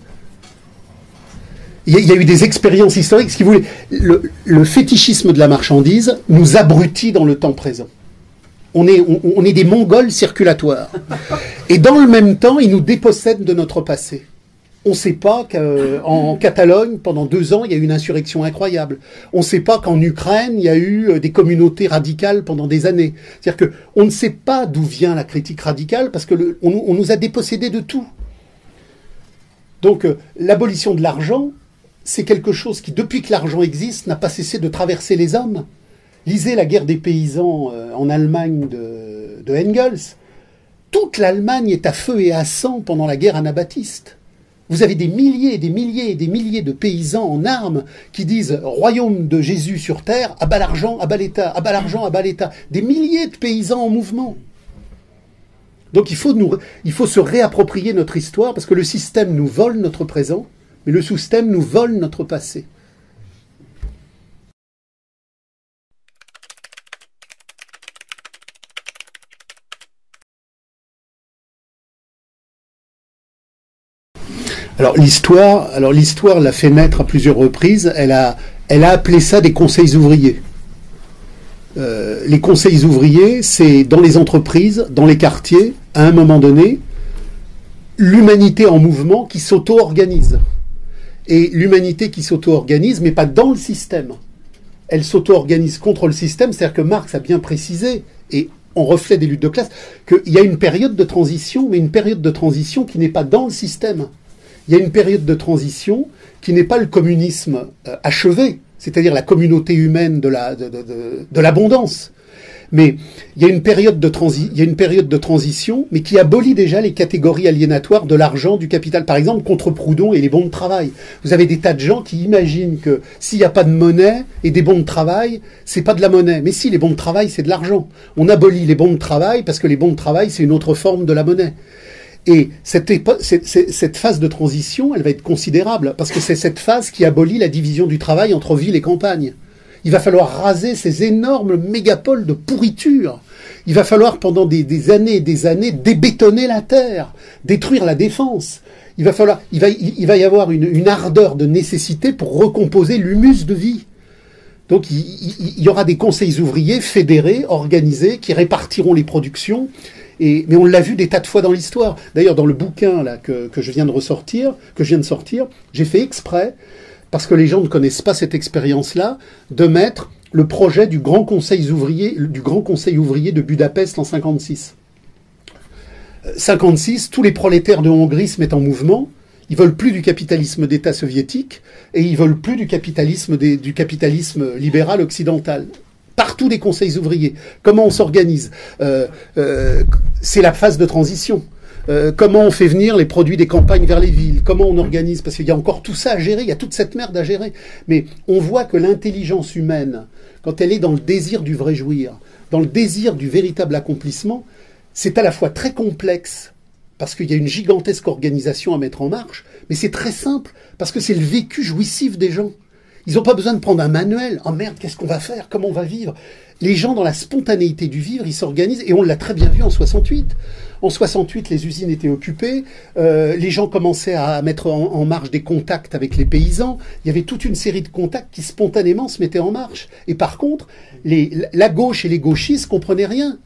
Il y, a, eu des expériences historiques. Qui le, fétichisme de la marchandise nous abrutit dans le temps présent. On est, on, des Mongols circulatoires. Et dans le même temps, il nous dépossède de notre passé. On ne sait pas qu'en Catalogne, pendant deux ans, il y a eu une insurrection incroyable. On ne sait pas qu'en Ukraine, il y a eu euh, des communautés radicales pendant des années. C'est-à-dire qu'on ne sait pas d'où vient la critique radicale parce qu'on on nous a dépossédés de tout. Donc euh, l'abolition de l'argent, c'est quelque chose qui, depuis que l'argent existe, n'a pas cessé de traverser les hommes. Lisez la guerre des paysans euh, en Allemagne de, Engels. Toute l'Allemagne est à feu et à sang pendant la guerre anabaptiste. Vous avez des milliers et des milliers et des milliers de paysans en armes qui disent Royaume de Jésus sur terre, à bas l'argent, à bas l'État, à bas l'argent, à bas l'État. Des milliers de paysans en mouvement. Donc il faut, il faut se réapproprier notre histoire parce que le système nous vole notre présent mais le système nous vole notre passé. Alors l'histoire, alors l'histoire l'a fait naître à plusieurs reprises. Elle a, elle a appelé ça des conseils ouvriers. Euh, les conseils ouvriers, c'est dans les entreprises, dans les quartiers, à un moment donné, l'humanité en mouvement qui s'auto-organise et l'humanité qui s'auto-organise, mais pas dans le système. Elle s'auto-organise contre le système, c'est-à-dire que Marx a bien précisé, et en reflet des luttes de classe, qu'il y a une période de transition, mais une période de transition qui n'est pas dans le système. Il y a une période de transition qui n'est pas le communisme euh, achevé, c'est-à-dire la communauté humaine de l'abondance. Mais il y, a une période de il y a une période de transition, mais qui abolit déjà les catégories aliénatoires de l'argent, du capital. Par exemple, contre Proudhon et les bons de travail. Vous avez des tas de gens qui imaginent que s'il n'y a pas de monnaie et des bons de travail, c'est pas de la monnaie. Mais si, les bons de travail, c'est de l'argent. On abolit les bons de travail parce que les bons de travail, c'est une autre forme de la monnaie. Et cette, phase de transition, elle va être considérable, parce que c'est cette phase qui abolit la division du travail entre ville et campagne. Il va falloir raser ces énormes mégapoles de pourriture. Il va falloir pendant des, années et des années débétonner la terre, détruire la défense. Il va falloir, il, va y avoir une, ardeur de nécessité pour recomposer l'humus de vie. Donc il, y aura des conseils ouvriers fédérés, organisés, qui répartiront les productions. Mais on l'a vu des tas de fois dans l'histoire. D'ailleurs, dans le bouquin que, je viens de ressortir, que je de sortir, j'ai fait exprès parce que les gens ne connaissent pas cette expérience-là, de mettre le projet du Grand Conseil ouvrier, du Grand Conseil ouvrier de Budapest en 56. 56, euh, tous les prolétaires de Hongrie se mettent en mouvement. Ils veulent plus du capitalisme d'État soviétique et ils veulent plus du capitalisme, du capitalisme libéral occidental partout des conseils ouvriers. Comment on s'organise euh, euh, C'est la phase de transition. Euh, comment on fait venir les produits des campagnes vers les villes, comment on organise, parce qu'il y a encore tout ça à gérer, il y a toute cette merde à gérer. Mais on voit que l'intelligence humaine, quand elle est dans le désir du vrai jouir, dans le désir du véritable accomplissement, c'est à la fois très complexe, parce qu'il y a une gigantesque organisation à mettre en marche, mais c'est très simple, parce que c'est le vécu jouissif des gens. Ils n'ont pas besoin de prendre un manuel. Oh merde, qu'est-ce qu'on va faire? Comment on va vivre? Les gens, dans la spontanéité du vivre, ils s'organisent, et on l'a très bien vu en 68. En 68, les usines étaient occupées, euh, les gens commençaient à mettre en, marche des contacts avec les paysans. Il y avait toute une série de contacts qui spontanément se mettaient en marche. Et par contre, la gauche et les gauchistes comprenaient rien.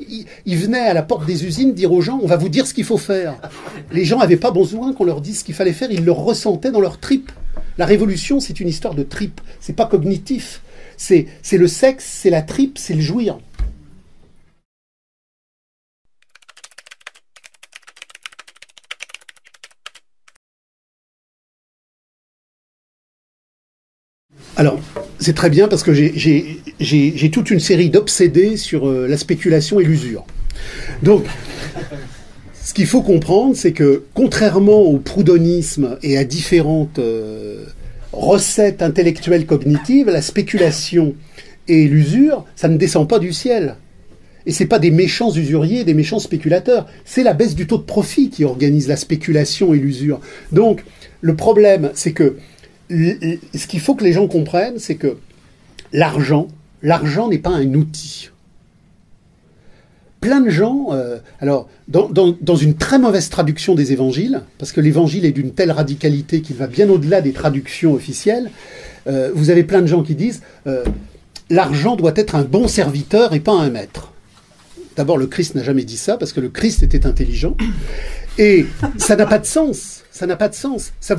Ils, venaient à la porte des usines dire aux gens, on va vous dire ce qu'il faut faire. Les gens n'avaient pas besoin qu'on leur dise ce qu'il fallait faire, ils le ressentaient dans leur tripes. La révolution, c'est une histoire de tripes. C'est pas cognitif. C'est le sexe, c'est la tripe, c'est le jouir. Alors, c'est très bien parce que j'ai toute une série d'obsédés sur euh, la spéculation et l'usure. Donc, ce qu'il faut comprendre, c'est que contrairement au proudonisme et à différentes euh, recettes intellectuelles cognitives, la spéculation et l'usure, ça ne descend pas du ciel. Et c'est pas des méchants usuriers, des méchants spéculateurs. C'est la baisse du taux de profit qui organise la spéculation et l'usure. Donc, le problème, c'est que ce qu'il faut que les gens comprennent, c'est que l'argent, l'argent n'est pas un outil. Plein de gens, euh, alors dans, une très mauvaise traduction des évangiles, parce que l'évangile est d'une telle radicalité qu'il va bien au-delà des traductions officielles, euh, vous avez plein de gens qui disent euh, l'argent doit être un bon serviteur et pas un maître. D'abord, le Christ n'a jamais dit ça, parce que le Christ était intelligent. Et ça n'a pas de sens. Ça n'a pas de sens. Ça,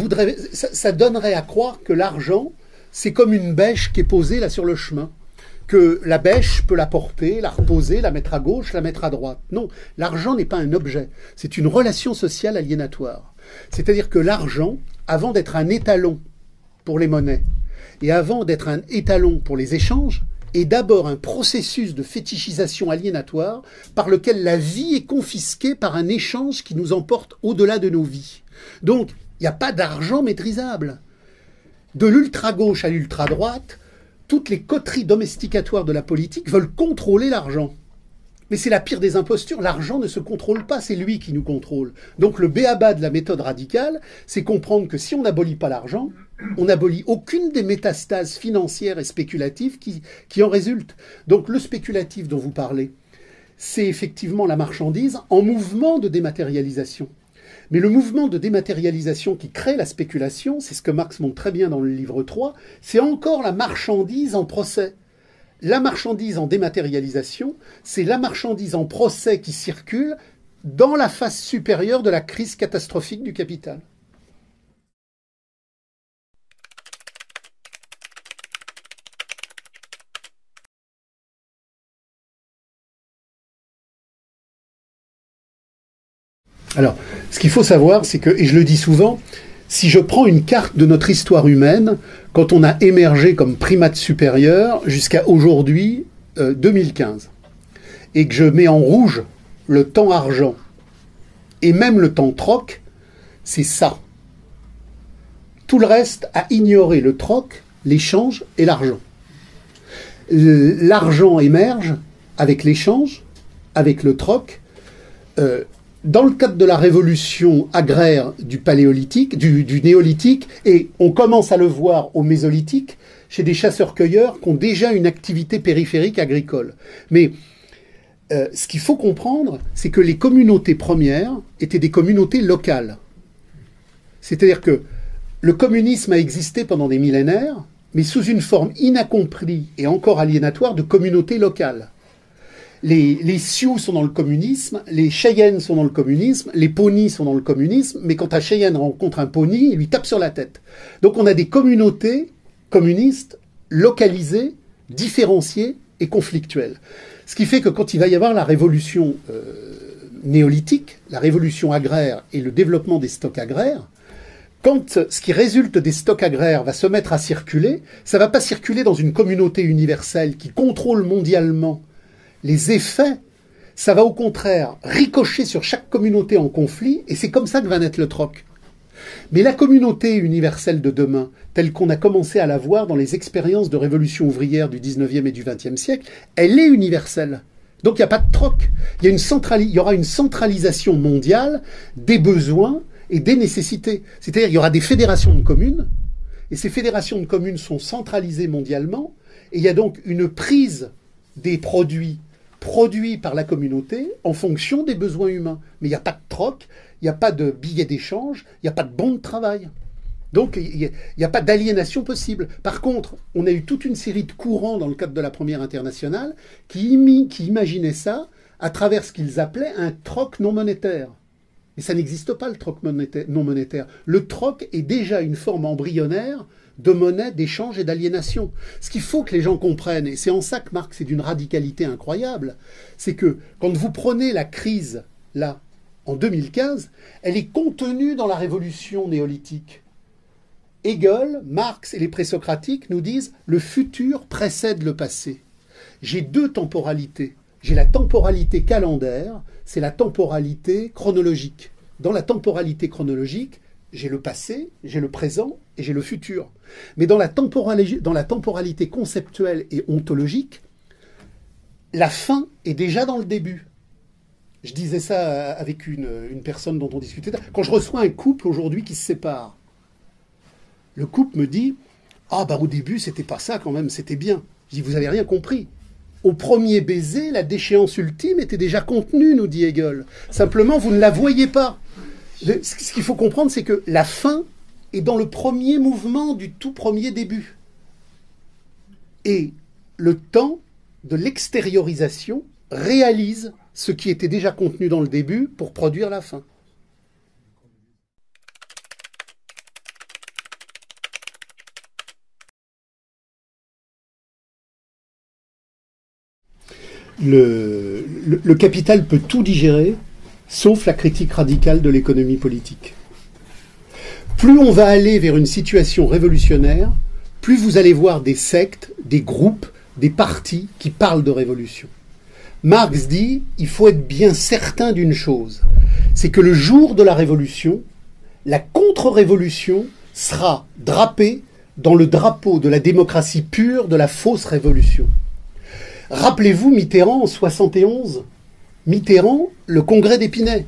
ça, donnerait à croire que l'argent, c'est comme une bêche qui est posée là sur le chemin. Que la bêche peut la porter, la reposer, la mettre à gauche, la mettre à droite. Non, l'argent n'est pas un objet. C'est une relation sociale aliénatoire. C'est-à-dire que l'argent, avant d'être un étalon pour les monnaies, et avant d'être un étalon pour les échanges, est d'abord un processus de fétichisation aliénatoire par lequel la vie est confisquée par un échange qui nous emporte au-delà de nos vies. Donc, il n'y a pas d'argent maîtrisable. De l'ultra-gauche à l'ultra-droite, toutes les coteries domesticatoires de la politique veulent contrôler l'argent. Mais c'est la pire des impostures, l'argent ne se contrôle pas, c'est lui qui nous contrôle. Donc le béaba de la méthode radicale, c'est comprendre que si on n'abolit pas l'argent, on n'abolit aucune des métastases financières et spéculatives qui, qui en résultent. Donc le spéculatif dont vous parlez, c'est effectivement la marchandise en mouvement de dématérialisation. Mais le mouvement de dématérialisation qui crée la spéculation, c'est ce que Marx montre très bien dans le livre 3, c'est encore la marchandise en procès. La marchandise en dématérialisation, c'est la marchandise en procès qui circule dans la phase supérieure de la crise catastrophique du capital. Alors, ce qu'il faut savoir, c'est que, et je le dis souvent, si je prends une carte de notre histoire humaine, quand on a émergé comme primate supérieur jusqu'à aujourd'hui, 2015, euh, et que je mets en rouge le temps argent et même le temps troc, c'est ça. Tout le reste a ignoré le troc, l'échange et l'argent. L'argent émerge avec l'échange, avec le troc. Euh, dans le cadre de la révolution agraire du paléolithique, du, néolithique, et on commence à le voir au mésolithique, chez des chasseurs-cueilleurs qui ont déjà une activité périphérique agricole. Mais euh, ce qu'il faut comprendre, c'est que les communautés premières étaient des communautés locales. C'est-à-dire que le communisme a existé pendant des millénaires, mais sous une forme inaccomplie et encore aliénatoire de communautés locales les, Sioux sont dans le communisme, les Cheyennes sont dans le communisme, les Ponis sont dans le communisme, mais quand un Cheyenne rencontre un Pony, il lui tape sur la tête. Donc on a des communautés communistes localisées, différenciées et conflictuelles. Ce qui fait que quand il va y avoir la révolution euh, néolithique, la révolution agraire et le développement des stocks agraires, quand ce qui résulte des stocks agraires va se mettre à circuler, ça ne va pas circuler dans une communauté universelle qui contrôle mondialement les effets, ça va au contraire ricocher sur chaque communauté en conflit, et c'est comme ça que va naître le troc. Mais la communauté universelle de demain, telle qu'on a commencé à la voir dans les expériences de révolution ouvrière du 19e et du 20e siècle, elle est universelle. Donc il n'y a pas de troc. Il y, il aura une centralisation mondiale des besoins et des nécessités. C'est-à-dire qu'il y aura des fédérations de communes, et ces fédérations de communes sont centralisées mondialement, et il y a donc une prise des produits produit par la communauté en fonction des besoins humains. Mais il n'y a pas de troc, il n'y a pas de billets d'échange, il n'y a pas de bon de travail. Donc il n'y a, pas d'aliénation possible. Par contre, on a eu toute une série de courants dans le cadre de la première internationale qui imaginaient ça à travers ce qu'ils appelaient un troc non monétaire. Et ça n'existe pas le troc non monétaire. Le troc est déjà une forme embryonnaire de monnaie, d'échange et d'aliénation. Ce qu'il faut que les gens comprennent, et c'est en ça que Marx est d'une radicalité incroyable, c'est que quand vous prenez la crise, là, en 2015, elle est contenue dans la révolution néolithique. Hegel, Marx et les présocratiques nous disent le futur précède le passé. J'ai deux temporalités. J'ai la temporalité calendaire, c'est la temporalité chronologique. Dans la temporalité chronologique, j'ai le passé, j'ai le présent et j'ai le futur. Mais dans la, temporalité conceptuelle et ontologique, la fin est déjà dans le début. Je disais ça avec une, une, personne dont on discutait. Quand je reçois un couple aujourd'hui qui se sépare, le couple me dit Ah, bah au début, c'était pas ça quand même, c'était bien. Je dis Vous avez rien compris. Au premier baiser, la déchéance ultime était déjà contenue, nous dit Hegel. Simplement, vous ne la voyez pas. Ce qu'il faut comprendre, c'est que la fin est dans le premier mouvement du tout premier début. Et le temps de l'extériorisation réalise ce qui était déjà contenu dans le début pour produire la fin. Le, capital peut tout digérer, sauf la critique radicale de l'économie politique. Plus on va aller vers une situation révolutionnaire, plus vous allez voir des sectes, des groupes, des partis qui parlent de révolution. Marx dit il faut être bien certain d'une chose, c'est que le jour de la révolution, la contre-révolution sera drapée dans le drapeau de la démocratie pure de la fausse révolution. Rappelez-vous Mitterrand en 71. Mitterrand, le congrès d'Épinay.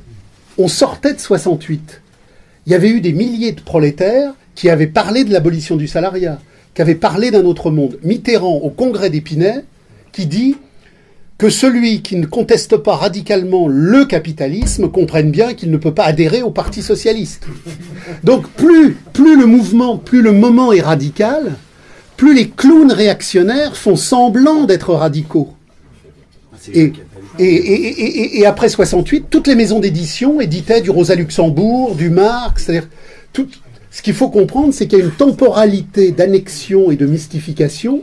On sortait de 68. Il y avait eu des milliers de prolétaires qui avaient parlé de l'abolition du salariat, qui avaient parlé d'un autre monde. Mitterrand au congrès d'Épinay qui dit que celui qui ne conteste pas radicalement le capitalisme comprenne bien qu'il ne peut pas adhérer au Parti socialiste. Donc plus, plus le mouvement, plus le moment est radical, plus les clowns réactionnaires font semblant d'être radicaux. Et, et, et, après 68, toutes les maisons d'édition éditaient du Rosa Luxembourg, du Marx, c'est-à-dire tout. Ce qu'il faut comprendre, c'est qu'il y a une temporalité d'annexion et de mystification.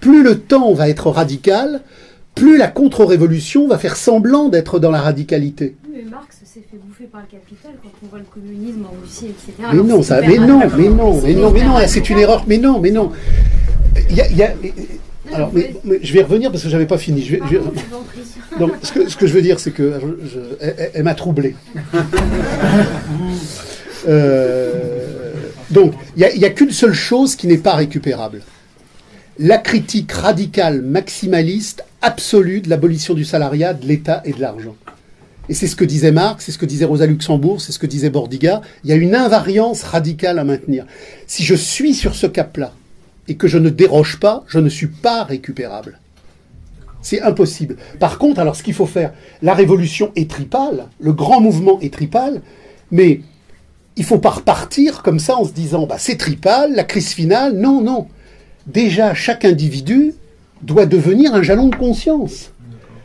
Plus le temps va être radical, plus la contre-révolution va faire semblant d'être dans la radicalité.
mais Marx s'est fait bouffer par le capital quand on voit le communisme en Russie, etc.
Mais non, ça, mais non, mais non, mais non, mais non, c'est une erreur. Mais non, mais non. Il y a, il y a alors, mais, je vais revenir parce que j'avais pas fini. Je vais, je Donc, ce que, ce que, je veux dire, c'est que je, elle, m'a troublé. euh, donc, il n'y a, a qu'une seule chose qui n'est pas récupérable la critique radicale, maximaliste, absolue de l'abolition du salariat, de l'État et de l'argent. Et c'est ce que disait Marx, c'est ce que disait Rosa Luxembourg, c'est ce que disait Bordiga. Il y a une invariance radicale à maintenir. Si je suis sur ce cap-là et que je ne déroge pas, je ne suis pas récupérable. C'est impossible. Par contre, alors ce qu'il faut faire, la révolution est tripale, le grand mouvement est tripale, mais il faut pas repartir comme ça en se disant bah, c'est tripale, la crise finale. Non, non déjà chaque individu doit devenir un jalon de conscience.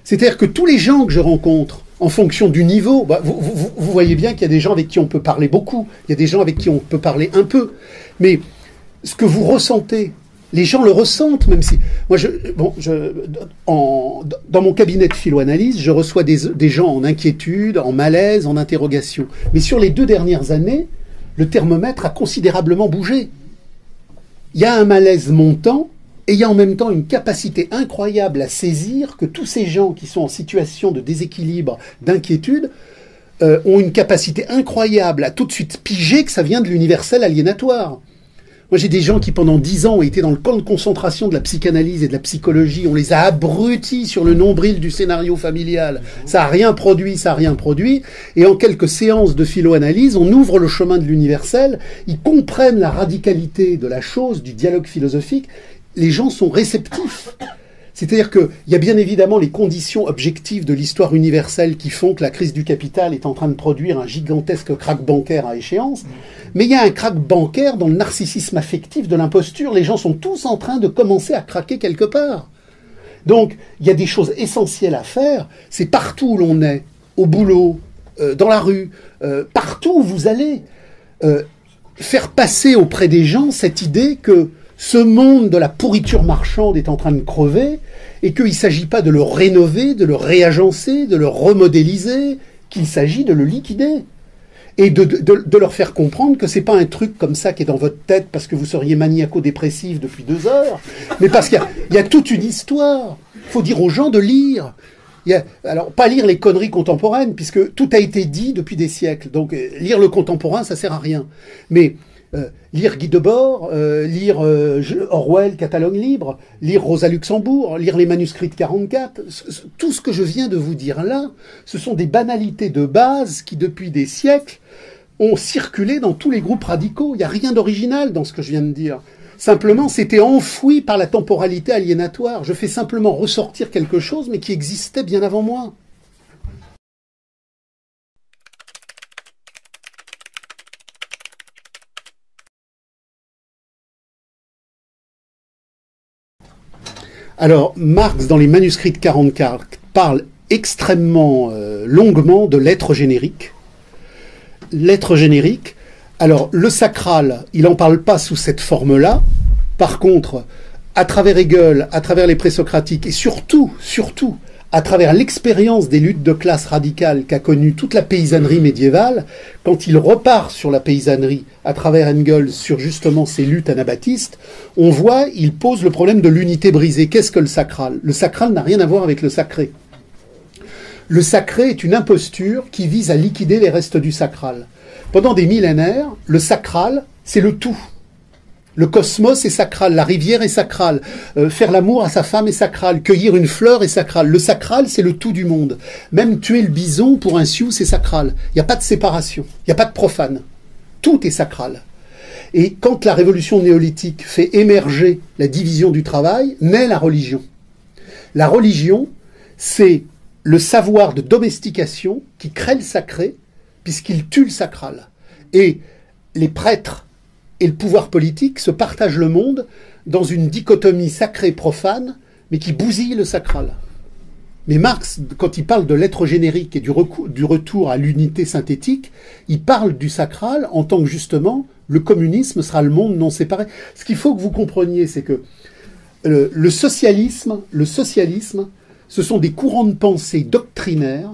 C'est-à-dire que tous les gens que je rencontre, en fonction du niveau, bah, vous, voyez bien qu'il y a des gens avec qui on peut parler beaucoup, il y a des gens avec qui on peut parler un peu, mais ce que vous ressentez, les gens le ressentent, même si moi, je, bon, en, dans mon cabinet de philo-analyse, je reçois des, des gens en inquiétude, en malaise, en interrogation. Mais sur les deux dernières années, le thermomètre a considérablement bougé il y a un malaise montant et il y a en même temps une capacité incroyable à saisir que tous ces gens qui sont en situation de déséquilibre, d'inquiétude, euh, ont une capacité incroyable à tout de suite piger que ça vient de l'universel aliénatoire. Moi, j'ai des gens qui, pendant dix ans, ont été dans le camp de concentration de la psychanalyse et de la psychologie. On les a abrutis sur le nombril du scénario familial. Ça a rien produit, ça a rien produit. Et en quelques séances de philo-analyse, on ouvre le chemin de l'universel. Ils comprennent la radicalité de la chose, du dialogue philosophique. Les gens sont réceptifs. C'est-à-dire qu'il y a bien évidemment les conditions objectives de l'histoire universelle qui font que la crise du capital est en train de produire un gigantesque crack bancaire à échéance, mais il y a un crack bancaire dans le narcissisme affectif de l'imposture. Les gens sont tous en train de commencer à craquer quelque part. Donc, il y a des choses essentielles à faire. C'est partout où l'on est, au boulot, euh, dans la rue, euh, partout où vous allez, euh, faire passer auprès des gens cette idée que ce monde de la pourriture marchande est en train de crever et qu'il ne s'agit pas de le rénover, de le réagencer, de le remodéliser, qu'il s'agit de le liquider. et de, leur faire comprendre que c'est pas un truc comme ça qui est dans votre tête parce que vous seriez maniaco-dépressif depuis deux heures, mais parce qu'il y, a toute une histoire. Faut dire aux gens de lire. Alors, pas lire les conneries contemporaines, puisque tout a été dit depuis des siècles. Donc, lire le contemporain, ça sert à rien. Mais euh, lire Guy Debord, euh, lire euh, Orwell, Catalogue libre, lire Rosa Luxembourg, lire les manuscrits de 44, tout ce que je viens de vous dire là, ce sont des banalités de base qui, depuis des siècles, ont circulé dans tous les groupes radicaux. Il n'y a rien d'original dans ce que je viens de dire. Simplement, c'était enfoui par la temporalité aliénatoire. Je fais simplement ressortir quelque chose, mais qui existait bien avant moi. Alors, Marx, dans les manuscrits de 44, parle extrêmement euh, longuement de l'être générique. L'être générique. Alors, le sacral, il n'en parle pas sous cette forme-là. Par contre, à travers Hegel, à travers les présocratiques, et surtout, surtout, à travers l'expérience des luttes de classe radicales qu'a connue toute la paysannerie médiévale, quand il repart sur la paysannerie à travers Engels sur justement ces luttes anabaptistes, on voit, il pose le problème de l'unité brisée. Qu'est-ce que le sacral? Le sacral n'a rien à voir avec le sacré. Le sacré est une imposture qui vise à liquider les restes du sacral. Pendant des millénaires, le sacral, c'est le tout. Le cosmos est sacral, la rivière est sacrale, euh, faire l'amour à sa femme est sacral, cueillir une fleur est sacral. Le sacral, c'est le tout du monde. Même tuer le bison pour un sioux, c'est sacral. Il n'y a pas de séparation, il n'y a pas de profane. Tout est sacral. Et quand la révolution néolithique fait émerger la division du travail, naît la religion. La religion, c'est le savoir de domestication qui crée le sacré, puisqu'il tue le sacral. Et les prêtres et le pouvoir politique se partagent le monde dans une dichotomie sacrée-profane, mais qui bousille le sacral. Mais Marx, quand il parle de l'être générique et du, retour à l'unité synthétique, il parle du sacral en tant que justement le communisme sera le monde non séparé. Ce qu'il faut que vous compreniez, c'est que le, le socialisme, le socialisme, ce sont des courants de pensée doctrinaires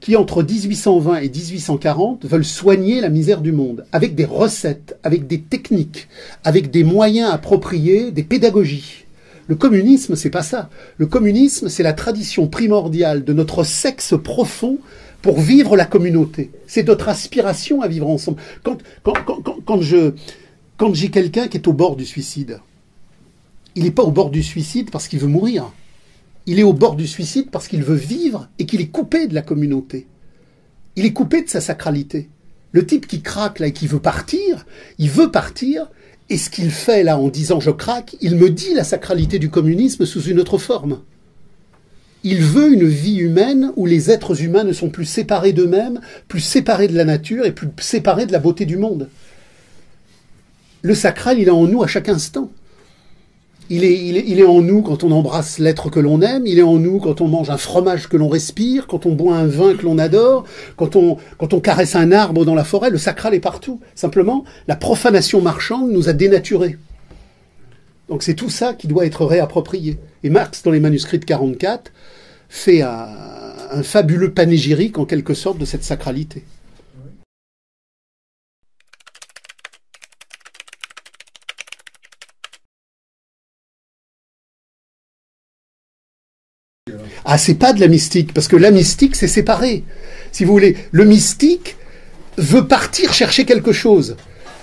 qui, entre 1820 et 1840, veulent soigner la misère du monde, avec des recettes, avec des techniques, avec des moyens appropriés, des pédagogies. Le communisme, c'est pas ça. Le communisme, c'est la tradition primordiale de notre sexe profond pour vivre la communauté. C'est notre aspiration à vivre ensemble. Quand, quand, quand, quand je, quand j'ai quelqu'un qui est au bord du suicide, il n'est pas au bord du suicide parce qu'il veut mourir. Il est au bord du suicide parce qu'il veut vivre et qu'il est coupé de la communauté. Il est coupé de sa sacralité. Le type qui craque là et qui veut partir, il veut partir, et ce qu'il fait là en disant je craque, il me dit la sacralité du communisme sous une autre forme. Il veut une vie humaine où les êtres humains ne sont plus séparés d'eux-mêmes, plus séparés de la nature et plus séparés de la beauté du monde. Le sacral, il est en nous à chaque instant. Il est, il, est, il est, en nous quand on embrasse l'être que l'on aime, il est en nous quand on mange un fromage que l'on respire, quand on boit un vin que l'on adore, quand on, quand on caresse un arbre dans la forêt, le sacral est partout. Simplement, la profanation marchande nous a dénaturés. Donc c'est tout ça qui doit être réapproprié. Et Marx, dans les manuscrits de 44, fait un, un fabuleux panégyrique en quelque sorte de cette sacralité. Ah, c'est pas de la mystique, parce que la mystique, c'est séparé. Si vous voulez, le mystique veut partir chercher quelque chose.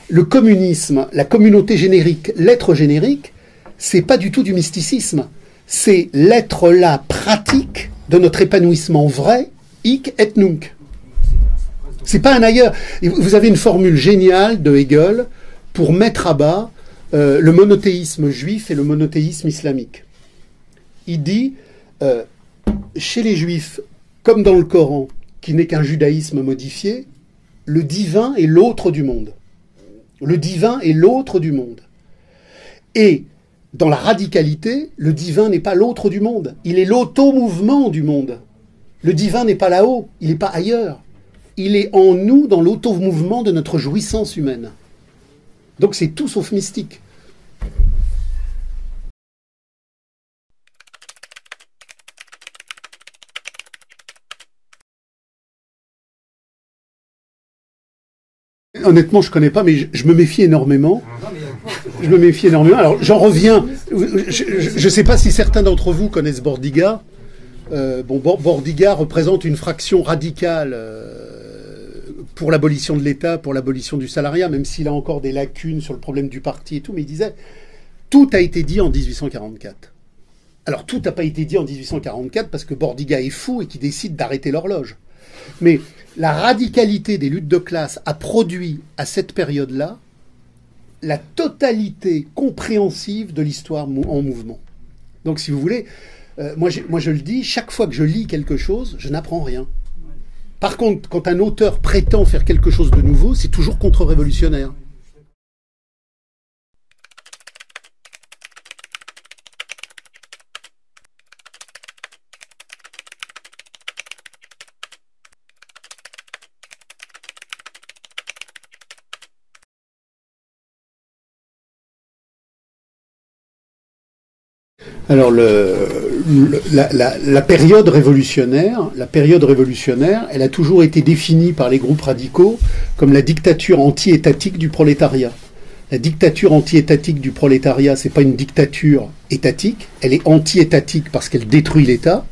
Le communisme, la communauté générique, l'être générique, c'est pas du tout du mysticisme. C'est l'être là pratique de notre épanouissement vrai, hic et nunc. C'est pas un ailleurs. Vous avez une formule géniale de Hegel pour mettre à bas euh, le monothéisme juif et le monothéisme islamique. Il dit euh, chez les juifs, comme dans le Coran, qui n'est qu'un judaïsme modifié, le divin est l'autre du monde. Le divin est l'autre du monde. Et dans la radicalité, le divin n'est pas l'autre du monde, il est l'auto-mouvement du monde. Le divin n'est pas là-haut, il n'est pas ailleurs. Il est en nous dans l'auto-mouvement de notre jouissance humaine. Donc c'est tout sauf mystique. Honnêtement, je connais pas, mais je, me méfie énormément. Je me méfie énormément. Alors, j'en reviens. Je ne sais pas si certains d'entre vous connaissent Bordiga. Euh, bon, Bordiga représente une fraction radicale euh, pour l'abolition de l'État, pour l'abolition du salariat, même s'il a encore des lacunes sur le problème du parti et tout. Mais il disait tout a été dit en 1844. Alors, tout n'a pas été dit en 1844 parce que Bordiga est fou et qu'il décide d'arrêter l'horloge. Mais la radicalité des luttes de classe a produit à cette période-là la totalité compréhensive de l'histoire en mouvement. Donc si vous voulez, euh, moi, moi je le dis, chaque fois que je lis quelque chose, je n'apprends rien. Par contre, quand un auteur prétend faire quelque chose de nouveau, c'est toujours contre-révolutionnaire. Alors la, période révolutionnaire, la période révolutionnaire, elle a toujours été définie par les groupes radicaux comme la dictature anti-étatique du prolétariat. La dictature anti-étatique du prolétariat, c'est pas une dictature étatique, elle est anti-étatique parce qu'elle détruit l'État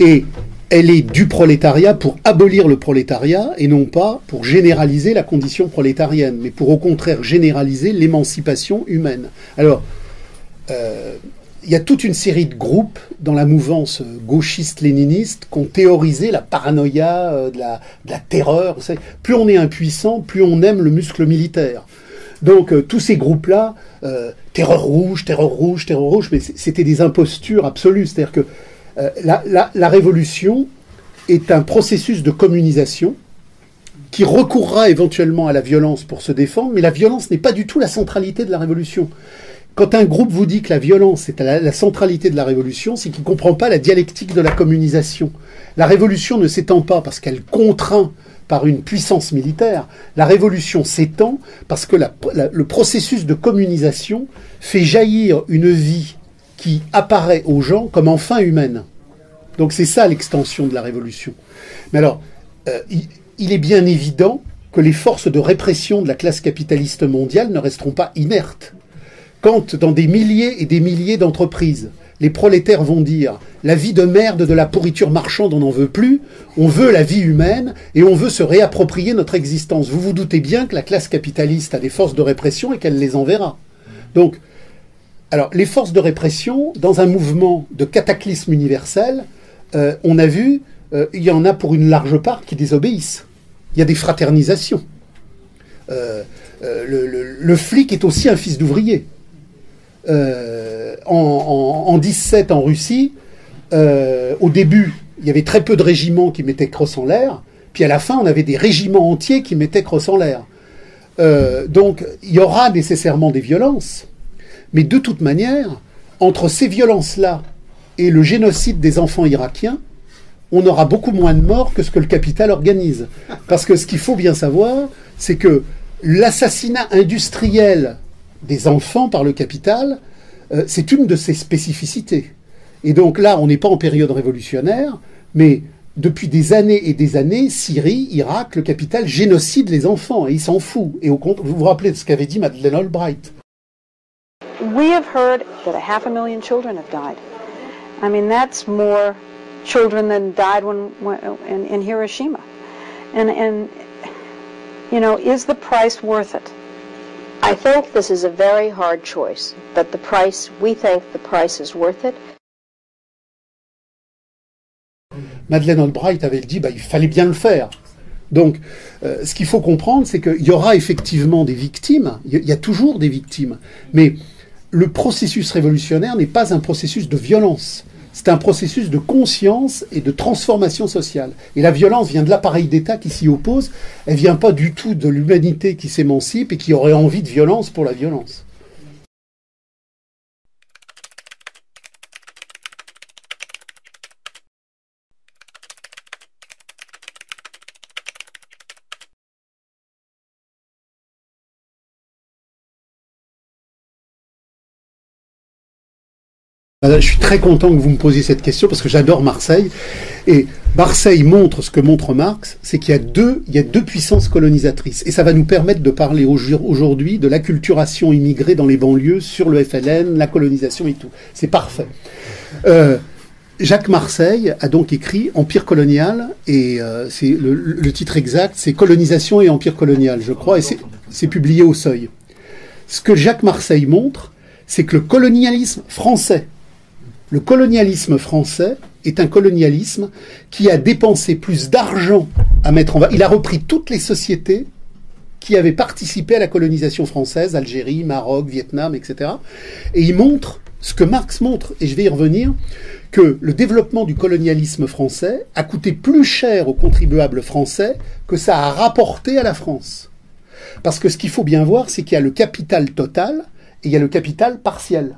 et elle est du prolétariat pour abolir le prolétariat et non pas pour généraliser la condition prolétarienne, mais pour au contraire généraliser l'émancipation humaine. Alors, euh, il y a toute une série de groupes dans la mouvance gauchiste-léniniste qui ont théorisé la paranoïa, euh, de, la, terreur. Plus on est impuissant, plus on aime le muscle militaire. Donc euh, tous ces groupes-là, euh, terreur rouge, terreur rouge, terreur rouge, mais c'était des impostures absolues. C'est-à-dire que la, la, révolution est un processus de communisation qui recourra éventuellement à la violence pour se défendre, mais la violence n'est pas du tout la centralité de la révolution. Quand un groupe vous dit que la violence est la, la centralité de la révolution, c'est qu'il ne comprend pas la dialectique de la communisation. La révolution ne s'étend pas parce qu'elle contraint par une puissance militaire. La révolution s'étend parce que le processus de communisation fait jaillir une vie qui apparaît aux gens comme enfin humaine. Donc c'est ça l'extension de la révolution. Mais alors, euh, il est bien évident que les forces de répression de la classe capitaliste mondiale ne resteront pas inertes quand dans des milliers et des milliers d'entreprises, les prolétaires vont dire la vie de merde de la pourriture marchande, on n'en veut plus, on veut la vie humaine et on veut se réapproprier notre existence. Vous vous doutez bien que la classe capitaliste a des forces de répression et qu'elle les enverra. Donc, alors, les forces de répression, dans un mouvement de cataclysme universel, euh, on a vu, euh, il y en a pour une large part qui désobéissent. Il y a des fraternisations. Euh, le, flic est aussi un fils d'ouvrier. Euh, en, en, 17 en Russie, euh, au début, il y avait très peu de régiments qui mettaient crosse en l'air, puis à la fin, on avait des régiments entiers qui mettaient crosse en l'air. Euh, donc, il y aura nécessairement des violences, mais de toute manière, entre ces violences-là et le génocide des enfants irakiens, on aura beaucoup moins de morts que ce que le capital organise. Parce que ce qu'il faut bien savoir, c'est que l'assassinat industriel des enfants par le capital, euh, c'est une de ses spécificités. Et donc là, on n'est pas en période révolutionnaire, mais depuis des années et des années, Syrie, Irak, le capital génocide les enfants et il s'en fout. Et au compte, vous vous rappelez de ce qu'avait dit Madeleine Albright
We have heard that a half a million children have died. I mean, that's more children than died when, in, in Hiroshima. And, and, you know, is the price worth it? I think this is a very hard choice, but the price, we think the price is worth it.
Madeleine Albright avait dit bah, il fallait bien le faire. Donc, euh, ce qu'il faut comprendre, c'est qu'il y aura effectivement des victimes, il y a toujours des victimes, mais le processus révolutionnaire n'est pas un processus de violence. C'est un processus de conscience et de transformation sociale. Et la violence vient de l'appareil d'État qui s'y oppose. Elle vient pas du tout de l'humanité qui s'émancipe et qui aurait envie de violence pour la violence. Je suis très content que vous me posiez cette question parce que j'adore Marseille. Et Marseille montre ce que montre Marx, c'est qu'il y a deux, il y a deux puissances colonisatrices, et ça va nous permettre de parler aujourd'hui de l'acculturation immigrée dans les banlieues sur le FLN, la colonisation et tout. C'est parfait. Euh, Jacques Marseille a donc écrit Empire colonial, et euh, c'est le, titre exact, c'est Colonisation et Empire colonial, je crois, et c'est publié au Seuil. Ce que Jacques Marseille montre, c'est que le colonialisme français, le colonialisme français est un colonialisme qui a dépensé plus d'argent à mettre en valeur. Il a repris toutes les sociétés qui avaient participé à la colonisation française, Algérie, Maroc, Vietnam, etc. Et il montre ce que Marx montre, et je vais y revenir, que le développement du colonialisme français a coûté plus cher aux contribuables français que ça a rapporté à la France. Parce que ce qu'il faut bien voir, c'est qu'il y a le capital total et il y a le capital partiel.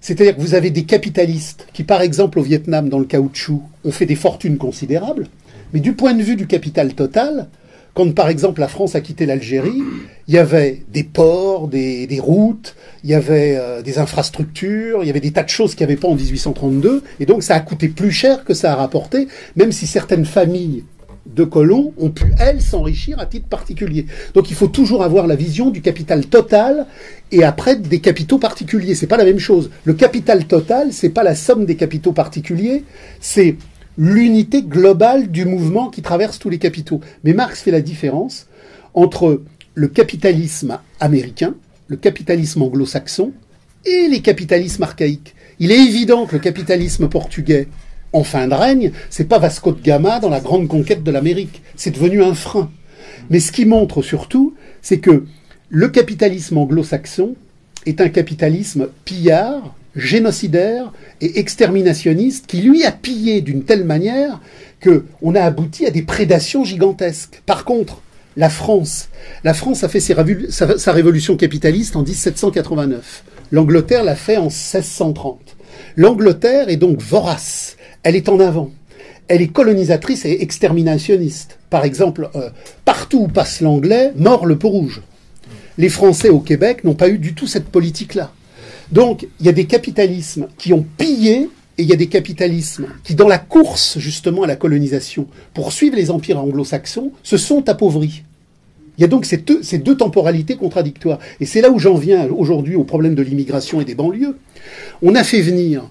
C'est-à-dire que vous avez des capitalistes qui, par exemple, au Vietnam, dans le caoutchouc, ont fait des fortunes considérables, mais du point de vue du capital total, quand par exemple la France a quitté l'Algérie, il y avait des ports, des, routes, il y avait euh, des infrastructures, il y avait des tas de choses qu'il n'y avait pas en 1832, et donc ça a coûté plus cher que ça a rapporté, même si certaines familles de colons ont pu, elles, s'enrichir à titre particulier. Donc il faut toujours avoir la vision du capital total et après des capitaux particuliers. C'est pas la même chose. Le capital total, c'est pas la somme des capitaux particuliers, c'est l'unité globale du mouvement qui traverse tous les capitaux. Mais Marx fait la différence entre le capitalisme américain, le capitalisme anglo-saxon et les capitalismes archaïques. Il est évident que le capitalisme portugais en fin de règne, c'est pas Vasco de Gama dans la grande conquête de l'Amérique. C'est devenu un frein. Mais ce qui montre surtout, c'est que le capitalisme anglo-saxon est un capitalisme pillard, génocidaire et exterminationniste qui lui a pillé d'une telle manière que on a abouti à des prédations gigantesques. Par contre, la France, la France a fait sa, sa révolution capitaliste en 1789. L'Angleterre l'a fait en 1630. L'Angleterre est donc vorace elle est en avant. Elle est colonisatrice et exterminationniste. Par exemple, euh, partout où passe l'anglais, mort le peau rouge. Les Français au Québec n'ont pas eu du tout cette politique-là. Donc, il y a des capitalismes qui ont pillé et il y a des capitalismes qui, dans la course justement à la colonisation, pour suivre les empires anglo-saxons, se sont appauvris. Il y a donc ces deux temporalités contradictoires. Et c'est là où j'en viens aujourd'hui au problème de l'immigration et des banlieues. On a fait venir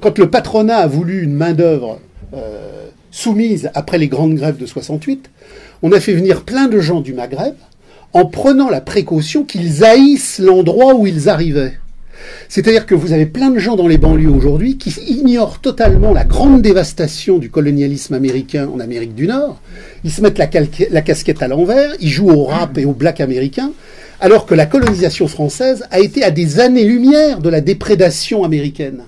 quand le patronat a voulu une main-d'œuvre euh, soumise après les grandes grèves de 68, on a fait venir plein de gens du Maghreb en prenant la précaution qu'ils haïssent l'endroit où ils arrivaient. C'est-à-dire que vous avez plein de gens dans les banlieues aujourd'hui qui ignorent totalement la grande dévastation du colonialisme américain en Amérique du Nord. Ils se mettent la, la casquette à l'envers, ils jouent au rap et au black américain, alors que la colonisation française a été à des années-lumière de la déprédation américaine.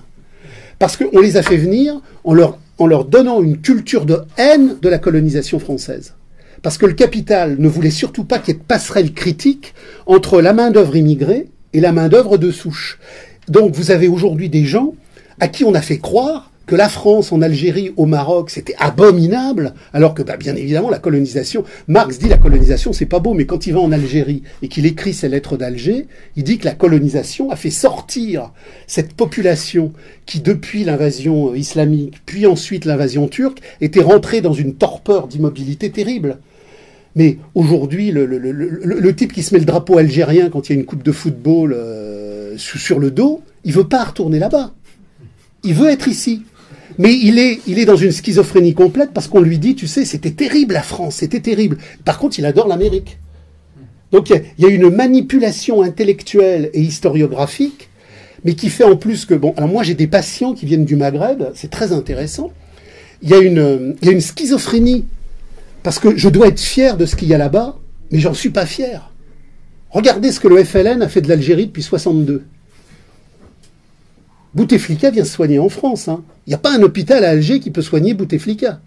Parce qu'on les a fait venir en leur, donnant une culture de haine de la colonisation française. Parce que le capital ne voulait surtout pas qu'il y ait de passerelle critique entre la main-d'œuvre immigrée et la main-d'œuvre de souche. Donc vous avez aujourd'hui des gens à qui on a fait croire que la France en Algérie, au Maroc, c'était abominable, alors que bah, bien évidemment la colonisation, Marx dit la colonisation c'est pas beau, mais quand il va en Algérie et qu'il écrit ses lettres d'Alger, il dit que la colonisation a fait sortir cette population qui depuis l'invasion islamique, puis ensuite l'invasion turque, était rentrée dans une torpeur d'immobilité terrible. Mais aujourd'hui, le, type qui se met le drapeau algérien quand il y a une coupe de football euh, sur le dos, il veut pas retourner là-bas. Il veut être ici. Mais il est, il est dans une schizophrénie complète parce qu'on lui dit, tu sais, c'était terrible la France, c'était terrible. Par contre, il adore l'Amérique. Donc il y, a une manipulation intellectuelle et historiographique, mais qui fait en plus que, bon, alors moi j'ai des patients qui viennent du Maghreb, c'est très intéressant. Il y, a une, il y a une schizophrénie, parce que je dois être fier de ce qu'il y a là-bas, mais j'en suis pas fier. Regardez ce que le FLN a fait de l'Algérie depuis 62. Bouteflika vient se soigner en France. Hein. Il n'y a pas un hôpital à Alger qui peut soigner Bouteflika.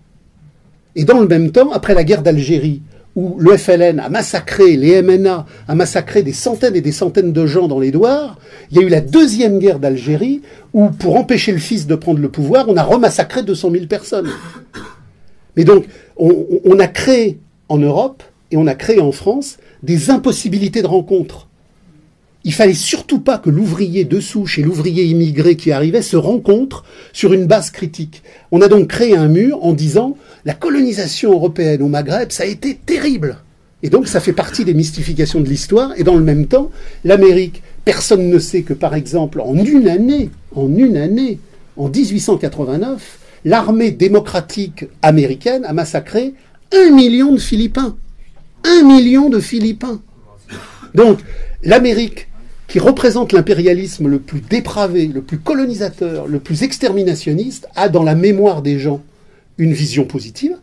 Et dans le même temps, après la guerre d'Algérie, où le FLN a massacré, les MNA a massacré des centaines et des centaines de gens dans les Douars, il y a eu la deuxième guerre d'Algérie, où pour empêcher le fils de prendre le pouvoir, on a remassacré 200 000 personnes. Mais donc, on, on a créé en Europe et on a créé en France des impossibilités de rencontre. Il fallait surtout pas que l'ouvrier de souche et l'ouvrier immigré qui arrivait se rencontrent sur une base critique. On a donc créé un mur en disant la colonisation européenne au Maghreb, ça a été terrible. Et donc ça fait partie des mystifications de l'histoire. Et dans le même temps, l'Amérique, personne ne sait que par exemple en une année, en une année, en 1889, l'armée démocratique américaine a massacré un million de Philippins. Un million de Philippins. Donc l'Amérique qui représente l'impérialisme le plus dépravé, le plus colonisateur, le plus exterminationniste, a dans la mémoire des gens une vision positive,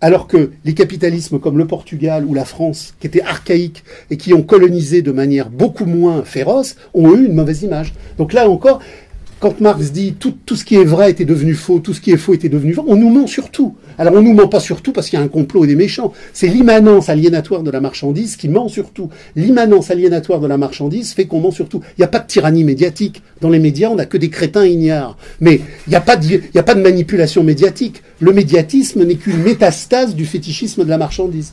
alors que les capitalismes comme le Portugal ou la France, qui étaient archaïques et qui ont colonisé de manière beaucoup moins féroce, ont eu une mauvaise image. Donc là encore, quand Marx dit tout, tout, ce qui est vrai était devenu faux, tout ce qui est faux était devenu vrai, on nous ment surtout. Alors on nous ment pas surtout parce qu'il y a un complot et des méchants. C'est l'immanence aliénatoire de la marchandise qui ment surtout. L'immanence aliénatoire de la marchandise fait qu'on ment surtout. Il n'y a pas de tyrannie médiatique. Dans les médias, on n'a que des crétins ignares. Mais il n'y a, a pas de manipulation médiatique. Le médiatisme n'est qu'une métastase du fétichisme de la marchandise.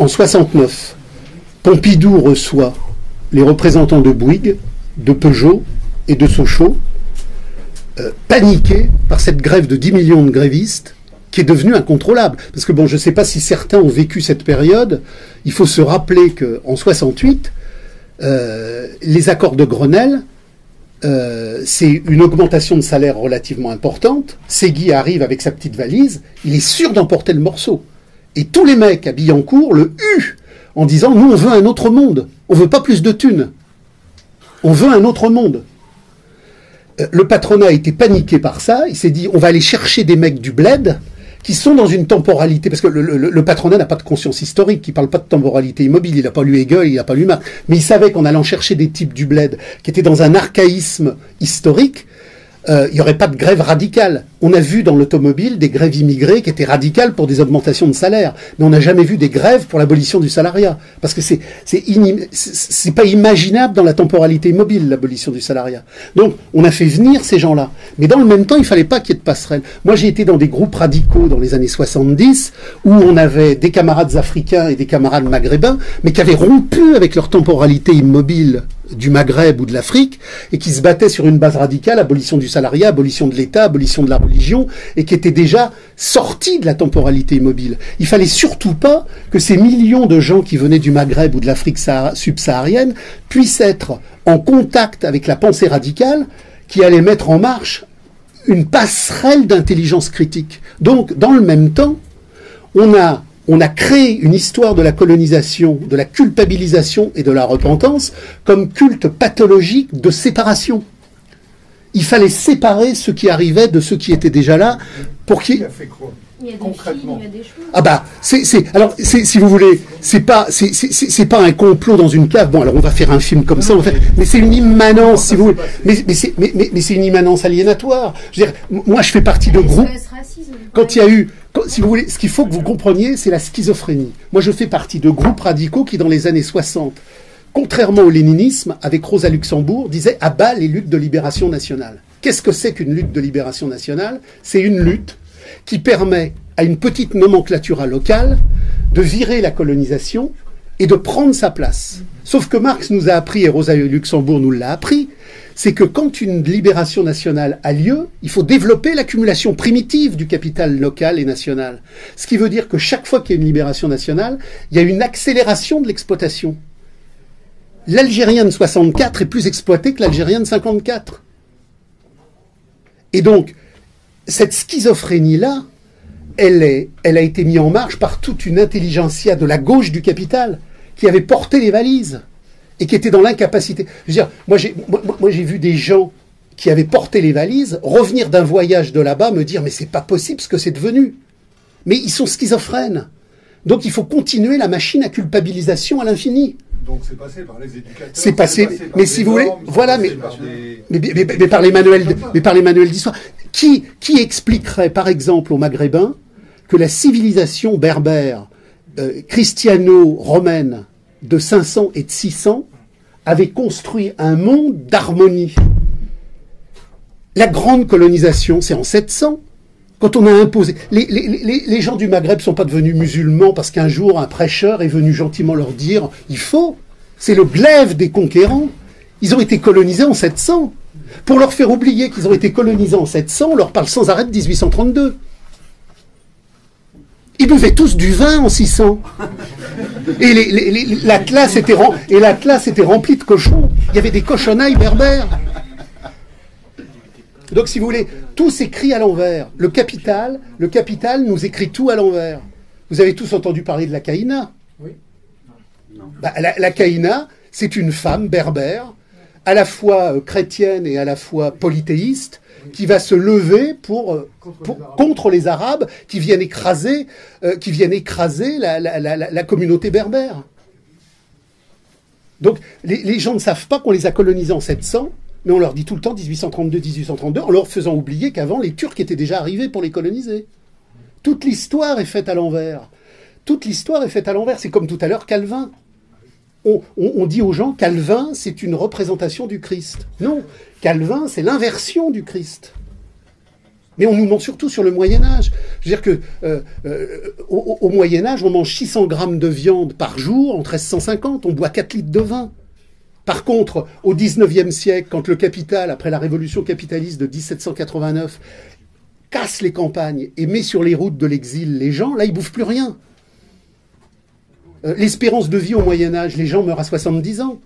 En 69, Pompidou reçoit les représentants de Bouygues, de Peugeot et de Sochaux, euh, paniqués par cette grève de 10 millions de grévistes qui est devenue incontrôlable. Parce que bon, je ne sais pas si certains ont vécu cette période. Il faut se rappeler qu'en 68, euh, les accords de Grenelle, euh, c'est une augmentation de salaire relativement importante. Segui arrive avec sa petite valise, il est sûr d'emporter le morceau. Et tous les mecs à Billancourt le huent en disant Nous, on veut un autre monde. On veut pas plus de thunes. On veut un autre monde. Euh, le patronat a été paniqué par ça. Il s'est dit On va aller chercher des mecs du bled qui sont dans une temporalité, parce que le, patronat n'a pas de conscience historique, il parle pas de temporalité immobile, il n'a pas lu Hegel, il n'a pas lu Marx, mais il savait qu'en allant chercher des types du bled qui étaient dans un archaïsme historique, euh, il n'y aurait pas de grève radicale. On a vu dans l'automobile des grèves immigrées qui étaient radicales pour des augmentations de salaire, mais on n'a jamais vu des grèves pour l'abolition du salariat, parce que c'est c'est pas imaginable dans la temporalité immobile l'abolition du salariat. Donc on a fait venir ces gens-là, mais dans le même temps il fallait pas qu'il y ait de. Moi j'ai été dans des groupes radicaux dans les années 70 où on avait des camarades africains et des camarades maghrébins, mais qui avaient rompu avec leur temporalité immobile du Maghreb ou de l'Afrique et qui se battaient sur une base radicale, abolition du salariat, abolition de l'État, abolition de la religion, et qui étaient déjà sortis de la temporalité immobile. Il fallait surtout pas que ces millions de gens qui venaient du Maghreb ou de l'Afrique subsaharienne puissent être en contact avec la pensée radicale qui allait mettre en marche une passerelle d'intelligence critique. Donc, dans le même temps, on a on a créé une histoire de la colonisation, de la culpabilisation et de la repentance comme culte pathologique de séparation. Il fallait séparer ce qui arrivait de ceux qui étaient déjà là pour qui.
Il y a des Concrètement. il y a des choses.
Ah bah, c'est, alors, si vous voulez, c'est pas, c'est, pas un complot dans une cave. Bon, alors on va faire un film comme ça, mais c'est une immanence, si vous voulez. Mais, mais, c'est, mais, c'est une immanence aliénatoire. Je veux dire, moi, je fais partie de groupes. Quand il y a eu, si vous voulez, ce qu'il faut que vous compreniez, c'est la schizophrénie. Moi, je fais partie de groupes radicaux qui, dans les années 60, contrairement au léninisme, avec Rosa Luxembourg, disaient à bas les luttes de libération nationale. Qu'est-ce que c'est qu'une lutte de libération nationale? C'est une lutte qui permet à une petite nomenclature locale de virer la colonisation et de prendre sa place. Sauf que Marx nous a appris, et Rosa Luxembourg nous l'a appris, c'est que quand une libération nationale a lieu, il faut développer l'accumulation primitive du capital local et national. Ce qui veut dire que chaque fois qu'il y a une libération nationale, il y a une accélération de l'exploitation. L'Algérien de 64 est plus exploité que l'Algérien de 54. Et donc, cette schizophrénie-là, elle, elle a été mise en marche par toute une intelligentsia de la gauche du capital qui avait porté les valises et qui était dans l'incapacité. Je veux dire, moi j'ai, moi, j'ai vu des gens qui avaient porté les valises revenir d'un voyage de là-bas me dire mais c'est pas possible ce que c'est devenu. Mais ils sont schizophrènes. Donc il faut continuer la machine à culpabilisation à l'infini.
Donc c'est passé par les éducateurs.
C'est passé, mais si vous voulez, voilà, mais, mais, par les manuels, mais par les manuels d'histoire. Qui, qui expliquerait, par exemple, aux Maghrébins que la civilisation berbère, euh, christiano-romaine de 500 et de 600 avait construit un monde d'harmonie. La grande colonisation, c'est en 700. Quand on a imposé. Les, les, gens du Maghreb ne sont pas devenus musulmans parce qu'un jour un prêcheur est venu gentiment leur dire il faut. C'est le glaive des conquérants. Ils ont été colonisés en 700. Pour leur faire oublier qu'ils ont été colonisés en 700, on leur parle sans arrêt de 1832. Ils buvaient tous du vin en 600. Et les- les- les- la, classe était rem- et la classe était remplie de cochons. Il y avait des cochonnailles berbères. Donc, si vous voulez, tout s'écrit à l'envers. Le capital, le capital nous écrit tout à l'envers. Vous avez tous entendu parler de la Caïna? Bah, la, la Caïna, c'est une femme berbère, à la fois euh, chrétienne et à la fois polythéiste, qui va se lever pour, euh, pour- contre les Arabes qui viennent écraser, euh, qui viennent écraser la, la- la- la- la communauté berbère. Donc les, les gens ne savent pas qu'on les a colonisés en 700, mais on leur dit tout le temps 1832-1832, en leur faisant oublier qu'avant les Turcs étaient déjà arrivés pour les coloniser. Toute l'histoire est faite à l'envers. Toute l'histoire est faite à l'envers. C'est comme tout à l'heure Calvin. On, dit aux gens Calvin, c'est une représentation du Christ. Non, Calvin, c'est l'inversion du Christ. Mais on nous ment surtout sur le Moyen Âge. Je veux dire que euh, euh, au, au Moyen Âge, on mange 600 grammes de viande par jour en 1350. On boit 4 litres de vin. Par contre, au 19e siècle, quand le capital, après la révolution capitaliste de 1789, casse les campagnes et met sur les routes de l'exil les gens, là, ils bouffent plus rien. Euh, L'espérance de vie au Moyen Âge, les gens meurent à 70 ans.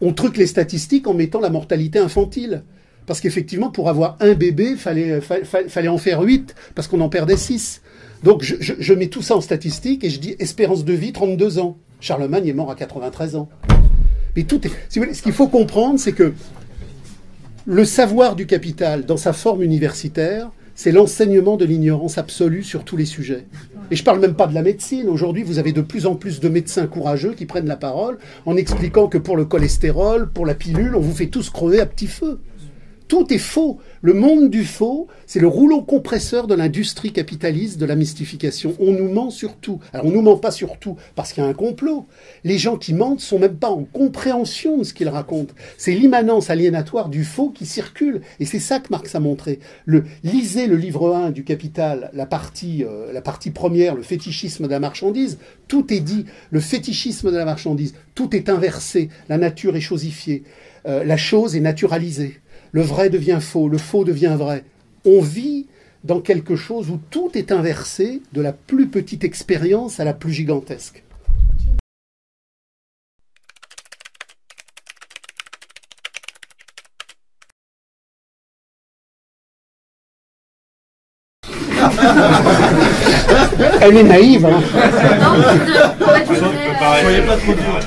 On truque les statistiques en mettant la mortalité infantile. Parce qu'effectivement, pour avoir un bébé, fallait, fa- fa- fallait en faire 8, parce qu'on en perdait 6. Donc je, mets tout ça en statistique et je dis espérance de vie 32 ans. Charlemagne est mort à 93 ans. Mais tout est. ce qu'il faut comprendre, c'est que le savoir du capital, dans sa forme universitaire, c'est l'enseignement de l'ignorance absolue sur tous les sujets. Et je parle même pas de la médecine. Aujourd'hui, vous avez de plus en plus de médecins courageux qui prennent la parole en expliquant que pour le cholestérol, pour la pilule, on vous fait tous crever à petit feu. Tout est faux. Le monde du faux, c'est le rouleau compresseur de l'industrie capitaliste de la mystification. On nous ment sur tout. Alors on nous ment pas sur tout parce qu'il y a un complot. Les gens qui mentent sont même pas en compréhension de ce qu'ils racontent. C'est l'immanence aliénatoire du faux qui circule. Et c'est ça que Marx a montré. Lisez le livre 1 du Capital, la partie, euh, la partie première, le fétichisme de la marchandise. Tout est dit. Le fétichisme de la marchandise. Tout est inversé. La nature est chosifiée. Euh, la chose est naturalisée. Le vrai devient faux, le faux devient vrai. On vit dans quelque chose où tout est inversé, de la plus petite expérience à la plus gigantesque. Elle est naïve, hein.
Non, voudrais, euh,
Soyez pas trop dur.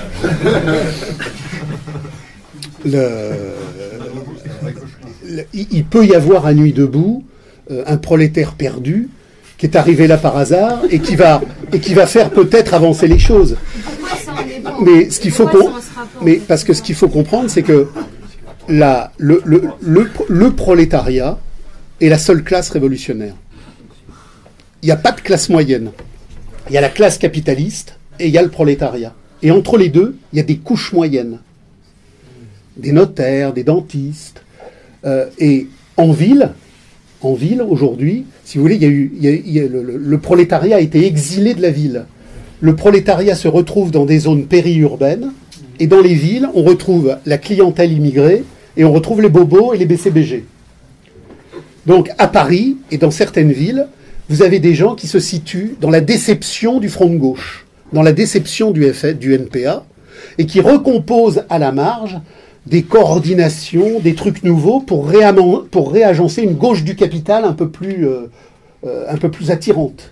Le- le- il peut y avoir à Nuit debout euh, un prolétaire perdu qui est arrivé là par hasard et qui va, et qui va faire peut-être avancer les choses. Mais ce qu'il faut parce que ce qu'il faut comprendre, c'est que le, le prolétariat est la seule classe révolutionnaire. Il n'y a pas de classe moyenne. Il y a la classe capitaliste et il y a le prolétariat. Et entre les deux, il y a des couches moyennes. Des notaires, des dentistes. Euh, et en ville, en ville aujourd'hui, si vous voulez, le, prolétariat a été exilé de la ville. Le prolétariat se retrouve dans des zones périurbaines et dans les villes, on retrouve la clientèle immigrée et on retrouve les bobos et les BCBG. Donc à Paris et dans certaines villes, vous avez des gens qui se situent dans la déception du front de gauche, dans la déception du, du NPA, et qui recomposent à la marge des coordinations, des trucs nouveaux pour, réagencer une gauche du capital un peu plus, euh, euh, attirante.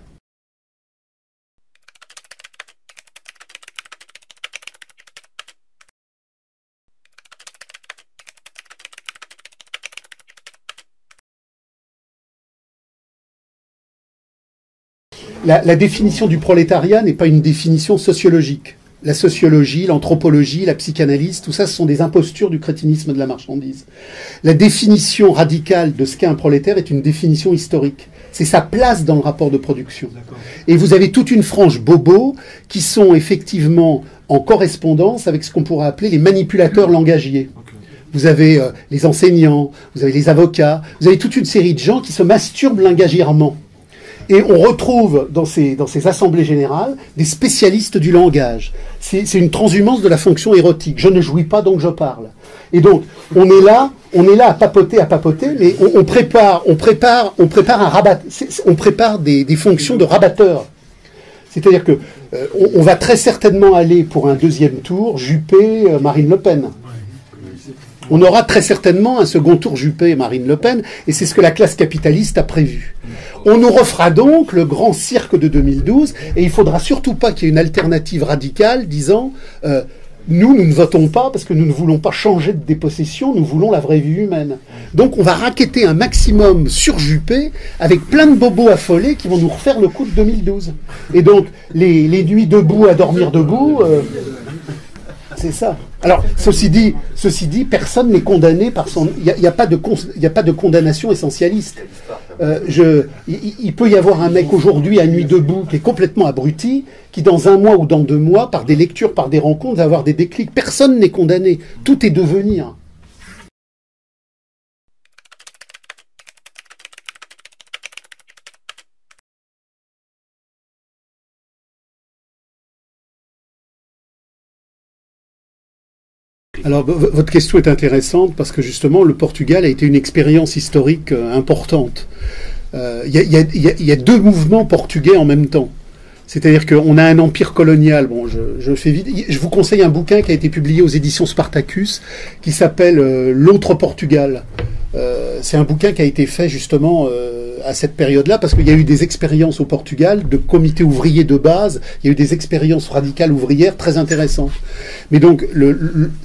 La définition du prolétariat n'est pas une définition sociologique. La sociologie, l'anthropologie, la psychanalyse, tout ça, ce sont des impostures du crétinisme de la marchandise. La définition radicale de ce qu'est un prolétaire est une définition historique. C'est sa place dans le rapport de production. Et vous avez toute une frange bobo qui sont effectivement en correspondance avec ce qu'on pourrait appeler les manipulateurs langagiers. Vous avez euh, les enseignants, vous avez les avocats, vous avez toute une série de gens qui se masturbent langagièrement. Et on retrouve dans ces, dans ces assemblées générales des spécialistes du langage. C'est une transhumance de la fonction érotique. Je ne jouis pas, donc je parle. Et donc, on est là, on est là à papoter, à papoter, mais on, prépare, on prépare, on prépare un rabat, on prépare des, des fonctions de rabatteur. C'est-à-dire que euh, on va très certainement aller pour un deuxième tour Juppé, euh, Marine Le Pen. On aura très certainement un second tour Juppé et Marine Le Pen, et c'est ce que la classe capitaliste a prévu. On nous refera donc le grand cirque de 2012, et il faudra surtout pas qu'il y ait une alternative radicale disant euh, nous, nous ne votons pas parce que nous ne voulons pas changer de dépossession, nous voulons la vraie vie humaine. Donc on va raqueter un maximum sur Juppé avec plein de bobos affolés qui vont nous refaire le coup de 2012. Et donc les, les nuits debout à dormir debout, euh, c'est ça. Alors, ceci dit, personne n'est condamné par son. Il n'y a, pas de condamnation essentialiste. Euh, il, peut y avoir un mec aujourd'hui à nuit debout qui est complètement abruti, qui dans un mois ou dans deux mois, par des lectures, par des rencontres, va avoir des déclics. Personne n'est condamné. Tout est devenir. Alors, votre question est intéressante parce que justement, le Portugal a été une expérience historique importante. Il y, a- deux mouvements portugais en même temps. C'est-à-dire qu'on a un empire colonial. Bon. Je vous conseille un bouquin qui a été publié aux éditions Spartacus qui s'appelle euh, L'autre Portugal. Euh, c'est un bouquin qui a été fait justement euh, à cette période-là parce qu'il y a eu des expériences au Portugal de comités ouvriers de base. Il y a eu des expériences radicales ouvrières très intéressantes. Mais donc,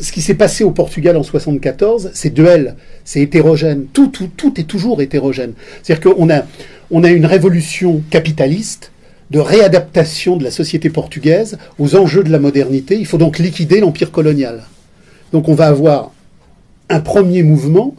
ce qui s'est passé au Portugal en 74, c'est duel, c'est hétérogène. Tout, tout, tout est toujours hétérogène. C'est-à-dire qu'on a, on a une révolution capitaliste de réadaptation de la société portugaise aux enjeux de la modernité. Il faut donc liquider l'empire colonial. Donc, on va avoir un premier mouvement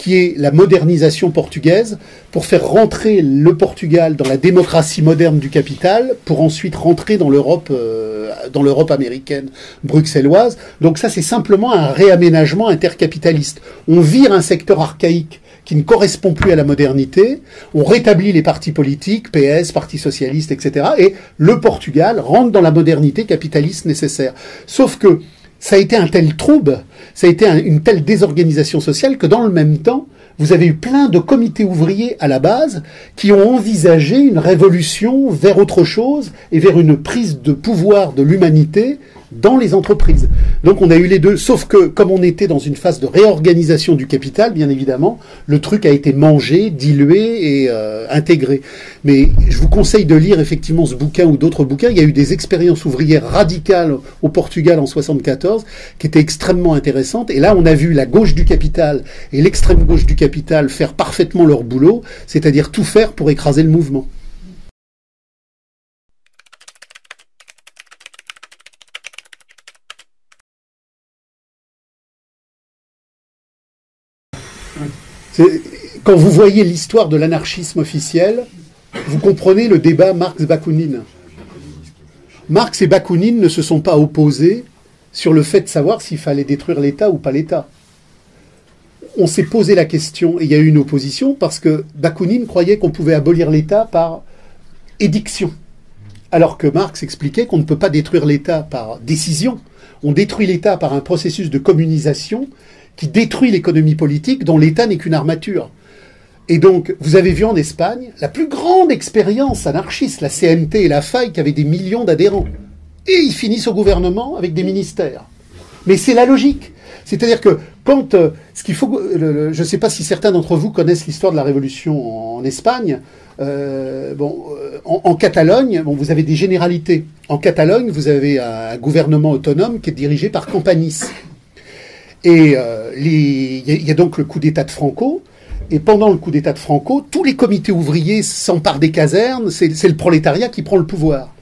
qui est la modernisation portugaise pour faire rentrer le Portugal dans la démocratie moderne du capital pour ensuite rentrer dans l'Europe euh, dans l'Europe américaine bruxelloise. Donc ça c'est simplement un réaménagement intercapitaliste. On vire un secteur archaïque qui ne correspond plus à la modernité, on rétablit les partis politiques, PS, Parti socialiste, etc. Et le Portugal rentre dans la modernité capitaliste nécessaire. Sauf que ça a été un tel trouble, ça a été un- une telle désorganisation sociale que dans le même temps, vous avez eu plein de comités ouvriers à la base qui ont envisagé une révolution vers autre chose et vers une prise de pouvoir de l'humanité dans les entreprises. Donc on a eu les deux, sauf que comme on était dans une phase de réorganisation du capital, bien évidemment, le truc a été mangé, dilué et euh, intégré. Mais je vous conseille de lire effectivement ce bouquin ou d'autres bouquins. Il y a eu des expériences ouvrières radicales au Portugal en 74 qui étaient extrêmement intéressantes. Et là, on a vu la gauche du capital et l'extrême gauche du capital faire parfaitement leur boulot, c'est-à-dire tout faire pour écraser le mouvement. Quand vous voyez l'histoire de l'anarchisme officiel, vous comprenez le débat Marx-Bakounine. Marx et Bakounine ne se sont pas opposés sur le fait de savoir s'il fallait détruire l'État ou pas l'État. On s'est posé la question et il y a eu une opposition parce que Bakounine croyait qu'on pouvait abolir l'État par édiction. Alors que Marx expliquait qu'on ne peut pas détruire l'État par décision. On détruit l'État par un processus de communisation qui détruit l'économie politique dont l'État n'est qu'une armature. Et donc, vous avez vu en Espagne la plus grande expérience anarchiste, la CNT et la FAI, qui avaient des millions d'adhérents. Et ils finissent au gouvernement avec des ministères. Mais c'est la logique. C'est-à-dire que quand euh, ce qu'il faut, je ne sais pas si certains d'entre vous connaissent l'histoire de la révolution en Espagne. Euh, bon, euh, en, en Catalogne, bon, vous avez des généralités. En Catalogne, vous avez un, gouvernement autonome qui est dirigé par Campanís. Et euh, il y, a- donc le coup d'État de Franco. Et pendant le coup d'État de Franco, tous les comités ouvriers s'emparent des casernes. C'est le prolétariat qui prend le pouvoir.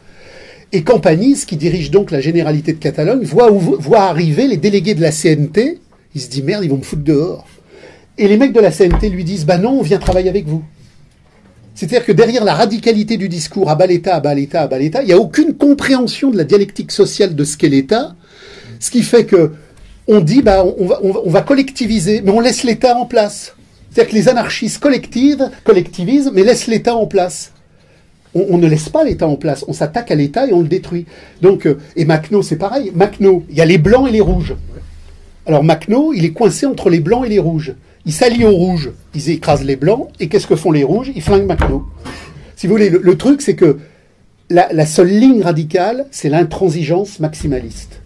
Et Campanís, qui dirige donc la généralité de Catalogne, voit, voit arriver les délégués de la CNT. Il se dit merde, ils vont me foutre dehors. Et les mecs de la CNT lui disent bah non, on vient travailler avec vous. C'est-à-dire que derrière la radicalité du discours à bas l'État, à bas l'État, à bas l'État, il n'y a aucune compréhension de la dialectique sociale de ce qu'est l'État, ce qui fait que on dit bah on va, collectiviser, mais on laisse l'État en place. C'est-à-dire que les anarchistes collectives, collectivisent, mais laissent l'État en place. On, ne laisse pas l'État en place. On s'attaque à l'État et on le détruit. Donc, euh, et Macno, c'est pareil. Macno, il y a les blancs et les rouges. Alors Macno, il est coincé entre les blancs et les rouges. Il s'allie aux rouges, ils écrasent les blancs, et qu'est-ce que font les rouges? Ils flinguent Macno. Si vous voulez, le, truc, c'est que la, seule ligne radicale, c'est l'intransigeance maximaliste.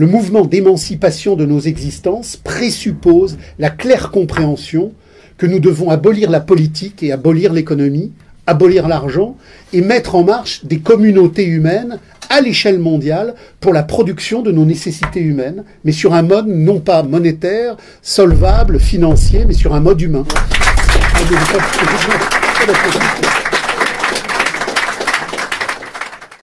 Le mouvement d'émancipation de nos existences présuppose la claire compréhension que nous devons abolir la politique et abolir l'économie, abolir l'argent et mettre en marche des communautés humaines à l'échelle mondiale pour la production de nos nécessités humaines, mais sur un mode non pas monétaire, solvable, financier, mais sur un mode humain.